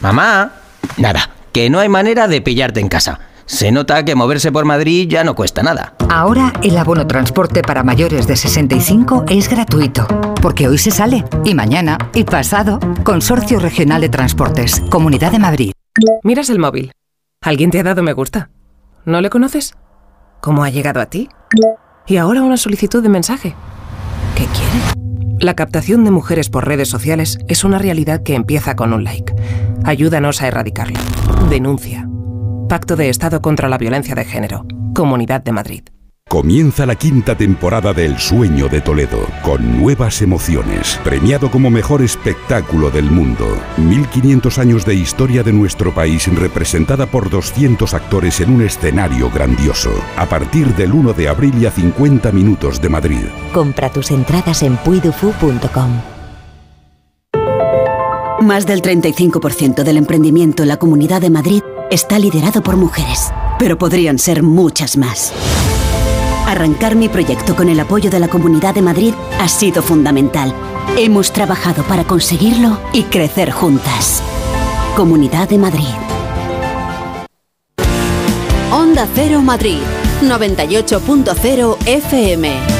mamá. Nada, que no hay manera de pillarte en casa. Se nota que moverse por Madrid ya no cuesta nada. Ahora el abono transporte para mayores de 65 es gratuito, porque hoy se sale, y mañana, y pasado. Consorcio Regional de Transportes, Comunidad de Madrid. Miras el móvil. ¿Alguien te ha dado me gusta? ¿No le conoces? ¿Cómo ha llegado a ti? Y ahora una solicitud de mensaje. ¿Qué quiere? La captación de mujeres por redes sociales es una realidad que empieza con un like. Ayúdanos a erradicarlo. Denuncia. Pacto de Estado contra la Violencia de Género. Comunidad de Madrid. Comienza la quinta temporada de El Sueño de Toledo, con nuevas emociones, premiado como mejor espectáculo del mundo. 1500 años de historia de nuestro país representada por 200 actores en un escenario grandioso. A partir del 1 de abril y a 50 minutos de Madrid. Compra tus entradas en puidufu.com. Más del 35% del emprendimiento en la Comunidad de Madrid está liderado por mujeres, pero podrían ser muchas más. Arrancar mi proyecto con el apoyo de la Comunidad de Madrid ha sido fundamental. Hemos trabajado para conseguirlo y crecer juntas. Comunidad de Madrid. Onda Cero Madrid, 98.0 FM.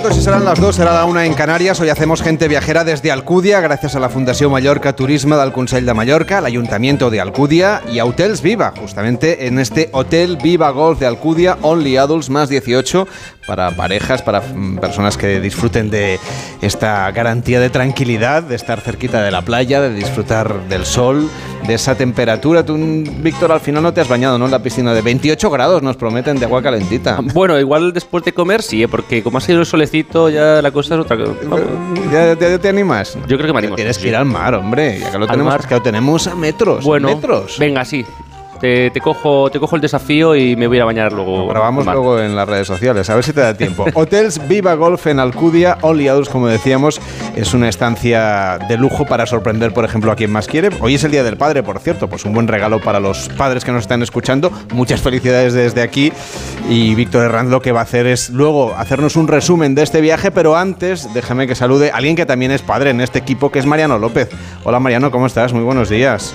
Minutos y serán las dos, será la una en Canarias. Hoy hacemos gente viajera desde Alcudia, gracias a la Fundación Mallorca Turismo del Consell de Mallorca, al Ayuntamiento de Alcudia y a Hotels Viva, justamente en este Hotel Viva Golf de Alcudia, Only Adults más 18, para parejas, para mm, personas que disfruten de esta garantía de tranquilidad, de estar cerquita de la playa, de disfrutar del sol, de esa temperatura. Tú, Víctor, al final no te has bañado, ¿no? En la piscina de 28 grados nos prometen de agua calentita. Bueno, igual después de comer sí, ¿eh? porque como ha sido el ya la cosa es otra cosa. ¿Ya, ya te animas? Yo creo que me animo. Tienes sí. que ir al mar, hombre. Ya que lo ¿Al tenemos, mar? que lo tenemos a metros. Bueno, metros. venga, sí. Te, te cojo, te cojo el desafío y me voy a bañar luego. Grabamos al mar. luego en las redes sociales, a ver si te da tiempo. Hotels Viva Golf en Alcudia, Only Adults, como decíamos, es una estancia de lujo para sorprender, por ejemplo, a quien más quiere. Hoy es el Día del Padre, por cierto, pues un buen regalo para los padres que nos están escuchando. Muchas felicidades desde aquí. Y Víctor Herranz lo que va a hacer es luego hacernos un resumen de este viaje, pero antes déjame que salude a alguien que también es padre en este equipo, que es Mariano López. Hola Mariano, ¿cómo estás? Muy buenos días.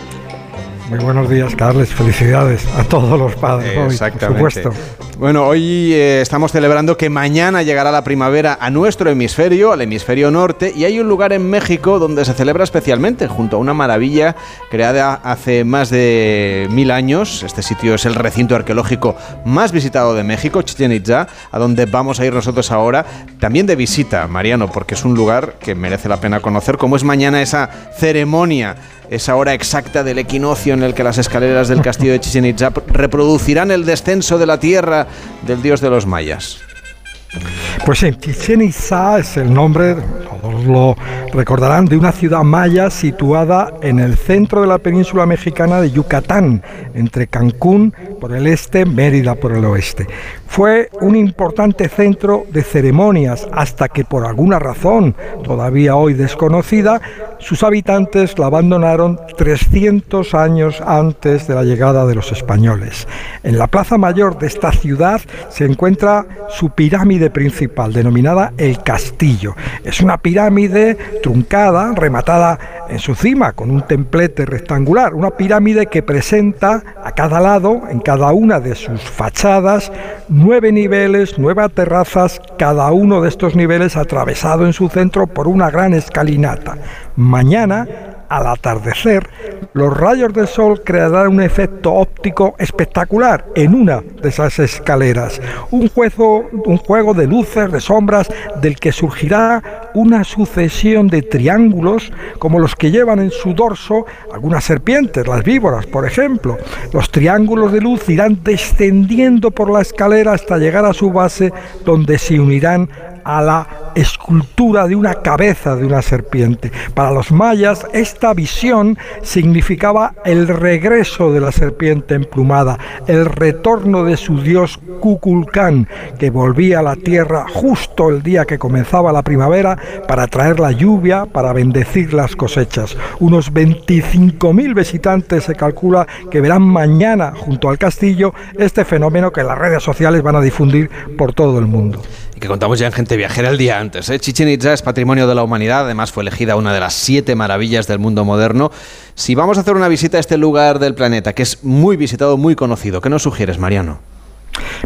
Muy buenos días, Carles. Felicidades a todos los padres hoy, por Exactamente. supuesto. Bueno, hoy eh, estamos celebrando que mañana llegará la primavera a nuestro hemisferio, al hemisferio norte, y hay un lugar en México donde se celebra especialmente, junto a una maravilla creada hace más de mil años. Este sitio es el recinto arqueológico más visitado de México, Chichen Itza, a donde vamos a ir nosotros ahora, también de visita, Mariano, porque es un lugar que merece la pena conocer, como es mañana esa ceremonia esa hora exacta del equinoccio en el que las escaleras del castillo de Chichen Itza reproducirán el descenso de la tierra del dios de los mayas. Pues sí, Chichen Itza es el nombre, todos lo recordarán, de una ciudad maya situada en el centro de la península mexicana de Yucatán, entre Cancún por el este, Mérida por el oeste. Fue un importante centro de ceremonias hasta que por alguna razón, todavía hoy desconocida, sus habitantes la abandonaron 300 años antes de la llegada de los españoles. En la plaza mayor de esta ciudad se encuentra su pirámide principal, denominada el Castillo. Es una pirámide truncada, rematada en su cima con un templete rectangular, una pirámide que presenta a cada lado, en cada una de sus fachadas, nueve niveles, nueve terrazas, cada uno de estos niveles atravesado en su centro por una gran escalinata. Mañana al atardecer, los rayos del sol crearán un efecto óptico espectacular en una de esas escaleras. Un juego, de luces, de sombras, del que surgirá una sucesión de triángulos como los que llevan en su dorso algunas serpientes, las víboras, por ejemplo. Los triángulos de luz irán descendiendo por la escalera hasta llegar a su base, donde se unirán a la escultura de una cabeza de una serpiente. Para los mayas esta visión significaba el regreso de la serpiente emplumada, el retorno de su dios Kukulcán, que volvía a la tierra justo el día que comenzaba la primavera para traer la lluvia, para bendecir las cosechas. Unos 25.000 visitantes se calcula que verán mañana junto al castillo este fenómeno que las redes sociales van a difundir por todo el mundo. Y que contamos ya en Gente Viajera el día antes. ¿eh? Chichen Itza es patrimonio de la humanidad, además fue elegida una de las siete maravillas del mundo moderno. Si vamos a hacer una visita a este lugar del planeta, que es muy visitado, muy conocido, ¿qué nos sugieres, Mariano?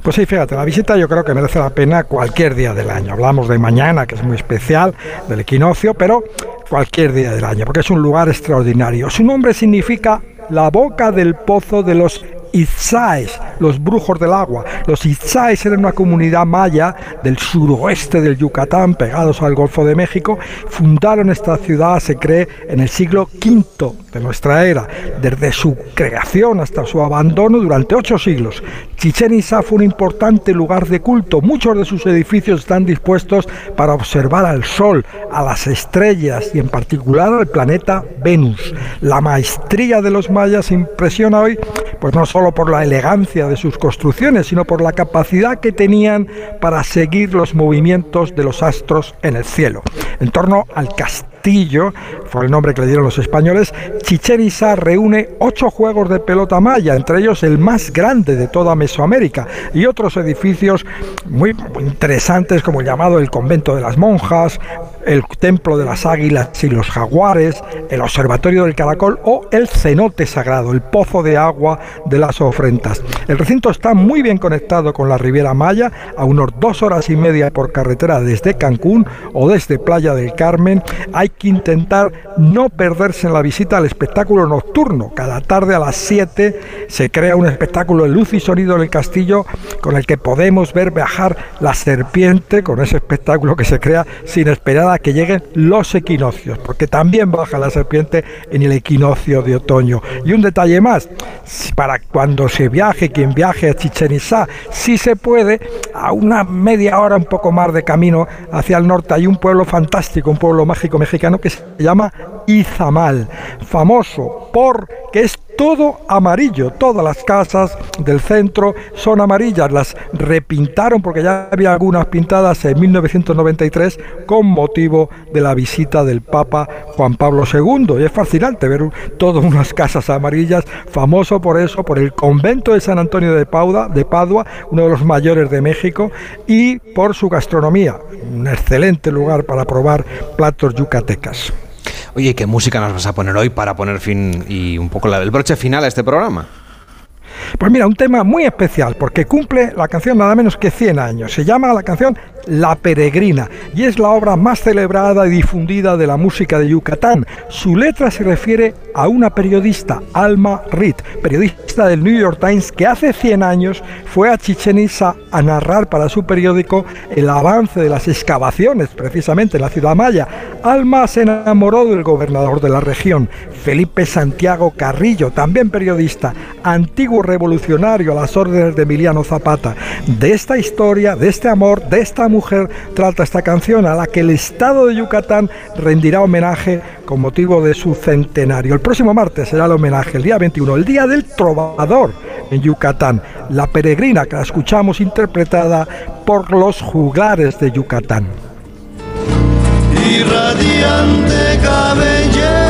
Pues sí, fíjate, la visita yo creo que merece la pena cualquier día del año. Hablamos de mañana, que es muy especial, del equinoccio, pero cualquier día del año, porque es un lugar extraordinario. Su nombre significa la boca del pozo de los Itzáes, los brujos del agua. Los Itzáes eran una comunidad maya del suroeste del Yucatán, pegados al Golfo de México. Fundaron esta ciudad, se cree, en el siglo V de nuestra era, desde su creación hasta su abandono durante ocho siglos. Chichen Itza fue un importante lugar de culto. Muchos de sus edificios están dispuestos para observar al Sol, a las estrellas y en particular al planeta Venus. La maestría de los mayas impresiona hoy, pues no solo por la elegancia de sus construcciones, sino por la capacidad que tenían para seguir los movimientos de los astros en el cielo. En torno al castillo, fue el nombre que le dieron los españoles, Chichen Itza reúne ocho juegos de pelota maya, entre ellos el más grande de toda Mesoamérica, y otros edificios muy, muy interesantes como el llamado el convento de las monjas, el templo de las águilas y los jaguares, el observatorio del caracol o el cenote sagrado, el pozo de agua de las ofrendas. El recinto está muy bien conectado con la Riviera Maya, a unos dos horas y media por carretera desde Cancún o desde Playa del Carmen. Hay que intentar no perderse en la visita al espectáculo nocturno. Cada tarde a las 7 se crea un espectáculo de luz y sonido en el castillo con el que podemos ver viajar la serpiente, con ese espectáculo que se crea sin esperar a que lleguen los equinoccios, porque también baja la serpiente en el equinoccio de otoño. Y un detalle más, para cuando se viaje, quien viaje a Chichen Itza, si se puede, a una media hora, un poco más de camino hacia el norte, hay un pueblo fantástico, un pueblo mágico mexicano que se llama Izamal, famoso porque es todo amarillo, todas las casas del centro son amarillas, las repintaron porque ya había algunas pintadas en 1993 con motivo de la visita del Papa Juan Pablo II. Y es fascinante ver todas unas casas amarillas, famoso por eso, por el convento de San Antonio de Padua, de Padua, uno de los mayores de México, y por su gastronomía, un excelente lugar para probar platos yucatecas. Oye, ¿qué música nos vas a poner hoy para poner fin y un poco del broche final a este programa? Pues mira, un tema muy especial porque cumple la canción nada menos que 100 años. Se llama la canción La Peregrina y es la obra más celebrada y difundida de la música de Yucatán. Su letra se refiere a una periodista, Alma Reed, periodista del New York Times que hace 100 años fue a Chichen Itza a narrar para su periódico el avance de las excavaciones precisamente en la ciudad maya. Alma se enamoró del gobernador de la región, Felipe Santiago Carrillo, también periodista, antiguo revolucionario a las órdenes de Emiliano Zapata. De esta historia, de este amor, de esta mujer, trata esta canción a la que el Estado de Yucatán rendirá homenaje con motivo de su centenario. El próximo martes será el homenaje, el día 21, el día del trovador en Yucatán, la peregrina que la escuchamos interpretada por los juglares de Yucatán. Y radiante cabellera.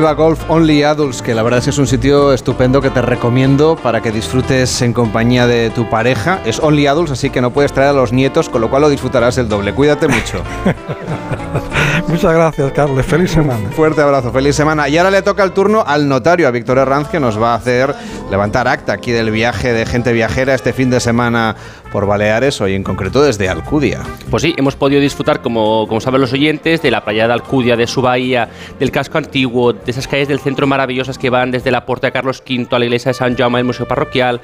Viva Golf Only Adults, que la verdad es que es un sitio estupendo que te recomiendo para que disfrutes en compañía de tu pareja. Es Only Adults, así que no puedes traer a los nietos, con lo cual lo disfrutarás el doble. Cuídate mucho. Muchas gracias, Carles. Feliz semana. Fuerte abrazo, feliz semana. Y ahora le toca el turno al notario, a Víctor Herranz, que nos va a hacer levantar acta aquí del viaje de gente viajera este fin de semana por Baleares, hoy en concreto desde Alcudia. Pues sí, hemos podido disfrutar, como, como saben los oyentes, de la playa de Alcudia, de su bahía, del casco antiguo, de esas calles del centro maravillosas que van desde la puerta de Carlos V a la iglesia de San Jaume, el museo parroquial.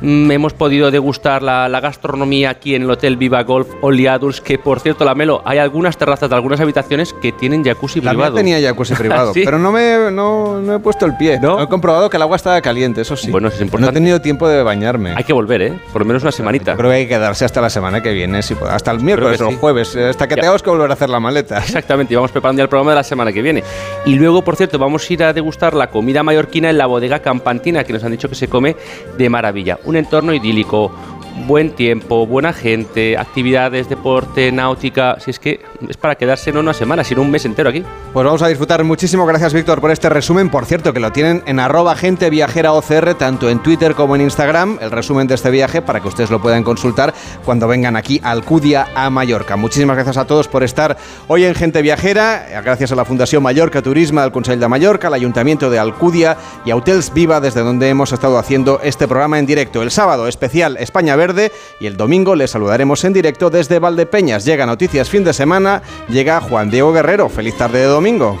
Mm, hemos podido degustar la, la gastronomía aquí en el Hotel Viva Golf Only Adults, que por cierto, la Melo, hay algunas terrazas de algunas habitaciones que tienen jacuzzi La mía privado. tenía jacuzzi privado, Sí. pero no me no, no he puesto el pie. He comprobado que el agua estaba caliente, eso sí. Bueno, eso es importante. No he tenido tiempo de bañarme. Hay que volver, ¿eh? Por lo menos una semanita. Creo que hay que quedarse hasta la semana que viene, si hasta el miércoles o sí. el jueves, eh, hasta que Ya. tengamos que volver a hacer la maleta. Exactamente, y vamos preparando ya el programa de la semana que viene. Y luego, por cierto, vamos a ir a degustar la comida mallorquina en la bodega Campantina, que nos han dicho que se come de maravilla. Un entorno idílico, buen tiempo, buena gente, actividades, deporte, náutica. Si es que es para quedarse no una semana, sino un mes entero aquí. Pues vamos a disfrutar muchísimo. Gracias, Víctor, por este resumen. Por cierto, que lo tienen en arroba gente viajera OCR, tanto en Twitter como en Instagram, el resumen de este viaje, para que ustedes lo puedan consultar cuando vengan aquí a Alcudia, a Mallorca. Muchísimas gracias a todos por estar hoy en Gente Viajera. Gracias a la Fundación Mallorca Turismo, al Consell de Mallorca, al Ayuntamiento de Alcudia y a Hotels Viva, desde donde hemos estado haciendo este programa en directo. El sábado, especial España Verde, y el domingo les saludaremos en directo desde Valdepeñas. Llega Noticias Fin de Semana, llega Juan Diego Guerrero. Feliz tarde de domingo.